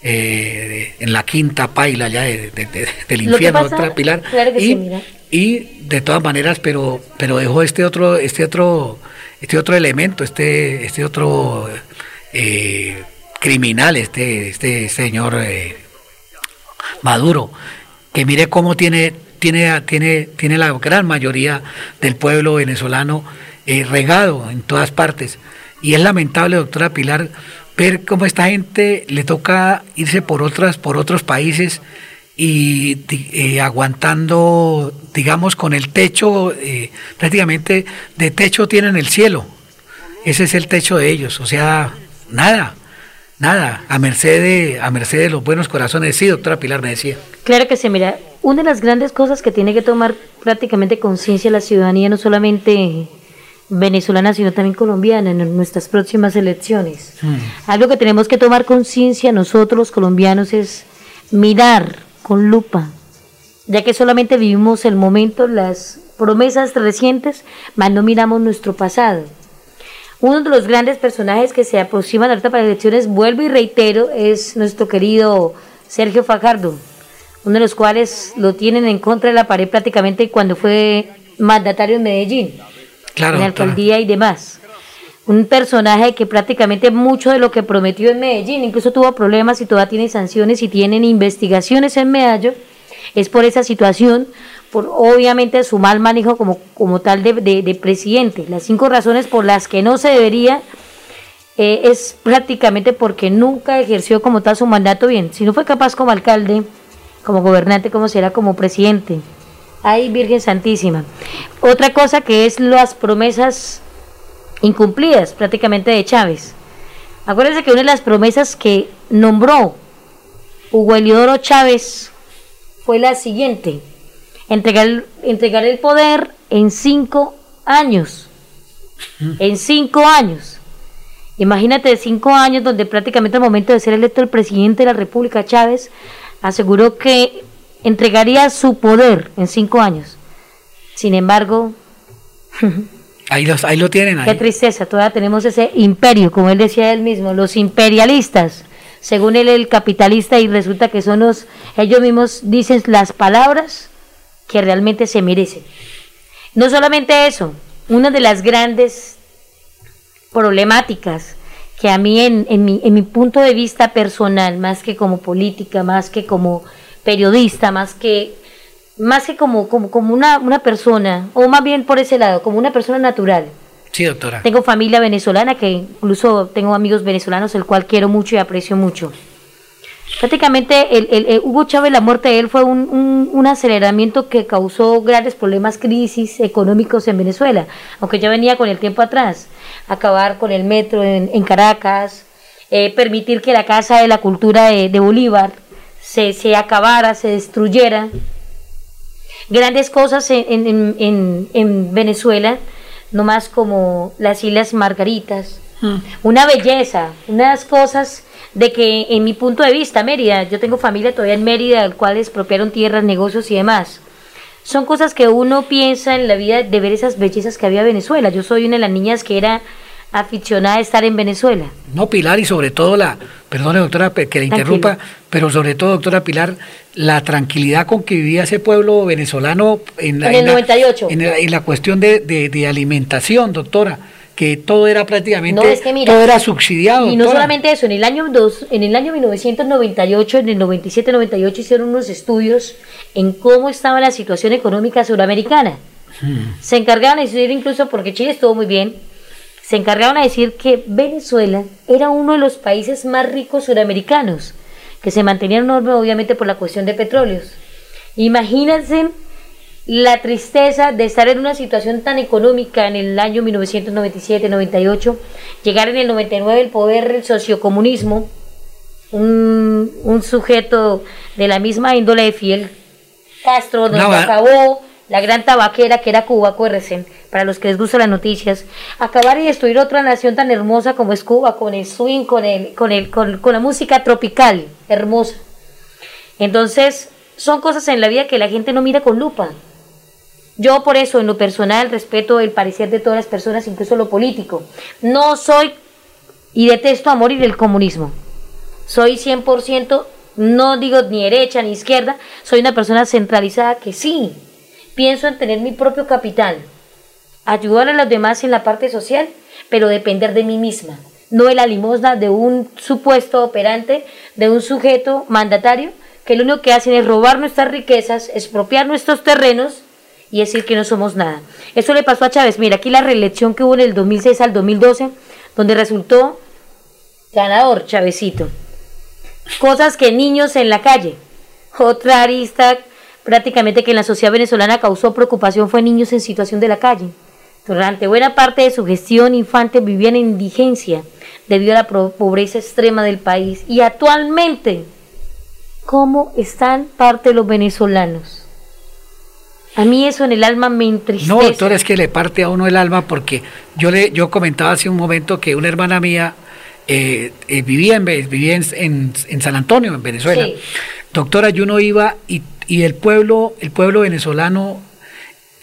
Speaker 16: eh, en la quinta paila allá de- de- de- del infierno,
Speaker 18: pasa-
Speaker 16: doctora Pilar.
Speaker 18: Claro que
Speaker 16: y,
Speaker 18: sí, mira.
Speaker 16: y de todas maneras, pero, pero dejó este otro, este otro, este otro elemento, este, este otro eh, criminal, este, este señor eh, Maduro, que mire cómo tiene, tiene, tiene, tiene la gran mayoría del pueblo venezolano regado en todas partes. Y es lamentable, doctora Pilar, ver cómo esta gente le toca irse por otras, por otros países y eh, aguantando, digamos, con el techo, eh, prácticamente de techo tienen el cielo. Ese es el techo de ellos. O sea, nada, nada, a merced de, a merced de los buenos corazones. Sí, doctora Pilar me decía.
Speaker 18: Claro que sí, mira, una de las grandes cosas que tiene que tomar prácticamente conciencia la ciudadanía, no solamente venezolana, sino también colombiana, en nuestras próximas elecciones. Algo que tenemos que tomar conciencia nosotros los colombianos es mirar con lupa, ya que solamente vivimos el momento, las promesas recientes, mas no miramos nuestro pasado. Uno de los grandes personajes que se aproximan ahorita para elecciones, vuelvo y reitero, es nuestro querido Sergio Fajardo, uno de los cuales lo tienen en contra de la pared prácticamente cuando fue mandatario en Medellín,
Speaker 16: Claro,
Speaker 18: en la
Speaker 16: doctora.
Speaker 18: alcaldía y demás. Un personaje que prácticamente mucho de lo que prometió en Medellín, incluso tuvo problemas y todavía tiene sanciones y tienen investigaciones en Medallo, es por esa situación, por obviamente su mal manejo como, como tal de, de- de presidente. Las cinco razones por las que no se debería eh, es prácticamente porque nunca ejerció como tal su mandato bien. Si no fue capaz como alcalde, como gobernante, como será como presidente. Ay, Virgen Santísima. Otra cosa que es las promesas incumplidas prácticamente de Chávez. Acuérdense que una de las promesas que nombró Hugo Eliodoro Chávez fue la siguiente. Entregar, entregar el poder en cinco años. En cinco años. Imagínate cinco años donde prácticamente al momento de ser electo el presidente de la República, Chávez, aseguró que entregaría su poder en cinco años. Sin embargo, [laughs]
Speaker 16: Ahí, los, ahí lo tienen.
Speaker 18: qué tristeza, todavía tenemos ese imperio, como él decía él mismo, los imperialistas, según él el capitalista, y resulta que son los, ellos mismos dicen las palabras que realmente se merecen. No solamente eso, una de las grandes problemáticas que a mí en, en mi, en mi punto de vista personal, más que como política, más que como periodista, más que más que como, como, como una, una persona, o más bien por ese lado, como una persona natural.
Speaker 16: Sí, doctora.
Speaker 18: Tengo familia venezolana, que incluso tengo amigos venezolanos, el cual quiero mucho y aprecio mucho. Prácticamente el, el- el Hugo Chávez, la muerte de él fue un, un- un aceleramiento que causó grandes problemas, crisis económicos en Venezuela, aunque ya venía con el tiempo atrás. Acabar con el metro en, en Caracas, eh, permitir que la Casa de la Cultura de, de Bolívar se, se acabara, se destruyera. Grandes cosas en, en- en- en- en Venezuela, no más como las Islas Margaritas, una belleza, unas cosas de que en mi punto de vista, Mérida, yo tengo familia todavía en Mérida, al cual expropiaron tierras, negocios y demás. Son cosas que uno piensa en la vida de ver esas bellezas que había en Venezuela. Yo soy una de las niñas que era aficionada a estar en Venezuela.
Speaker 16: No, Pilar, y sobre todo la, perdone doctora que le
Speaker 18: Tranquilo.
Speaker 16: interrumpa, pero sobre todo, doctora Pilar, la tranquilidad con que vivía ese pueblo venezolano en la,
Speaker 18: En el
Speaker 16: la-
Speaker 18: 98.
Speaker 16: en la, en la cuestión de, de- de alimentación, doctora, que todo era prácticamente,
Speaker 18: No, es que mira,
Speaker 16: todo era subsidiado.
Speaker 18: Y no
Speaker 16: doctora.
Speaker 18: solamente eso, en el año dos, en el año 1998, en el 97-98 hicieron unos estudios en cómo estaba la situación económica suramericana. Se encargaron de decir incluso, porque Chile estuvo muy bien, se encargaron de decir que Venezuela era uno de los países más ricos suramericanos, que se mantenían enorme obviamente por la cuestión de petróleos. Imagínense la tristeza de estar en una situación tan económica en el año 1997-98, llegar en el 99 el poder del sociocomunismo, un, un sujeto de la misma índole de Fidel Castro, donde
Speaker 16: No, va-
Speaker 18: acabó la gran tabaquera que era Cuba, acuérdense, para los que les gustan las noticias, acabar y destruir otra nación tan hermosa como es Cuba, con el swing, con, el, con, el, con, con la música tropical, hermosa. Entonces, son cosas en la vida que la gente no mira con lupa. Yo por eso, en lo personal, respeto el parecer de todas las personas, incluso lo político. No soy y detesto a morir el comunismo. Soy 100%, no digo ni derecha ni izquierda, soy una persona centralizada que sí, pienso en tener mi propio capital, ayudar a los demás en la parte social, pero depender de mí misma, no de la limosna de un supuesto operante, de un sujeto mandatario, que lo único que hacen es robar nuestras riquezas, expropiar nuestros terrenos y decir que no somos nada. Eso le pasó a Chávez. Mira, aquí la reelección que hubo en el 2006 al 2012, donde resultó ganador Chavecito. Cosas que niños en la calle. Otra arista prácticamente que en la sociedad venezolana causó preocupación fue niños en situación de la calle. Durante buena parte de su gestión, infantes vivían en indigencia debido a la pobreza extrema del país. Y actualmente, ¿cómo están parte de los venezolanos? A mí eso en el alma me entristece.
Speaker 16: No, doctora, es que le parte a uno el alma porque yo le yo comentaba hace un momento que una hermana mía eh, eh, vivía, en, vivía en, en- en San Antonio, en Venezuela.
Speaker 18: Sí.
Speaker 16: Doctora, yo no iba y, y el pueblo, el pueblo venezolano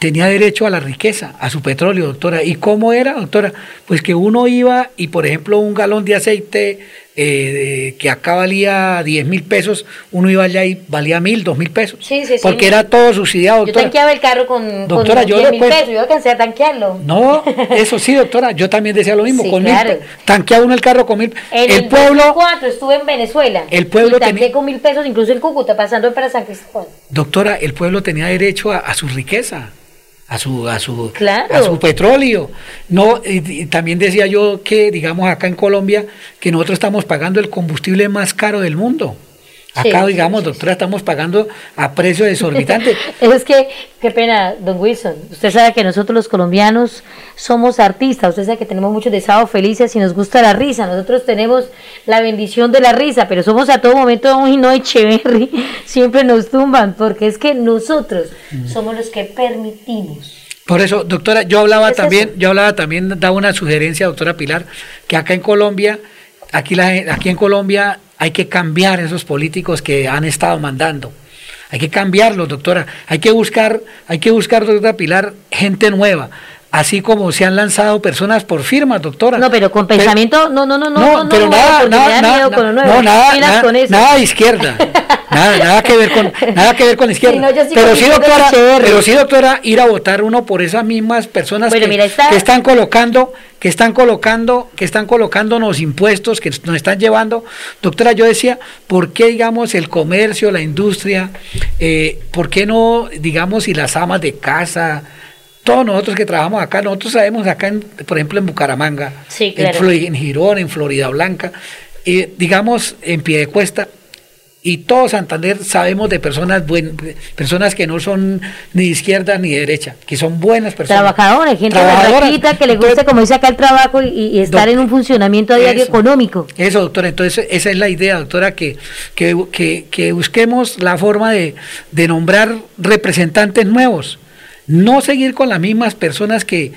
Speaker 16: tenía derecho a la riqueza, a su petróleo, doctora. ¿Y cómo era, doctora? Pues que uno iba y, por ejemplo, un galón de aceite eh, de- que acá valía 10 mil pesos, uno iba allá y valía mil, dos mil pesos.
Speaker 18: Sí, sí, sí.
Speaker 16: Porque era todo subsidiado,
Speaker 18: Yo
Speaker 16: doctora.
Speaker 18: tanqueaba el carro con,
Speaker 16: Doctora,
Speaker 18: con
Speaker 16: yo
Speaker 18: 10
Speaker 16: le
Speaker 18: mil pesos, yo alcancé a tanquearlo.
Speaker 16: No, [laughs] eso sí, doctora, yo también decía lo mismo.
Speaker 18: Sí,
Speaker 16: con mil
Speaker 18: claro.
Speaker 16: pe- tanquea uno el carro con mil.
Speaker 18: En
Speaker 16: el
Speaker 18: el,
Speaker 16: pueblo,
Speaker 18: 2004 estuve en Venezuela.
Speaker 16: El pueblo
Speaker 18: y
Speaker 16: tenía-
Speaker 18: con mil pesos, incluso en Cúcuta, pasando para San Cristóbal.
Speaker 16: doctora, el pueblo tenía derecho a, a su riqueza, a su, a su,
Speaker 18: Claro.
Speaker 16: a su petróleo. No, y, y también decía yo que, digamos, acá en Colombia, que nosotros estamos pagando el combustible más caro del mundo. Acá,
Speaker 18: Sí,
Speaker 16: digamos, doctora, estamos pagando a precio desorbitante. [laughs]
Speaker 18: Es que, qué pena, don Wilson. Usted sabe que nosotros los colombianos somos artistas. Usted sabe que tenemos muchos deseados felices y nos gusta la risa. Nosotros tenemos la bendición de la risa, pero somos a todo momento un no Echeverry. [laughs] Siempre nos tumban, porque es que nosotros
Speaker 16: Mm.
Speaker 18: somos los que permitimos.
Speaker 16: Por eso, doctora, yo hablaba
Speaker 18: ¿Es
Speaker 16: también,
Speaker 18: eso?
Speaker 16: yo hablaba también, daba una sugerencia, doctora Pilar, que acá en Colombia, aquí, la, aquí en Colombia hay que cambiar esos políticos que han estado mandando. Hay que cambiarlos, doctora. Hay que buscar, hay que buscar, doctora Pilar, gente nueva. Así como se han lanzado personas por firmas, doctora.
Speaker 18: No, pero con pensamiento, no, no, no, no,
Speaker 16: No,
Speaker 18: no,
Speaker 16: pero
Speaker 18: no,
Speaker 16: nada, nada,
Speaker 18: da
Speaker 16: nada, no, nada, nada, nada de izquierda, [laughs] nada, nada que ver con, nada que ver con la izquierda.
Speaker 18: Sí, no, yo sí
Speaker 16: pero sí, doctora, pero sí, doctora, ir a votar uno por esas mismas personas
Speaker 18: Bueno,
Speaker 16: que,
Speaker 18: mira, está-
Speaker 16: que están colocando, que están colocando, que están colocando los impuestos que nos están llevando. Doctora, yo decía, ¿por qué, digamos, el comercio, la industria, eh, por qué no, digamos, y las amas de casa, todos nosotros que trabajamos acá, nosotros sabemos acá, en, por ejemplo, en Bucaramanga,
Speaker 18: Sí,
Speaker 16: en,
Speaker 18: claro.
Speaker 16: En Girón, en Florida Blanca, eh, digamos, en Piedecuesta, y todo Santander sabemos de personas buen, personas que no son ni de izquierda ni de derecha, que son buenas personas.
Speaker 18: Trabajadores, gente
Speaker 16: Trabajadoras.
Speaker 18: berraquita que le guste, como dice acá, el trabajo y, y estar en un funcionamiento a diario
Speaker 16: Eso.
Speaker 18: económico.
Speaker 16: Eso, doctora, entonces esa es la idea, doctora, que, que, que- que busquemos la forma de, de nombrar representantes nuevos, no seguir con las mismas personas que,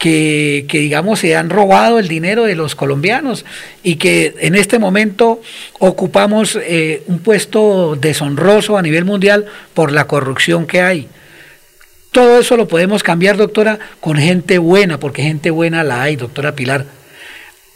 Speaker 16: que, digamos, se han robado el dinero de los colombianos y que en este momento ocupamos eh, un puesto deshonroso a nivel mundial por la corrupción que hay. Todo eso lo podemos cambiar, doctora, con gente buena, porque gente buena la hay, doctora Pilar.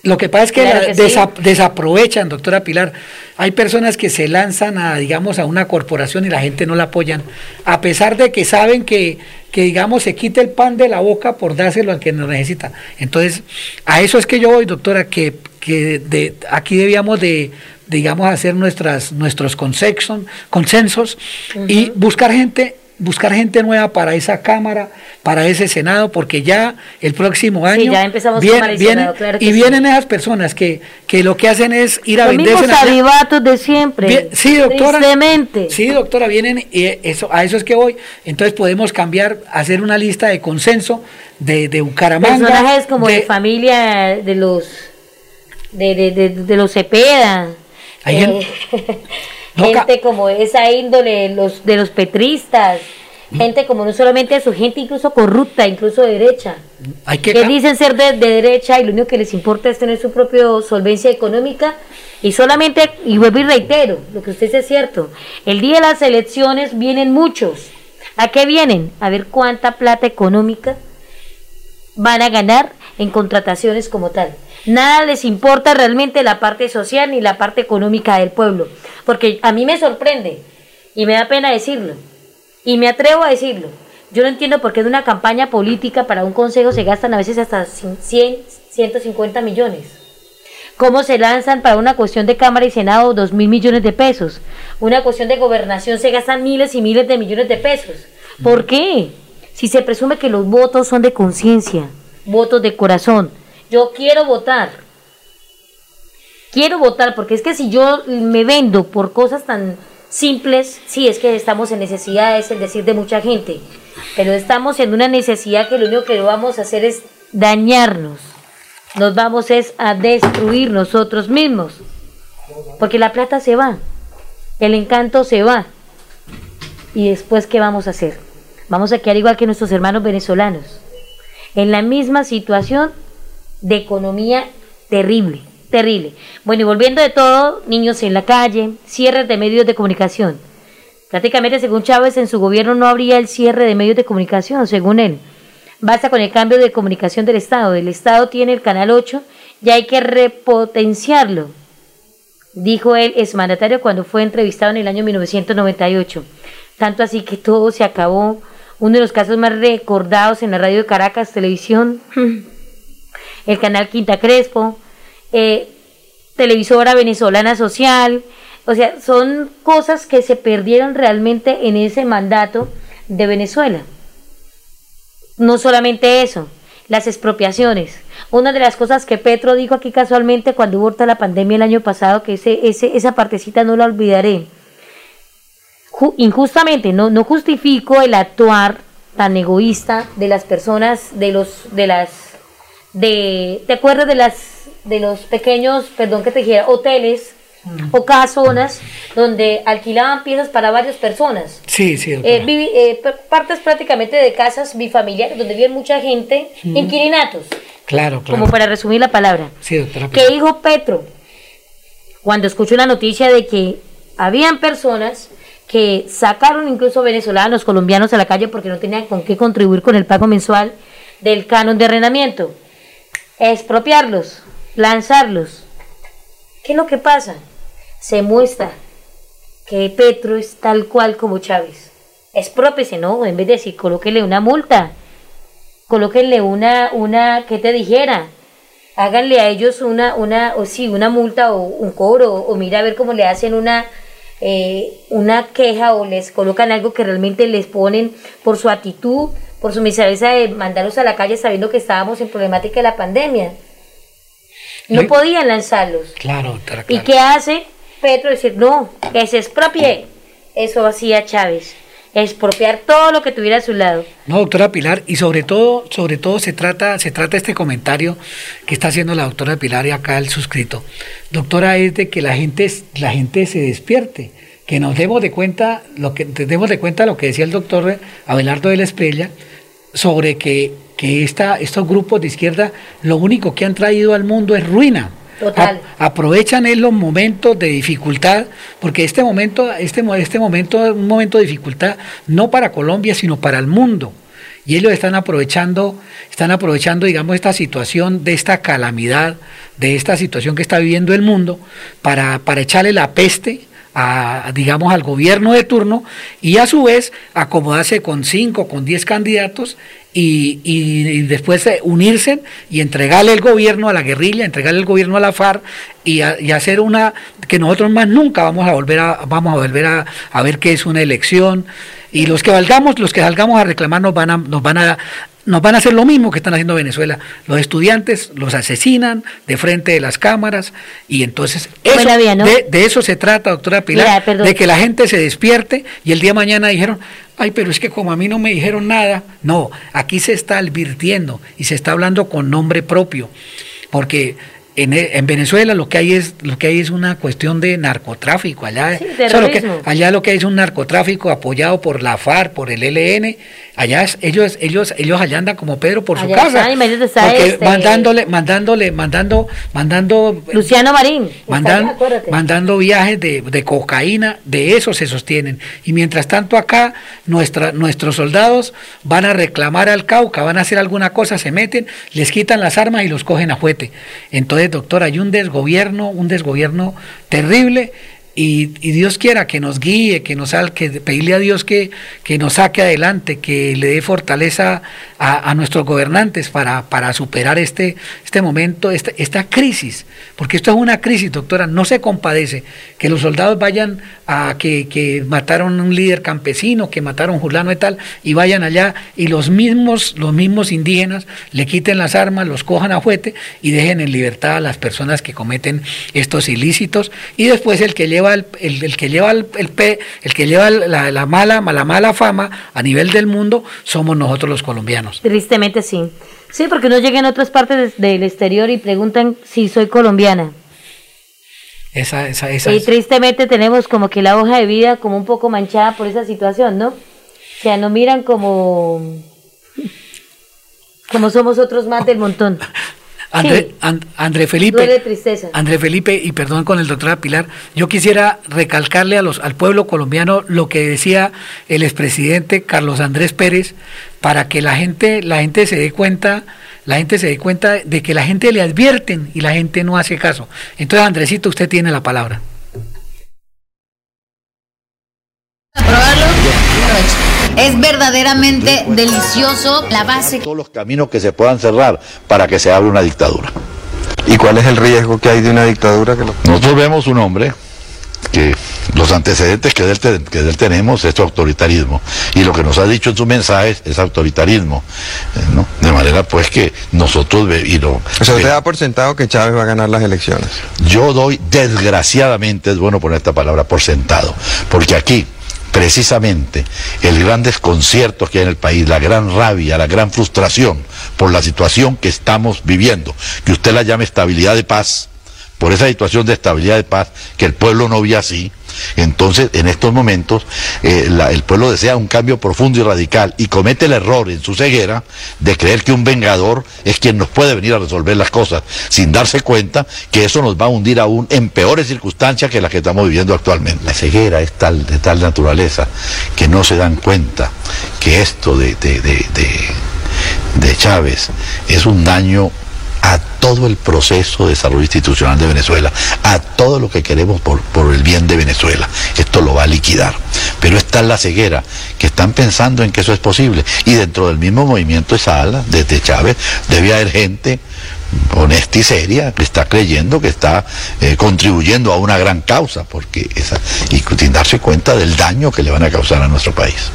Speaker 16: Lo que pasa es que,
Speaker 18: Claro
Speaker 16: la-
Speaker 18: que sí.
Speaker 16: desa- desaprovechan, doctora Pilar. Hay personas que se lanzan a, digamos, a una corporación y la gente no la apoyan, a pesar de que saben que, que digamos, se quite el pan de la boca por dárselo al que lo necesita. Entonces, a eso es que yo voy, doctora, que, que de, aquí debíamos de, digamos, hacer nuestras, nuestros consensos, consensos y buscar gente buscar gente nueva para esa Cámara, para ese Senado, porque ya el próximo año
Speaker 18: ya empezamos
Speaker 16: viene-
Speaker 18: Senado, claro
Speaker 16: y
Speaker 18: sí.
Speaker 16: vienen esas personas que, que lo que hacen es ir a
Speaker 18: Los
Speaker 16: venderse.
Speaker 18: mismos avivatos de siempre.
Speaker 16: Bien, sí, doctora.
Speaker 18: Tristemente.
Speaker 16: Sí, doctora, vienen y eso, a eso es que voy. Entonces podemos cambiar, hacer una lista de consenso de, de Bucaramanga.
Speaker 18: Personajes como de,
Speaker 16: de-
Speaker 18: familia de los de, de, de, de los Cepeda.
Speaker 16: Hay
Speaker 18: eh, [laughs] gente como esa índole los de los petristas. Gente como no solamente eso, gente incluso corrupta, incluso de derecha.
Speaker 16: Hay que
Speaker 18: dicen ser de, de derecha y lo único que les importa es tener su propia solvencia económica y solamente, y vuelvo y reitero, lo que usted dice es cierto, el día de las elecciones vienen muchos. ¿A qué vienen? A ver cuánta plata económica van a ganar en contrataciones como tal. Nada les importa realmente la parte social ni la parte económica del pueblo, porque a mí me sorprende y me da pena decirlo y me atrevo a decirlo. Yo no entiendo por qué en una campaña política para un consejo se gastan a veces hasta 100, 150 millones. ¿Cómo se lanzan para una cuestión de Cámara y Senado 2 mil millones de pesos? Una cuestión de gobernación se gastan miles y miles de millones de pesos. ¿Por qué? Si se presume que los votos son de conciencia, votos de corazón. Yo quiero votar. Quiero votar porque es que si yo me vendo por cosas tan simples, sí, es que estamos en necesidad, es el decir de mucha gente, pero estamos en una necesidad que lo único que vamos a hacer es dañarnos. Nos vamos es a destruir nosotros mismos. Porque la plata se va, el encanto se va. ¿Y después qué vamos a hacer? Vamos a quedar igual que nuestros hermanos venezolanos, en la misma situación de economía terrible, terrible. Bueno, y volviendo de todo, niños en la calle, cierres de medios de comunicación. Prácticamente, según Chávez, en su gobierno no habría el cierre de medios de comunicación, según él. Basta con el cambio de comunicación del Estado. El Estado tiene el Canal 8 y hay que repotenciarlo, dijo el exmandatario cuando fue entrevistado en el año 1998. Tanto así que todo se acabó. Uno de los casos más recordados en la radio de Caracas Televisión, [laughs] el canal Quinta Crespo, eh, televisora venezolana social, o sea, son cosas que se perdieron realmente en ese mandato de Venezuela. No solamente eso, las expropiaciones. Una de las cosas que Petro dijo aquí casualmente cuando hubo la pandemia el año pasado, que ese, ese, esa partecita no la olvidaré. Ju- injustamente, no, no justifico el actuar tan egoísta de las personas, de los, de las, de, ¿te acuerdas de las, de los pequeños, perdón que te dijera, hoteles o casonas donde alquilaban piezas para varias personas?
Speaker 16: Sí, sí.
Speaker 18: Eh, vivi- eh, partes prácticamente de casas bifamiliares donde vive mucha gente,
Speaker 16: Ujú.
Speaker 18: inquilinatos,
Speaker 16: claro, claro.
Speaker 18: como para resumir la palabra.
Speaker 16: Sí, doctora.
Speaker 18: ¿Qué dijo Petro? Cuando escuchó la noticia de que habían personas que sacaron incluso venezolanos, colombianos a la calle porque no tenían con qué contribuir con el pago mensual del canon de arrendamiento. Expropiarlos, lanzarlos. ¿Qué es lo que pasa? Se muestra que Petro es tal cual como Chávez. Expropiese, ¿no? En vez de decir, colóquenle una multa, colóquenle una, una, ¿qué te dijera? Háganle a ellos una, una, o sí, una multa o un cobro, o, mira a ver cómo le hacen una, eh, una queja o les colocan algo que realmente les ponen por su actitud, por su miserabilidad de mandarlos a la calle sabiendo que estábamos en problemática de la pandemia. No podían lanzarlos.
Speaker 16: Claro,
Speaker 18: ¿Y qué hace Petro? Decir, no, que se expropie. Eso hacía Chávez. Expropiar todo lo que tuviera a su lado.
Speaker 16: No, doctora Pilar, y sobre todo, sobre todo se trata, se trata este comentario que está haciendo la doctora Pilar y acá el suscrito. Doctora, es de que la gente, la gente se despierte, que nos demos de cuenta, lo que demos de cuenta lo que decía el doctor Abelardo de la Esprella, sobre que, que esta, estos grupos de izquierda lo único que han traído al mundo es ruina.
Speaker 18: Total.
Speaker 16: Aprovechan en los momentos de dificultad, porque este momento, este, este momento es un momento de dificultad no para Colombia, sino para el mundo. Y ellos están aprovechando, están aprovechando, digamos, esta situación de esta calamidad, de esta situación que está viviendo el mundo, para, para echarle la peste a, digamos, al gobierno de turno y a su vez acomodarse con cinco, con diez candidatos y, y- y después unirse y entregarle el gobierno a la guerrilla, entregarle el gobierno a la FARC y, a- y hacer una que nosotros más nunca vamos a volver a vamos a volver a, a ver qué es una elección y los que valgamos, los que salgamos a reclamar nos van a nos van a nos van a hacer lo mismo que están haciendo Venezuela. Los estudiantes los asesinan de frente de las cámaras y entonces eso-
Speaker 18: vía, ¿no?
Speaker 16: de, de eso se trata, doctora Pilar,
Speaker 18: Mira,
Speaker 16: de que la gente se despierte y el día de mañana dijeron, ay, pero es que como a mí no me dijeron nada, no, aquí se está advirtiendo y se está hablando con nombre propio, porque en, e- en Venezuela lo que hay es lo que hay es una cuestión de narcotráfico allá
Speaker 18: Sí,
Speaker 16: lo que- allá lo que hay es un narcotráfico apoyado por la FARC por el ELN allá ellos ellos ellos allá andan como Pedro por su casa porque
Speaker 18: este-
Speaker 16: mandándole mandándole mandando mandando
Speaker 18: Luciano Marín.
Speaker 16: mandan- mandando viajes de, de cocaína, de eso se sostienen. Y mientras tanto acá, nuestra, nuestros soldados van a reclamar al Cauca, van a hacer alguna cosa, se meten, les quitan las armas y los cogen a fuete. Entonces, doctor, hay un desgobierno, un desgobierno terrible. Y, y Dios quiera que nos guíe, que nos que pedirle a Dios que, que nos saque adelante, que le dé fortaleza a, a nuestros gobernantes para, para superar este, este momento, este- esta crisis. Porque esto es una crisis, doctora, no se compadece que los soldados vayan a que, que mataron un líder campesino, que mataron Julano y tal, y vayan allá y los mismos, los mismos indígenas le quiten las armas, los cojan a fuete y dejen en libertad a las personas que cometen estos ilícitos. Y después el que lleva el, el- el que lleva el, el el que lleva la, la mala, la mala fama a nivel del mundo somos nosotros los colombianos.
Speaker 18: Tristemente sí. Sí, porque no llegan a otras partes de- del exterior y preguntan si soy colombiana.
Speaker 16: Esa, esa, esa
Speaker 18: Y tristemente tenemos como que la hoja de vida como un poco manchada por esa situación, ¿no? O sea, nos miran como como somos otros más del montón. [laughs]
Speaker 16: André,
Speaker 18: Sí.
Speaker 16: An- André Felipe.
Speaker 18: Duele tristeza.
Speaker 16: André Felipe, y perdón con el doctor Pilar, yo quisiera recalcarle a los, al pueblo colombiano lo que decía el expresidente Carlos Andrés Pérez, para que la gente, la gente se dé cuenta, la gente se dé cuenta de que la gente le advierten y la gente no hace caso. Entonces, Andresito, usted tiene la palabra.
Speaker 23: Es verdaderamente delicioso la base.
Speaker 24: todos los caminos que se puedan cerrar para que se abra una dictadura.
Speaker 20: ¿Y cuál es el riesgo que hay de una dictadura que lo...
Speaker 24: Nosotros vemos un hombre que los antecedentes que de él, que de él tenemos es su autoritarismo y lo que nos ha dicho en sus mensajes es autoritarismo, eh, ¿no? De manera pues que nosotros y lo
Speaker 20: O sea, usted da por sentado que Chávez va a ganar las elecciones.
Speaker 24: yo doy desgraciadamente es bueno poner esta palabra por sentado, porque aquí precisamente el gran desconcierto que hay en el país, la gran rabia, la gran frustración por la situación que estamos viviendo, que usted la llame estabilidad de paz, por esa situación de estabilidad de paz que el pueblo no vio así. Entonces, en estos momentos, eh, el pueblo desea un cambio profundo y radical y comete el error en su ceguera de creer que un vengador es quien nos puede venir a resolver las cosas, sin darse cuenta que eso nos va a hundir aún en peores circunstancias que las que estamos viviendo actualmente. La ceguera es tal, de tal naturaleza que no se dan cuenta que esto de- de- de- de Chávez es un daño a todo el proceso de desarrollo institucional de Venezuela, a todo lo que queremos por, por el bien de Venezuela. Esto lo va a liquidar. Pero está la ceguera, que están pensando en que eso es posible. Y dentro del mismo movimiento esa ala, desde Chávez, debe haber gente honesta y seria que está creyendo que está eh, contribuyendo a una gran causa, porque y sin darse cuenta del daño que le van a causar a nuestro país.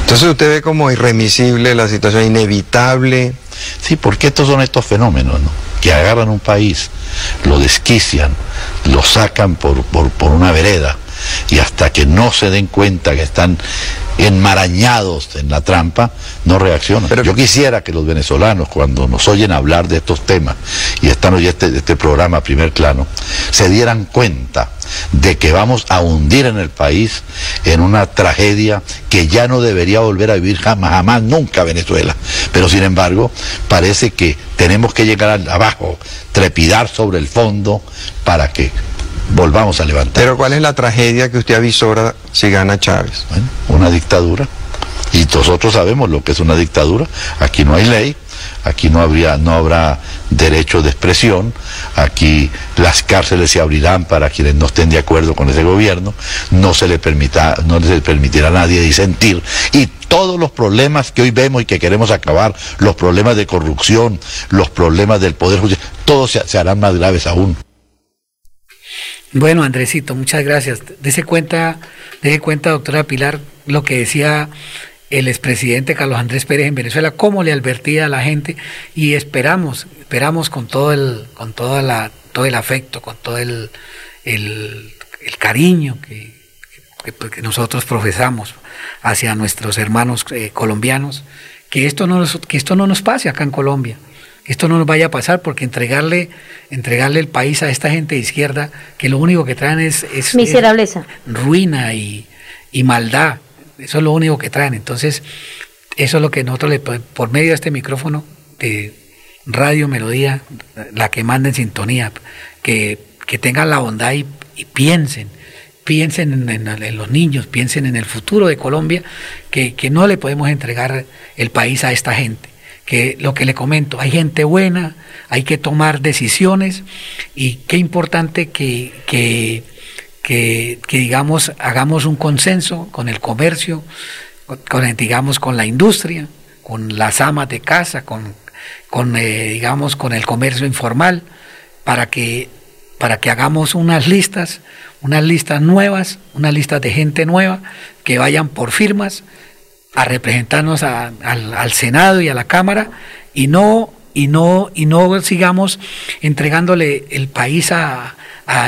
Speaker 20: Entonces usted ve como irremisible la situación inevitable.
Speaker 24: Sí, porque estos son estos fenómenos, ¿no? Que agarran un país, lo desquician, lo sacan por, por, por una vereda y hasta que no se den cuenta que están enmarañados en la trampa, no reaccionan. Yo quisiera que los venezolanos, cuando nos oyen hablar de estos temas y están oyendo este, este programa Primer Plano, se dieran cuenta de que vamos a hundir en el país en una tragedia que ya no debería volver a vivir jamás, jamás, nunca Venezuela. Pero sin embargo, parece que tenemos que llegar al- abajo, trepidar sobre el fondo para que volvamos a levantar.
Speaker 20: Pero ¿cuál es la tragedia que usted avisora si gana Chávez?
Speaker 24: Bueno, una dictadura. Y nosotros sabemos lo que es una dictadura. Aquí no hay ley, aquí no habría, no habrá derecho de expresión, aquí las cárceles se abrirán para quienes no estén de acuerdo con ese gobierno, no se le permita, no se le permitirá a nadie disentir y todos los problemas que hoy vemos y que queremos acabar, los problemas de corrupción, los problemas del Poder Judicial, todos se, se harán más graves aún.
Speaker 16: Bueno, Andresito, muchas gracias. Dese cuenta, deje cuenta, doctora Pilar, lo que decía el expresidente Carlos Andrés Pérez en Venezuela, cómo le advertía a la gente y esperamos, esperamos con todo el, con toda la, todo el afecto, con todo el, el, el cariño que, que, pues, nosotros profesamos hacia nuestros hermanos eh, colombianos, que esto, no nos, que esto no nos pase acá en Colombia, esto no nos vaya a pasar, porque entregarle, entregarle el país a esta gente de izquierda, que lo único que traen es, es,
Speaker 18: Miserableza.
Speaker 16: es ruina y, y maldad, eso es lo único que traen. Entonces, eso es lo que nosotros, le, por medio de este micrófono de Radio Melodía, la que manda en sintonía, que, que tengan la bondad y, y piensen, piensen en, en- en los niños, piensen en el futuro de Colombia, que, que no le podemos entregar el país a esta gente. Que lo que le comento, hay gente buena, hay que tomar decisiones y qué importante que, que, que, digamos, hagamos un consenso con el comercio, con, con, digamos, con la industria, con las amas de casa, con, con eh, digamos, con el comercio informal, para que, para que hagamos unas listas, unas listas nuevas, unas listas de gente nueva, que vayan por firmas a representarnos al, al Senado y a la Cámara y no y no y no sigamos entregándole el país a,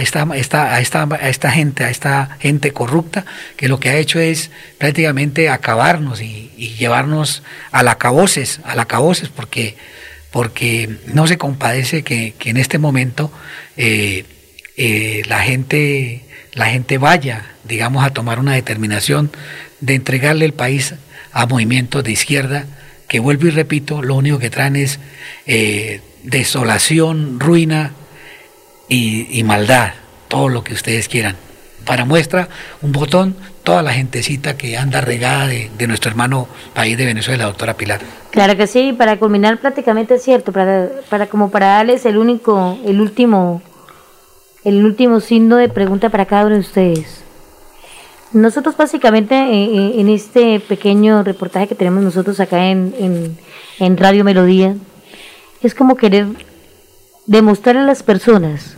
Speaker 16: esta, esta, a, esta, a esta gente, a esta gente corrupta, que lo que ha hecho es prácticamente acabarnos y, llevarnos a la caboces, a la caboces, porque, porque no se compadece que, que en este momento eh, eh, la gente la gente vaya, digamos, a tomar una determinación de entregarle el país a movimientos de izquierda, que vuelvo y repito, lo único que traen es eh, desolación, ruina y, maldad, todo lo que ustedes quieran. Para muestra, un botón, toda la gentecita que anda regada de, de nuestro hermano país de Venezuela, doctora Pilar.
Speaker 18: Claro que sí, para culminar prácticamente es cierto, para, para como para darles el único, el último, el último signo de pregunta para cada uno de ustedes. Nosotros básicamente eh, eh, en este pequeño reportaje que tenemos nosotros acá en, en, en Radio Melodía, es como querer demostrar a las personas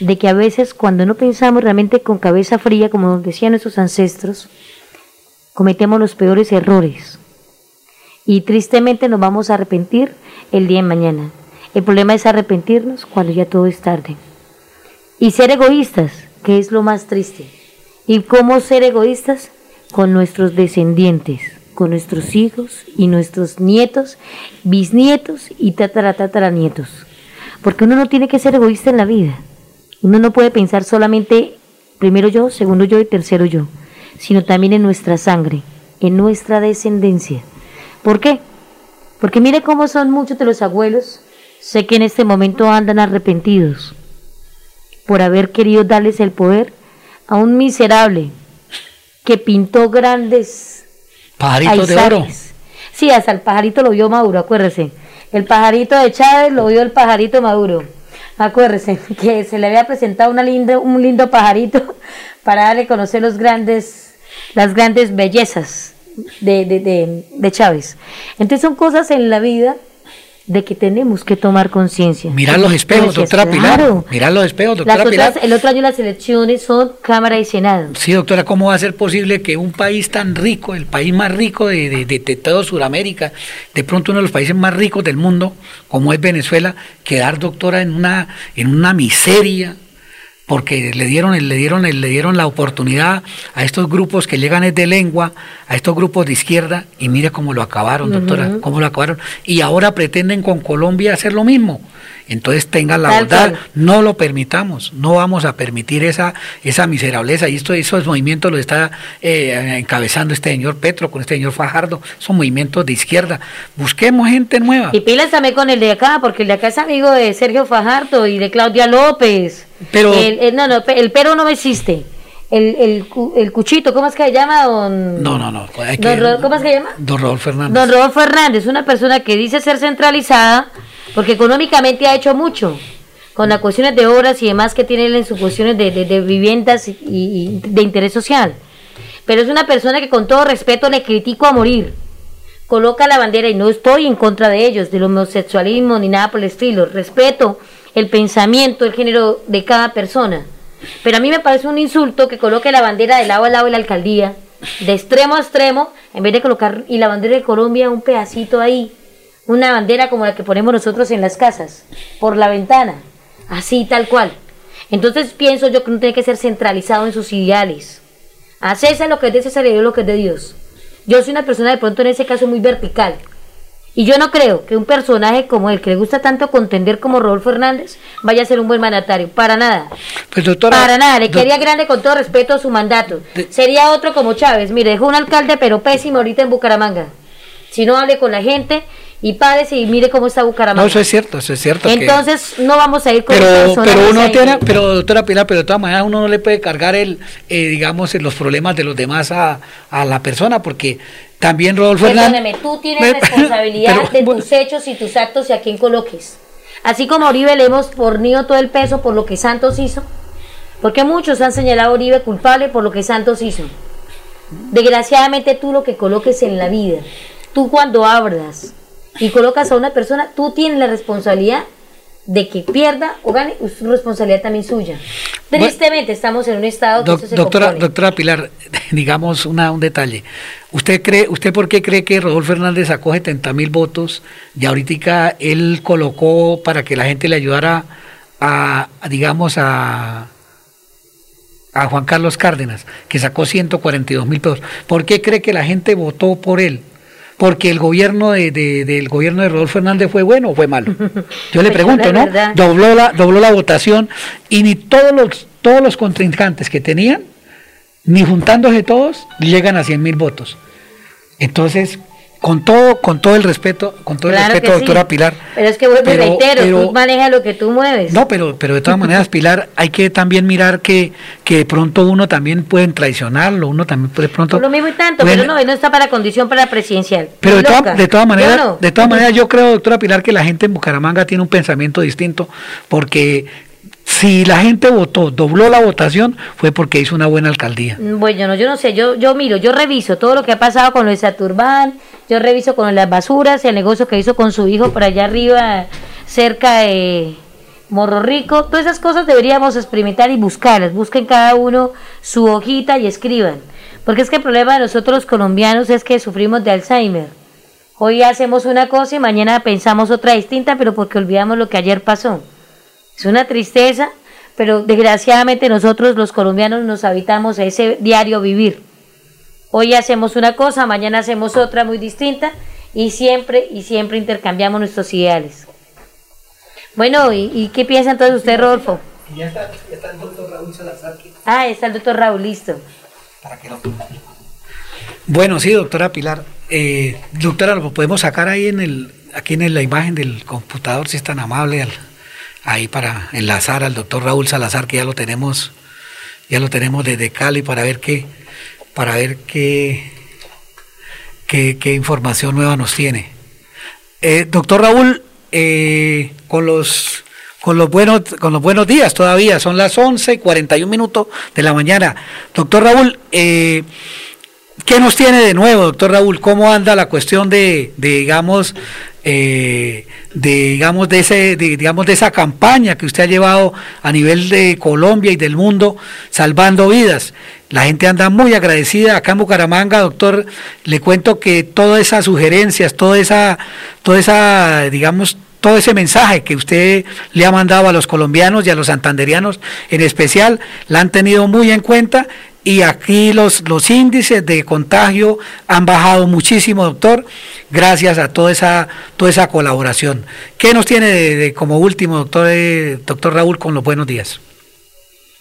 Speaker 18: de que a veces cuando no pensamos realmente con cabeza fría, como decían nuestros ancestros, cometemos los peores errores y tristemente nos vamos a arrepentir el día de mañana. El problema es arrepentirnos cuando ya todo es tarde. Y ser egoístas, que es lo más triste. ¿Y cómo ser egoístas? Con nuestros descendientes, con nuestros hijos y nuestros nietos, bisnietos y tatara, tataranietos. Porque uno no tiene que ser egoísta en la vida. Uno no puede pensar solamente primero yo, segundo yo y tercero yo, sino también en nuestra sangre, en nuestra descendencia. ¿Por qué? Porque mire cómo son muchos de los abuelos, sé que en este momento andan arrepentidos por haber querido darles el poder a un miserable que pintó grandes
Speaker 16: Pajaritos de oro.
Speaker 18: paisajes. Sí, hasta el pajarito lo vio Maduro, acuérdese. El pajarito de Chávez lo vio el pajarito Maduro. Acuérdese [laughs] que se le había presentado una linda, un lindo pajarito [laughs] para darle a conocer los grandes, las grandes bellezas de, de, de, de Chávez. Entonces son cosas en la vida de que tenemos que tomar conciencia.
Speaker 16: Mirar los espejos,
Speaker 18: Gracias,
Speaker 16: doctora Pilar. Mirar los espejos, Pilar.
Speaker 18: el otro año las elecciones son Cámara y Senado.
Speaker 16: Sí, doctora, ¿cómo va a ser posible que un país tan rico, el país más rico de, de, de, de todo Sudamérica, de pronto uno de los países más ricos del mundo, como es Venezuela, quedar, doctora, en una, en una miseria? Porque le dieron, le dieron, le dieron la oportunidad a estos grupos que llegan es de lengua, a estos grupos de izquierda, y mire cómo lo acabaron, doctora, cómo lo acabaron. Y ahora pretenden con Colombia hacer lo mismo. Entonces tengan la
Speaker 18: Tal
Speaker 16: bondad,
Speaker 18: cual.
Speaker 16: no lo permitamos, no vamos a permitir esa, esa miserableza. Y esto, esos movimientos lo está eh, encabezando este señor Petro, con este señor Fajardo, son movimientos de izquierda. Busquemos gente nueva.
Speaker 18: Y pilas también con el de acá, porque el de acá es amigo de Sergio Fajardo y de Claudia López.
Speaker 16: Pero-
Speaker 18: El, el- no, no, el pero no existe. El, el, el cuchito, ¿cómo es que se llama? Don,
Speaker 16: No, no, no. hay
Speaker 18: don
Speaker 16: que-
Speaker 18: Ro- ¿Cómo es que se llama?
Speaker 16: Don Rodolfo Fernández.
Speaker 18: Don Rodolfo Fernández, una persona que dice ser centralizada, porque económicamente ha hecho mucho, con las cuestiones de obras y demás que tiene en sus cuestiones de, de- viviendas y, y de interés social. pero es una persona que con todo respeto le critico a morir. Coloca la bandera y no estoy en contra de ellos, del homosexualismo ni nada por el estilo. Respeto el pensamiento, el género de cada persona. Pero a mí me parece un insulto que coloque la bandera de lado a lado de la alcaldía, de extremo a extremo, en vez de colocar y la bandera de Colombia un pedacito ahí, una bandera como la que ponemos nosotros en las casas, por la ventana, así tal cual. Entonces pienso yo que no tiene que ser centralizado en sus ideales. A César lo que es de César y lo que es de Dios. Yo soy una persona de pronto en ese caso muy vertical. Y yo no creo que un personaje como el que le gusta tanto contender como Rodolfo Hernández vaya a ser un buen mandatario. Para nada.
Speaker 16: Pues doctora,
Speaker 18: Para nada. Le quería grande con todo respeto a su mandato. Sería otro como Chávez. Mire, dejó un alcalde pero pésimo ahorita en Bucaramanga. Si no hable con la gente y párese y mire cómo está Bucaramanga.
Speaker 16: no, eso es cierto, eso es cierto. que-
Speaker 18: Entonces no vamos a ir con
Speaker 16: pero, pero uno tiene, pero doctora Pilar, pero de todas maneras uno no le puede cargar el, eh, digamos, los problemas de los demás a, a la persona, porque también Rodolfo.
Speaker 18: Perdóneme, tú tienes [laughs] responsabilidad
Speaker 16: pero-
Speaker 18: de tus hechos y tus actos y a quién coloques. Así como a Uribe le hemos fornido todo el peso por lo que Santos hizo, porque muchos han señalado a Uribe culpable por lo que Santos hizo. Desgraciadamente tú lo que coloques en la vida, tú cuando abras y colocas a una persona, tú tienes la responsabilidad de que pierda o gane, es responsabilidad también suya. Tristemente estamos en un estado que
Speaker 16: Doc-
Speaker 18: eso se
Speaker 16: doctora,
Speaker 18: compone.
Speaker 16: doctora Pilar, [laughs] digamos una, un detalle. ¿Usted cree, usted por qué cree que Rodolfo Hernández sacó 70 mil votos y ahorita él colocó para que la gente le ayudara a, a, digamos, a, a Juan Carlos Cárdenas, que sacó 142 mil pesos? ¿Por qué cree que la gente votó por él? Porque el gobierno de, de- del gobierno de Rodolfo Hernández fue bueno o fue malo. [laughs] Yo le
Speaker 18: Pues,
Speaker 16: pregunto, ¿no?
Speaker 18: verdad.
Speaker 16: Dobló la, dobló la votación y ni todos los, todos los contrincantes que tenían, ni juntándose todos, llegan a 100 mil votos. Entonces, con todo, con todo el respeto, con todo el respeto,
Speaker 18: sí.
Speaker 16: doctora Pilar.
Speaker 18: Pero es que vuelvo y
Speaker 16: pero-
Speaker 18: reitero,
Speaker 16: pero-
Speaker 18: tú manejas lo que tú mueves.
Speaker 16: No, pero, pero de todas maneras, [laughs] Pilar, hay que también mirar que, que de pronto uno también pueden traicionarlo, uno también puede de pronto...
Speaker 18: Por lo mismo y tanto,
Speaker 16: pueden-
Speaker 18: pero no, no está para condición para presidencial.
Speaker 16: Pero de, toda- de todas maneras,
Speaker 18: no.
Speaker 16: de todas maneras, yo creo, doctora Pilar, que la gente en Bucaramanga tiene un pensamiento distinto, porque si la gente votó, dobló la votación, fue porque hizo una buena alcaldía.
Speaker 18: Mm, Bueno, no, yo no sé, yo, yo miro, yo reviso todo lo que ha pasado con lo de Saturbán, yo reviso con las basuras, el negocio que hizo con su hijo por allá arriba, cerca de Morro Rico, todas esas cosas deberíamos experimentar y buscarlas, busquen cada uno su hojita y escriban, porque es que el problema de nosotros los colombianos es que sufrimos de Alzheimer. Hoy hacemos una cosa y mañana pensamos otra distinta, pero porque olvidamos lo que ayer pasó. Es una tristeza, pero desgraciadamente nosotros los colombianos nos habitamos a ese diario vivir. Hoy hacemos una cosa, mañana hacemos otra muy distinta y siempre y siempre intercambiamos nuestros ideales. Bueno, ¿y, y qué piensa entonces usted, Rodolfo?
Speaker 16: Ya está, el doctor Raúl Salazar.
Speaker 18: Ah, está el doctor Raúl, listo.
Speaker 16: Bueno, sí, doctora Pilar. Eh, doctora, lo podemos sacar ahí en el, aquí en la imagen del computador, si es tan amable, al- ahí para enlazar al doctor Raúl Salazar, que ya lo tenemos, ya lo tenemos desde Cali para ver qué, para ver qué, qué, información nueva nos tiene. Eh, doctor Raúl, eh, con los con los buenos con los buenos días todavía, son las 11 y 41 minutos de la mañana. Doctor Raúl, eh, ¿Qué nos tiene de nuevo, doctor Raúl? ¿Cómo anda la cuestión de, digamos, eh, de, digamos, de ese, digamos, de esa campaña que usted ha llevado a nivel de Colombia y del mundo, salvando vidas? La gente anda muy agradecida acá en Bucaramanga, doctor. Le cuento que todas esas sugerencias, toda esa, toda esa, digamos, todo ese mensaje que usted le ha mandado a los colombianos y a los santanderianos en especial, la han tenido muy en cuenta y aquí los, los índices de contagio han bajado muchísimo, doctor, gracias a toda esa, toda esa colaboración. ¿Qué nos tiene de, como último, doctor, eh, doctor Raúl, con los buenos días?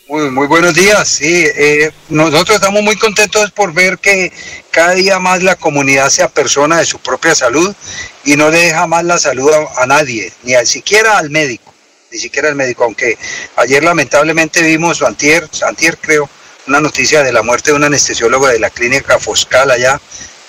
Speaker 25: Muy, buenos días, sí. eh, nosotros estamos muy contentos por ver que cada día más la comunidad se apersona de su propia salud y no le deja más la salud a, nadie, ni a, siquiera al médico, ni siquiera al médico, aunque ayer lamentablemente vimos, antier, antier creo, una noticia de la muerte de un anestesiólogo de la clínica Foscal allá.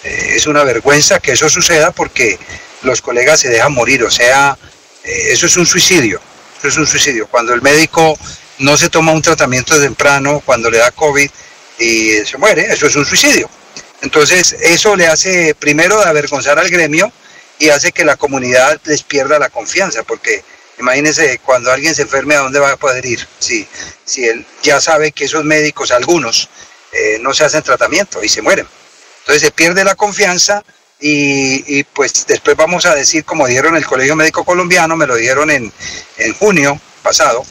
Speaker 25: Eh, es una vergüenza que eso suceda porque los colegas se dejan morir, o sea, eh, eso es un suicidio, eso es un suicidio. Cuando el médico no se toma un tratamiento temprano, cuando le da COVID, y se muere, eso es un suicidio. Entonces, eso le hace primero avergonzar al gremio y hace que la comunidad les pierda la confianza, porque imagínense cuando alguien se enferme, ¿a dónde va a poder ir? Si, si él ya sabe que esos médicos, algunos, eh, no se hacen tratamiento y se mueren. Entonces se pierde la confianza y, y, pues después vamos a decir, como dieron el Colegio Médico Colombiano, me lo dieron en, en junio pasado,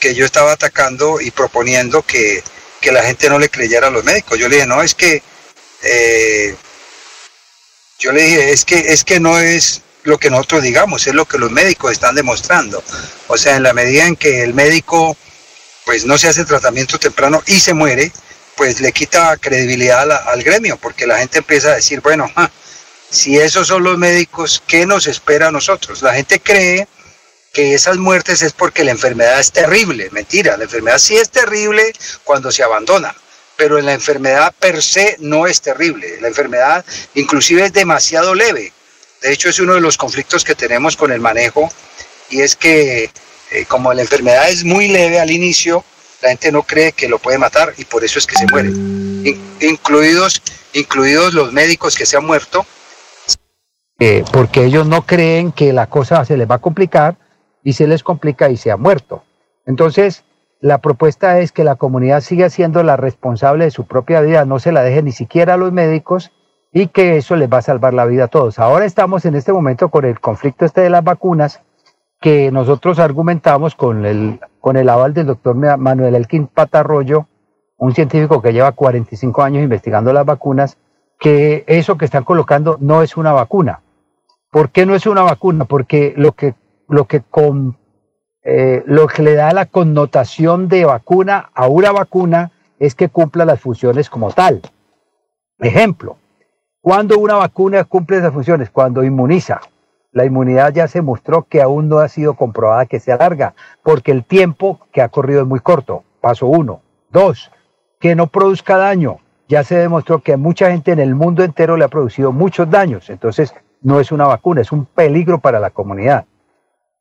Speaker 25: que yo estaba atacando y proponiendo que, que, la gente no le creyera a los médicos. Yo le dije, no, es que, eh, yo le dije, es que, es que no es lo que nosotros digamos, es lo que los médicos están demostrando. O sea, en la medida en que el médico pues no se hace tratamiento temprano y se muere, pues le quita credibilidad al gremio, porque la gente empieza a decir, bueno, si esos son los médicos, ¿qué nos espera a nosotros? La gente cree que esas muertes es porque la enfermedad es terrible. Mentira, la enfermedad sí es terrible cuando se abandona, pero la enfermedad per se no es terrible. La enfermedad inclusive es demasiado leve. De hecho, es uno de los conflictos que tenemos con el manejo y es que eh, como la enfermedad es muy leve al inicio, la gente no cree que lo puede matar y por eso es que se muere. In, incluidos, incluidos los médicos que se han muerto.
Speaker 26: Eh, porque ellos no creen que la cosa se les va a complicar y se les complica y se ha muerto. Entonces, la propuesta es que la comunidad siga siendo la responsable de su propia vida, no se la deje ni siquiera a los médicos y que eso les va a salvar la vida a todos. Ahora estamos en este momento con el conflicto este de las vacunas que nosotros argumentamos con el, con el aval del doctor Manuel Elkin Patarroyo, un científico que lleva 45 años investigando las vacunas, que eso que están colocando no es una vacuna. ¿Por qué no es una vacuna? Porque lo que lo que, con, eh, lo que le da la connotación de vacuna a una vacuna es que cumpla las funciones como tal. Ejemplo, cuando una vacuna cumple esas funciones, cuando inmuniza. La inmunidad ya se mostró que aún no ha sido comprobada que sea larga, porque el tiempo que ha corrido es muy corto. Paso uno. Dos, que no produzca daño. Ya se demostró que a mucha gente en el mundo entero le ha producido muchos daños. Entonces, no es una vacuna, es un peligro para la comunidad.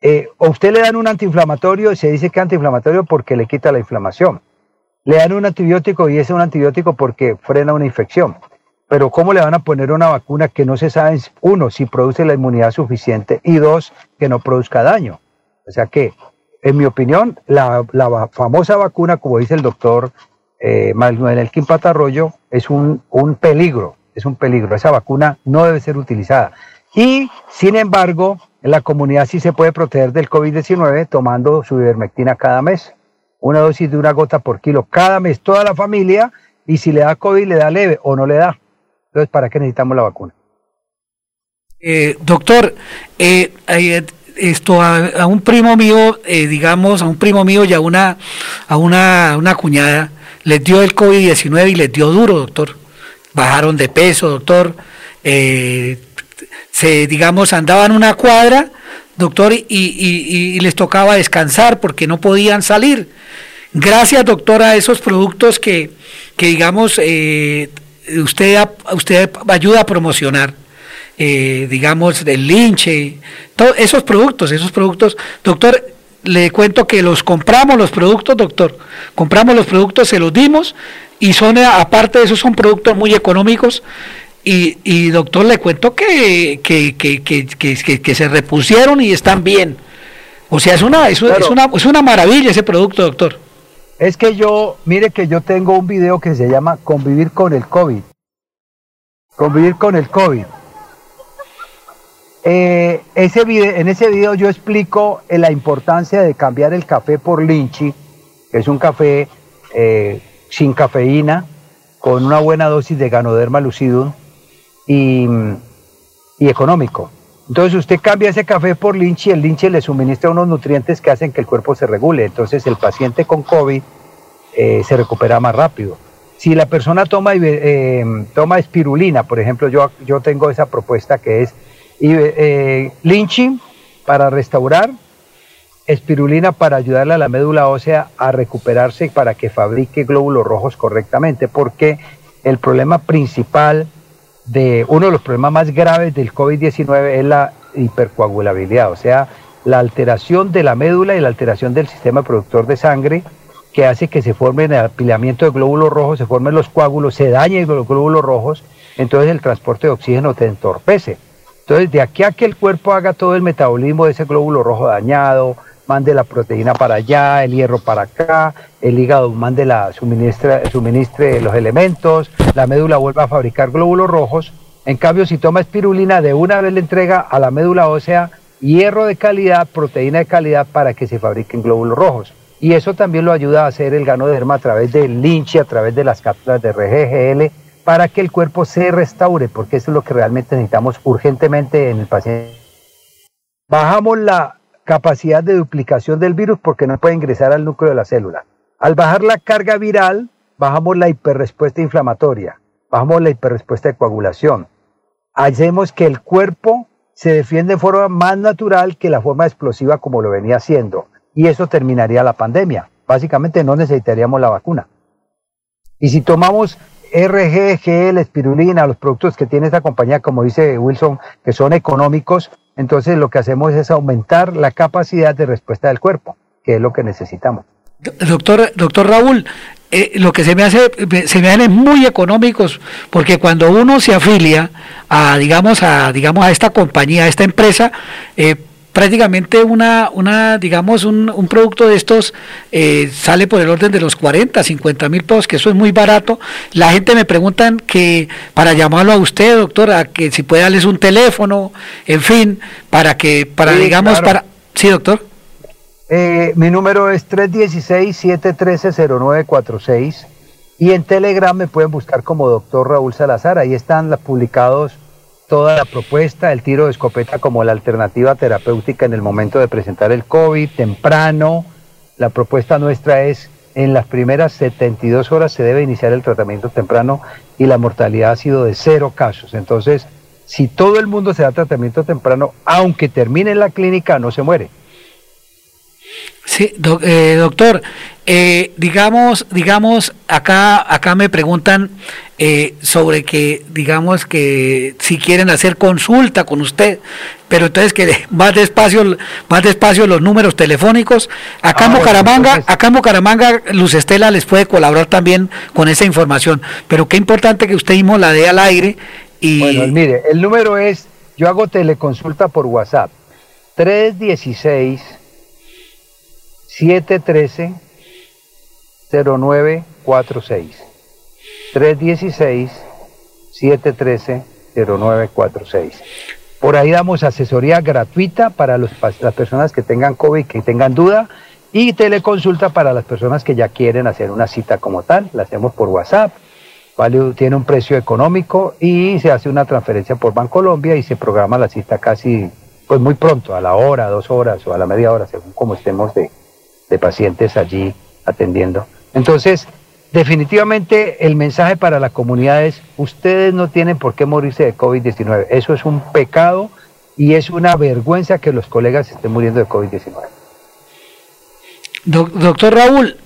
Speaker 26: Eh, usted le dan un antiinflamatorio y se dice que antiinflamatorio porque le quita la inflamación. Le dan un antibiótico y es un antibiótico porque frena una infección. Pero ¿cómo le van a poner una vacuna que no se sabe, uno, si produce la inmunidad suficiente y dos, que no produzca daño? O sea que, en mi opinión, la, famosa vacuna, como dice el doctor eh, Manuel Elkin Patarroyo, es un, un peligro, es un peligro. Esa vacuna no debe ser utilizada. Y, sin embargo, la comunidad sí se puede proteger del COVID-19 tomando su ivermectina cada mes. Una dosis de una gota por kilo cada mes, toda la familia, y si le da COVID, le da leve o no le da. Entonces, ¿para qué necesitamos la vacuna?
Speaker 16: Eh, doctor, eh, esto a, un primo mío, eh, digamos, a un primo mío y a una, a una, una cuñada, les dio el COVID-19 y les dio duro, doctor. Bajaron de peso, doctor. Eh, se, digamos, andaban una cuadra, doctor, y, les tocaba descansar porque no podían salir. Gracias, doctor, a esos productos que, que digamos, eh, usted, usted ayuda a promocionar. Eh, digamos, del linche, todos esos productos, esos productos, doctor, le cuento que los compramos los productos, doctor, compramos los productos, se los dimos y son, aparte de eso, son productos muy económicos y, y, doctor, le cuento que, que, que, que, se repusieron y están bien. O sea, es una, es, claro. es, una, es una maravilla ese producto, doctor.
Speaker 26: Es que yo, mire que yo tengo un video que se llama Convivir con el COVID. Convivir con el COVID. Eh, ese video, en ese video yo explico eh, la importancia de cambiar el café por Linchi, que es un café eh, sin cafeína, con una buena dosis de Ganoderma lucidum, y, y, económico. Entonces usted cambia ese café por linche y el linche le suministra unos nutrientes que hacen que el cuerpo se regule. Entonces el paciente con COVID eh, se recupera más rápido. Si la persona toma, eh, toma espirulina, por ejemplo, yo, yo tengo esa propuesta que es eh, linchi para restaurar, espirulina para ayudarle a la médula ósea a recuperarse para que fabrique glóbulos rojos correctamente, porque el problema principal de uno de los problemas más graves del COVID-19 es la hipercoagulabilidad, o sea, la alteración de la médula y la alteración del sistema productor de sangre que hace que se formen el apilamiento de glóbulos rojos, se formen los coágulos, se dañen los glóbulos rojos, entonces el transporte de oxígeno te entorpece. Entonces, de aquí a que el cuerpo haga todo el metabolismo de ese glóbulo rojo dañado, mande la proteína para allá, el hierro para acá, el hígado mande la suministra, suministre los elementos, la médula vuelve a fabricar glóbulos rojos. En cambio, si toma espirulina, de una vez le entrega a la médula ósea hierro de calidad, proteína de calidad para que se fabriquen glóbulos rojos. Y eso también lo ayuda a hacer el ganoderma a través del linche, a través de las cápsulas de RGGL, para que el cuerpo se restaure, porque eso es lo que realmente necesitamos urgentemente en el paciente. Bajamos la capacidad de duplicación del virus porque no puede ingresar al núcleo de la célula. Al bajar la carga viral, bajamos la hiperrespuesta inflamatoria, bajamos la hiperrespuesta de coagulación. Hacemos que el cuerpo se defiende de forma más natural que la forma explosiva como lo venía haciendo. Y eso terminaría la pandemia. Básicamente no necesitaríamos la vacuna. Y si tomamos RGGL, espirulina, los productos que tiene esta compañía, como dice Wilson, que son económicos, entonces lo que hacemos es aumentar la capacidad de respuesta del cuerpo, que es lo que necesitamos.
Speaker 16: Doctor, doctor Raúl, eh, lo que se me hace, se me hacen muy económicos, porque cuando uno se afilia a, digamos, a, digamos, a esta compañía, a esta empresa, eh, prácticamente una, una digamos, un, un producto de estos eh, sale por el orden de los 40, 50 mil pesos, que eso es muy barato. La gente me preguntan que para llamarlo a usted, doctor, a que si puede darles un teléfono, en fin, para que, para, digamos, para... Sí, doctor.
Speaker 26: Eh, mi número es 316-713-0946 y en Telegram me pueden buscar como doctor Raúl Salazar. Ahí están publicados toda la propuesta, el tiro de escopeta como la alternativa terapéutica en el momento de presentar el COVID, temprano. La propuesta nuestra es en las primeras 72 horas se debe iniciar el tratamiento temprano y la mortalidad ha sido de cero casos. Entonces, si todo el mundo se da tratamiento temprano, aunque termine en la clínica, no se muere.
Speaker 16: Sí, eh, doctor, eh, digamos, digamos, acá, acá me preguntan eh, sobre que, digamos que si quieren hacer consulta con usted, pero entonces que [laughs] más despacio, más despacio los números telefónicos. Acá en
Speaker 26: Ah,
Speaker 16: Bucaramanga, acá en Bucaramanga, Luz Estela les puede colaborar también con esa información. Pero qué importante que usted mismo la dé al aire y
Speaker 26: Bueno, mire, el número es, yo hago teleconsulta por WhatsApp, 316 713 0946. 316 713 0946. Por ahí damos asesoría gratuita para los las personas que tengan COVID, que tengan duda, y teleconsulta para las personas que ya quieren hacer una cita como tal. La hacemos por WhatsApp, vale, tiene un precio económico y se hace una transferencia por Bancolombia y se programa la cita casi, pues muy pronto, a la hora, dos horas o a la media hora, según como estemos de, de pacientes allí atendiendo. Entonces, definitivamente el mensaje para la comunidad es, ustedes no tienen por qué morirse de COVID-19. Eso es un pecado y es una vergüenza que los colegas estén muriendo de COVID-19.
Speaker 16: Doc- doctor Raúl,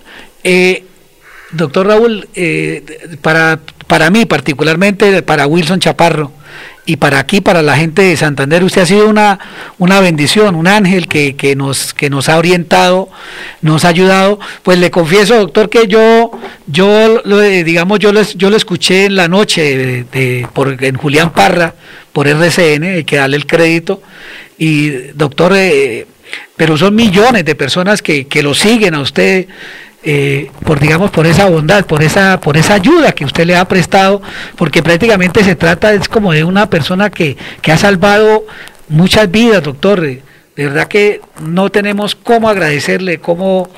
Speaker 16: eh, doctor Raúl, eh, para, para mí particularmente, para Wilson Chaparro y para aquí, para la gente de Santander, usted ha sido una, una bendición, un ángel que, que, nos, que nos ha orientado, nos ha ayudado. Pues le confieso, doctor, que yo, yo digamos, yo lo, yo lo escuché en la noche de- por, en Julián Parra, por RCN, hay que darle el crédito. Y doctor, eh, pero son millones de personas que, que lo siguen a usted eh, por digamos por esa bondad, por esa por esa ayuda que usted le ha prestado, porque prácticamente se trata es como de una persona que, que ha salvado muchas vidas, doctor. De verdad que no tenemos cómo agradecerle, cómo,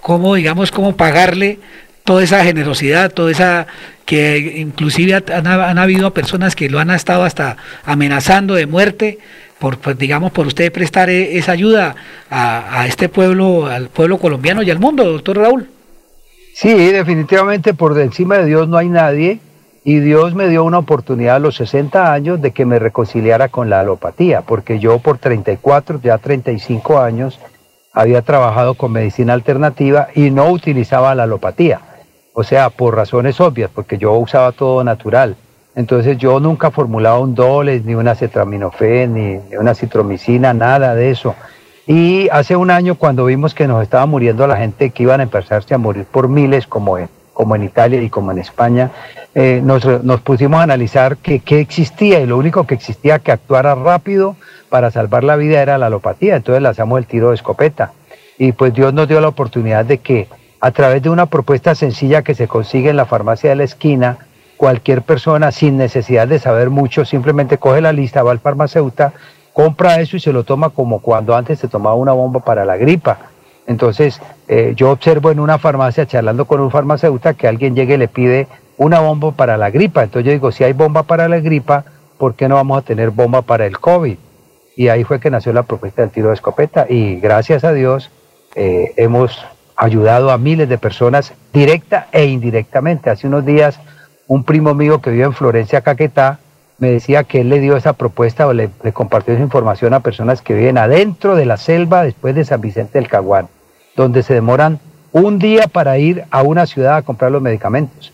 Speaker 16: cómo digamos, cómo pagarle toda esa generosidad, toda esa que inclusive han, han habido personas que lo han estado hasta amenazando de muerte por pues, digamos por usted prestar e- esa ayuda a, a este pueblo, al pueblo colombiano y al mundo, doctor Raúl.
Speaker 26: Sí, definitivamente por encima de Dios no hay nadie y Dios me dio una oportunidad a los 60 años de que me reconciliara con la alopatía, porque yo por 34, ya 35 años, había trabajado con medicina alternativa y no utilizaba la alopatía. O sea, por razones obvias, porque yo usaba todo natural. Entonces yo nunca formulaba un Doles, ni una acetaminofén, ni, ni una citromicina, nada de eso. Y hace un año cuando vimos que nos estaba muriendo la gente, que iban a empezarse a morir por miles como en, como en Italia y como en España, eh, nos, nos pusimos a analizar qué existía y lo único que existía que actuara rápido para salvar la vida era la alopatía. Entonces lanzamos el tiro de escopeta. Y pues Dios nos dio la oportunidad de que a través de una propuesta sencilla que se consigue en la farmacia de la esquina, cualquier persona sin necesidad de saber mucho, simplemente coge la lista, va al farmacéutico, compra eso y se lo toma como cuando antes se tomaba una bomba para la gripa. Entonces, eh, yo observo en una farmacia, charlando con un farmacéutico, que alguien llegue y le pide una bomba para la gripa. Entonces yo digo, si hay bomba para la gripa, ¿por qué no vamos a tener bomba para el COVID? Y ahí fue que nació la propuesta del tiro de escopeta. Y gracias a Dios eh, hemos ayudado a miles de personas directa e indirectamente. Hace unos días un primo mío que vive en Florencia, Caquetá, me decía que él le dio esa propuesta o le, compartió esa información a personas que viven adentro de la selva después de San Vicente del Caguán, donde se demoran un día para ir a una ciudad a comprar los medicamentos.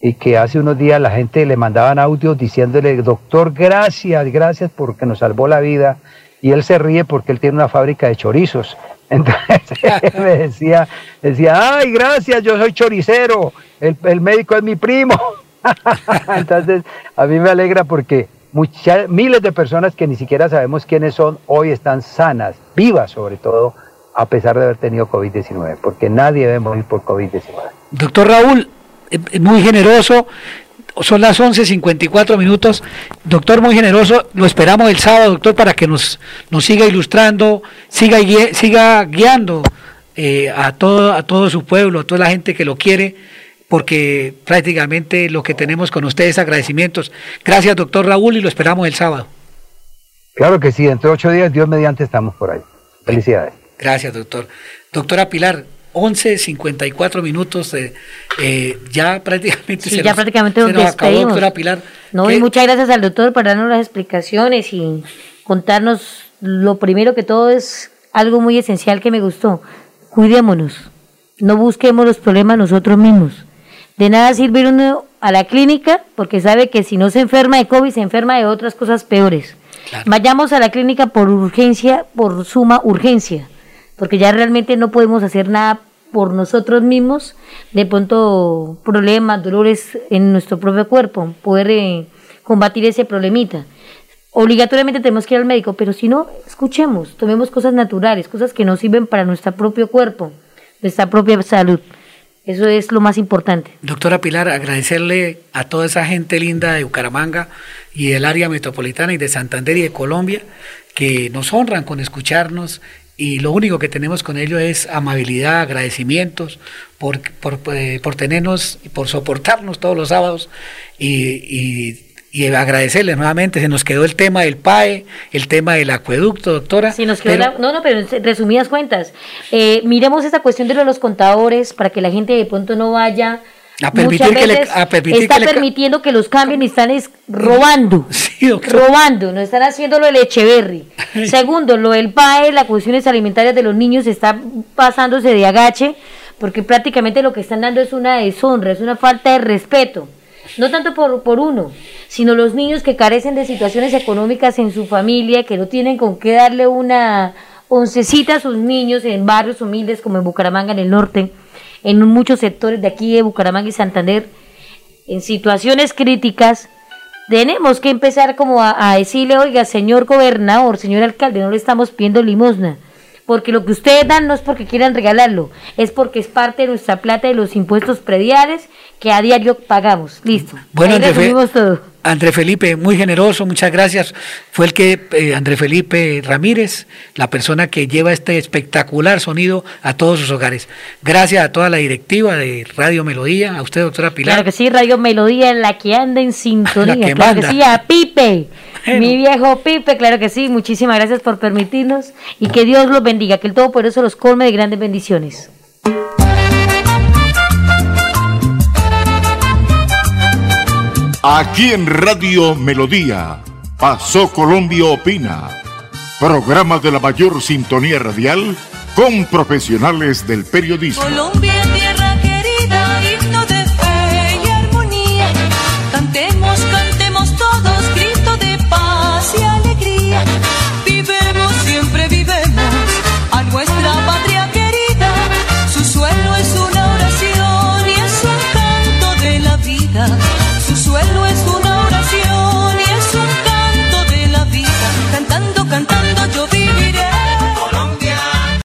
Speaker 26: Y que hace unos días la gente le mandaban audios diciéndole, doctor, gracias, gracias porque nos salvó la vida. Y él se ríe porque él tiene una fábrica de chorizos. [laughs] Entonces me decía, decía, ay, gracias, yo soy choricero, el, el médico es mi primo. [laughs] Entonces, a mí me alegra porque muchas, miles de personas que ni siquiera sabemos quiénes son, hoy están sanas, vivas sobre todo, a pesar de haber tenido COVID-19, porque nadie debe morir por COVID-19.
Speaker 16: Doctor Raúl, eh, muy generoso, son las 11.54 minutos. Doctor, muy generoso, lo esperamos el sábado, doctor, para que nos, nos siga ilustrando, siga, siga guiando eh, a, todo, a todo su pueblo, a toda la gente que lo quiere porque prácticamente lo que tenemos con ustedes es agradecimientos. Gracias, doctor Raúl, y lo esperamos el sábado.
Speaker 26: Claro que sí, dentro de ocho días, Dios mediante, estamos por ahí. Felicidades.
Speaker 16: Gracias, doctor. Doctora Pilar, 11.54 minutos, eh, eh, ya prácticamente
Speaker 18: sí, ya prácticamente nos, acabó, doctora Pilar. No, y muchas gracias al doctor por darnos las explicaciones y contarnos lo primero que todo es algo muy esencial que me gustó. Cuidémonos, no busquemos los problemas nosotros mismos de nada sirve ir uno a la clínica porque sabe que si no se enferma de COVID, se enferma de otras cosas peores. Vayamos a la clínica por urgencia, por suma urgencia, porque ya realmente no podemos hacer nada por nosotros mismos, de pronto problemas, dolores en nuestro propio cuerpo, poder eh, combatir ese problemita. Obligatoriamente tenemos que ir al médico, pero si no, escuchemos, tomemos cosas naturales, cosas que nos sirven para nuestro propio cuerpo, nuestra propia salud. Eso es lo más importante.
Speaker 16: Doctora Pilar, agradecerle a toda esa gente linda de Bucaramanga y del área metropolitana y de Santander y de Colombia que nos honran con escucharnos y lo único que tenemos con ellos es amabilidad, agradecimientos por, por, eh, por tenernos y por soportarnos todos los sábados y, y y agradecerle nuevamente, se nos quedó el tema del PAE, el tema del acueducto, doctora.
Speaker 18: Sí, nos quedó no, no, pero en resumidas cuentas, eh, miremos esta cuestión de los contadores para que la gente de pronto no vaya...
Speaker 16: A permitir que le,
Speaker 18: a permitir está permitiendo que los cambien y están robando, [laughs] sí, robando, no están haciendo lo del Echeverry. [laughs] Segundo, lo del PAE, las cuestiones alimentarias de los niños está pasándose de agache, porque prácticamente lo que están dando es una deshonra, es una falta de respeto no tanto por, por uno, sino los niños que carecen de situaciones económicas en su familia, que no tienen con qué darle una oncecita a sus niños en barrios humildes como en Bucaramanga, en el norte, en muchos sectores de aquí de Bucaramanga y Santander, en situaciones críticas, tenemos que empezar como a, a decirle, oiga, señor gobernador, señor alcalde, no le estamos pidiendo limosna porque lo que ustedes dan no es porque quieran regalarlo, es porque es parte de nuestra plata de los impuestos prediales que a diario pagamos. Listo.
Speaker 16: Bueno, André, todo. André Felipe, muy generoso, muchas gracias. Fue el que, eh, André Felipe Ramírez, la persona que lleva este espectacular sonido a todos sus hogares. Gracias a toda la directiva de Radio Melodía, a usted, doctora Pilar.
Speaker 18: Claro que sí, Radio Melodía, la que anda en [laughs] sintonía. claro que sí, a Pipe. Mi viejo Pipe, claro que sí. Muchísimas gracias por permitirnos y que Dios los bendiga, que el Todopoderoso los colme de grandes bendiciones.
Speaker 3: Aquí en Radio Melodía, Pasó Colombia Opina, programa de la mayor sintonía radial con profesionales del periodismo. Colombia.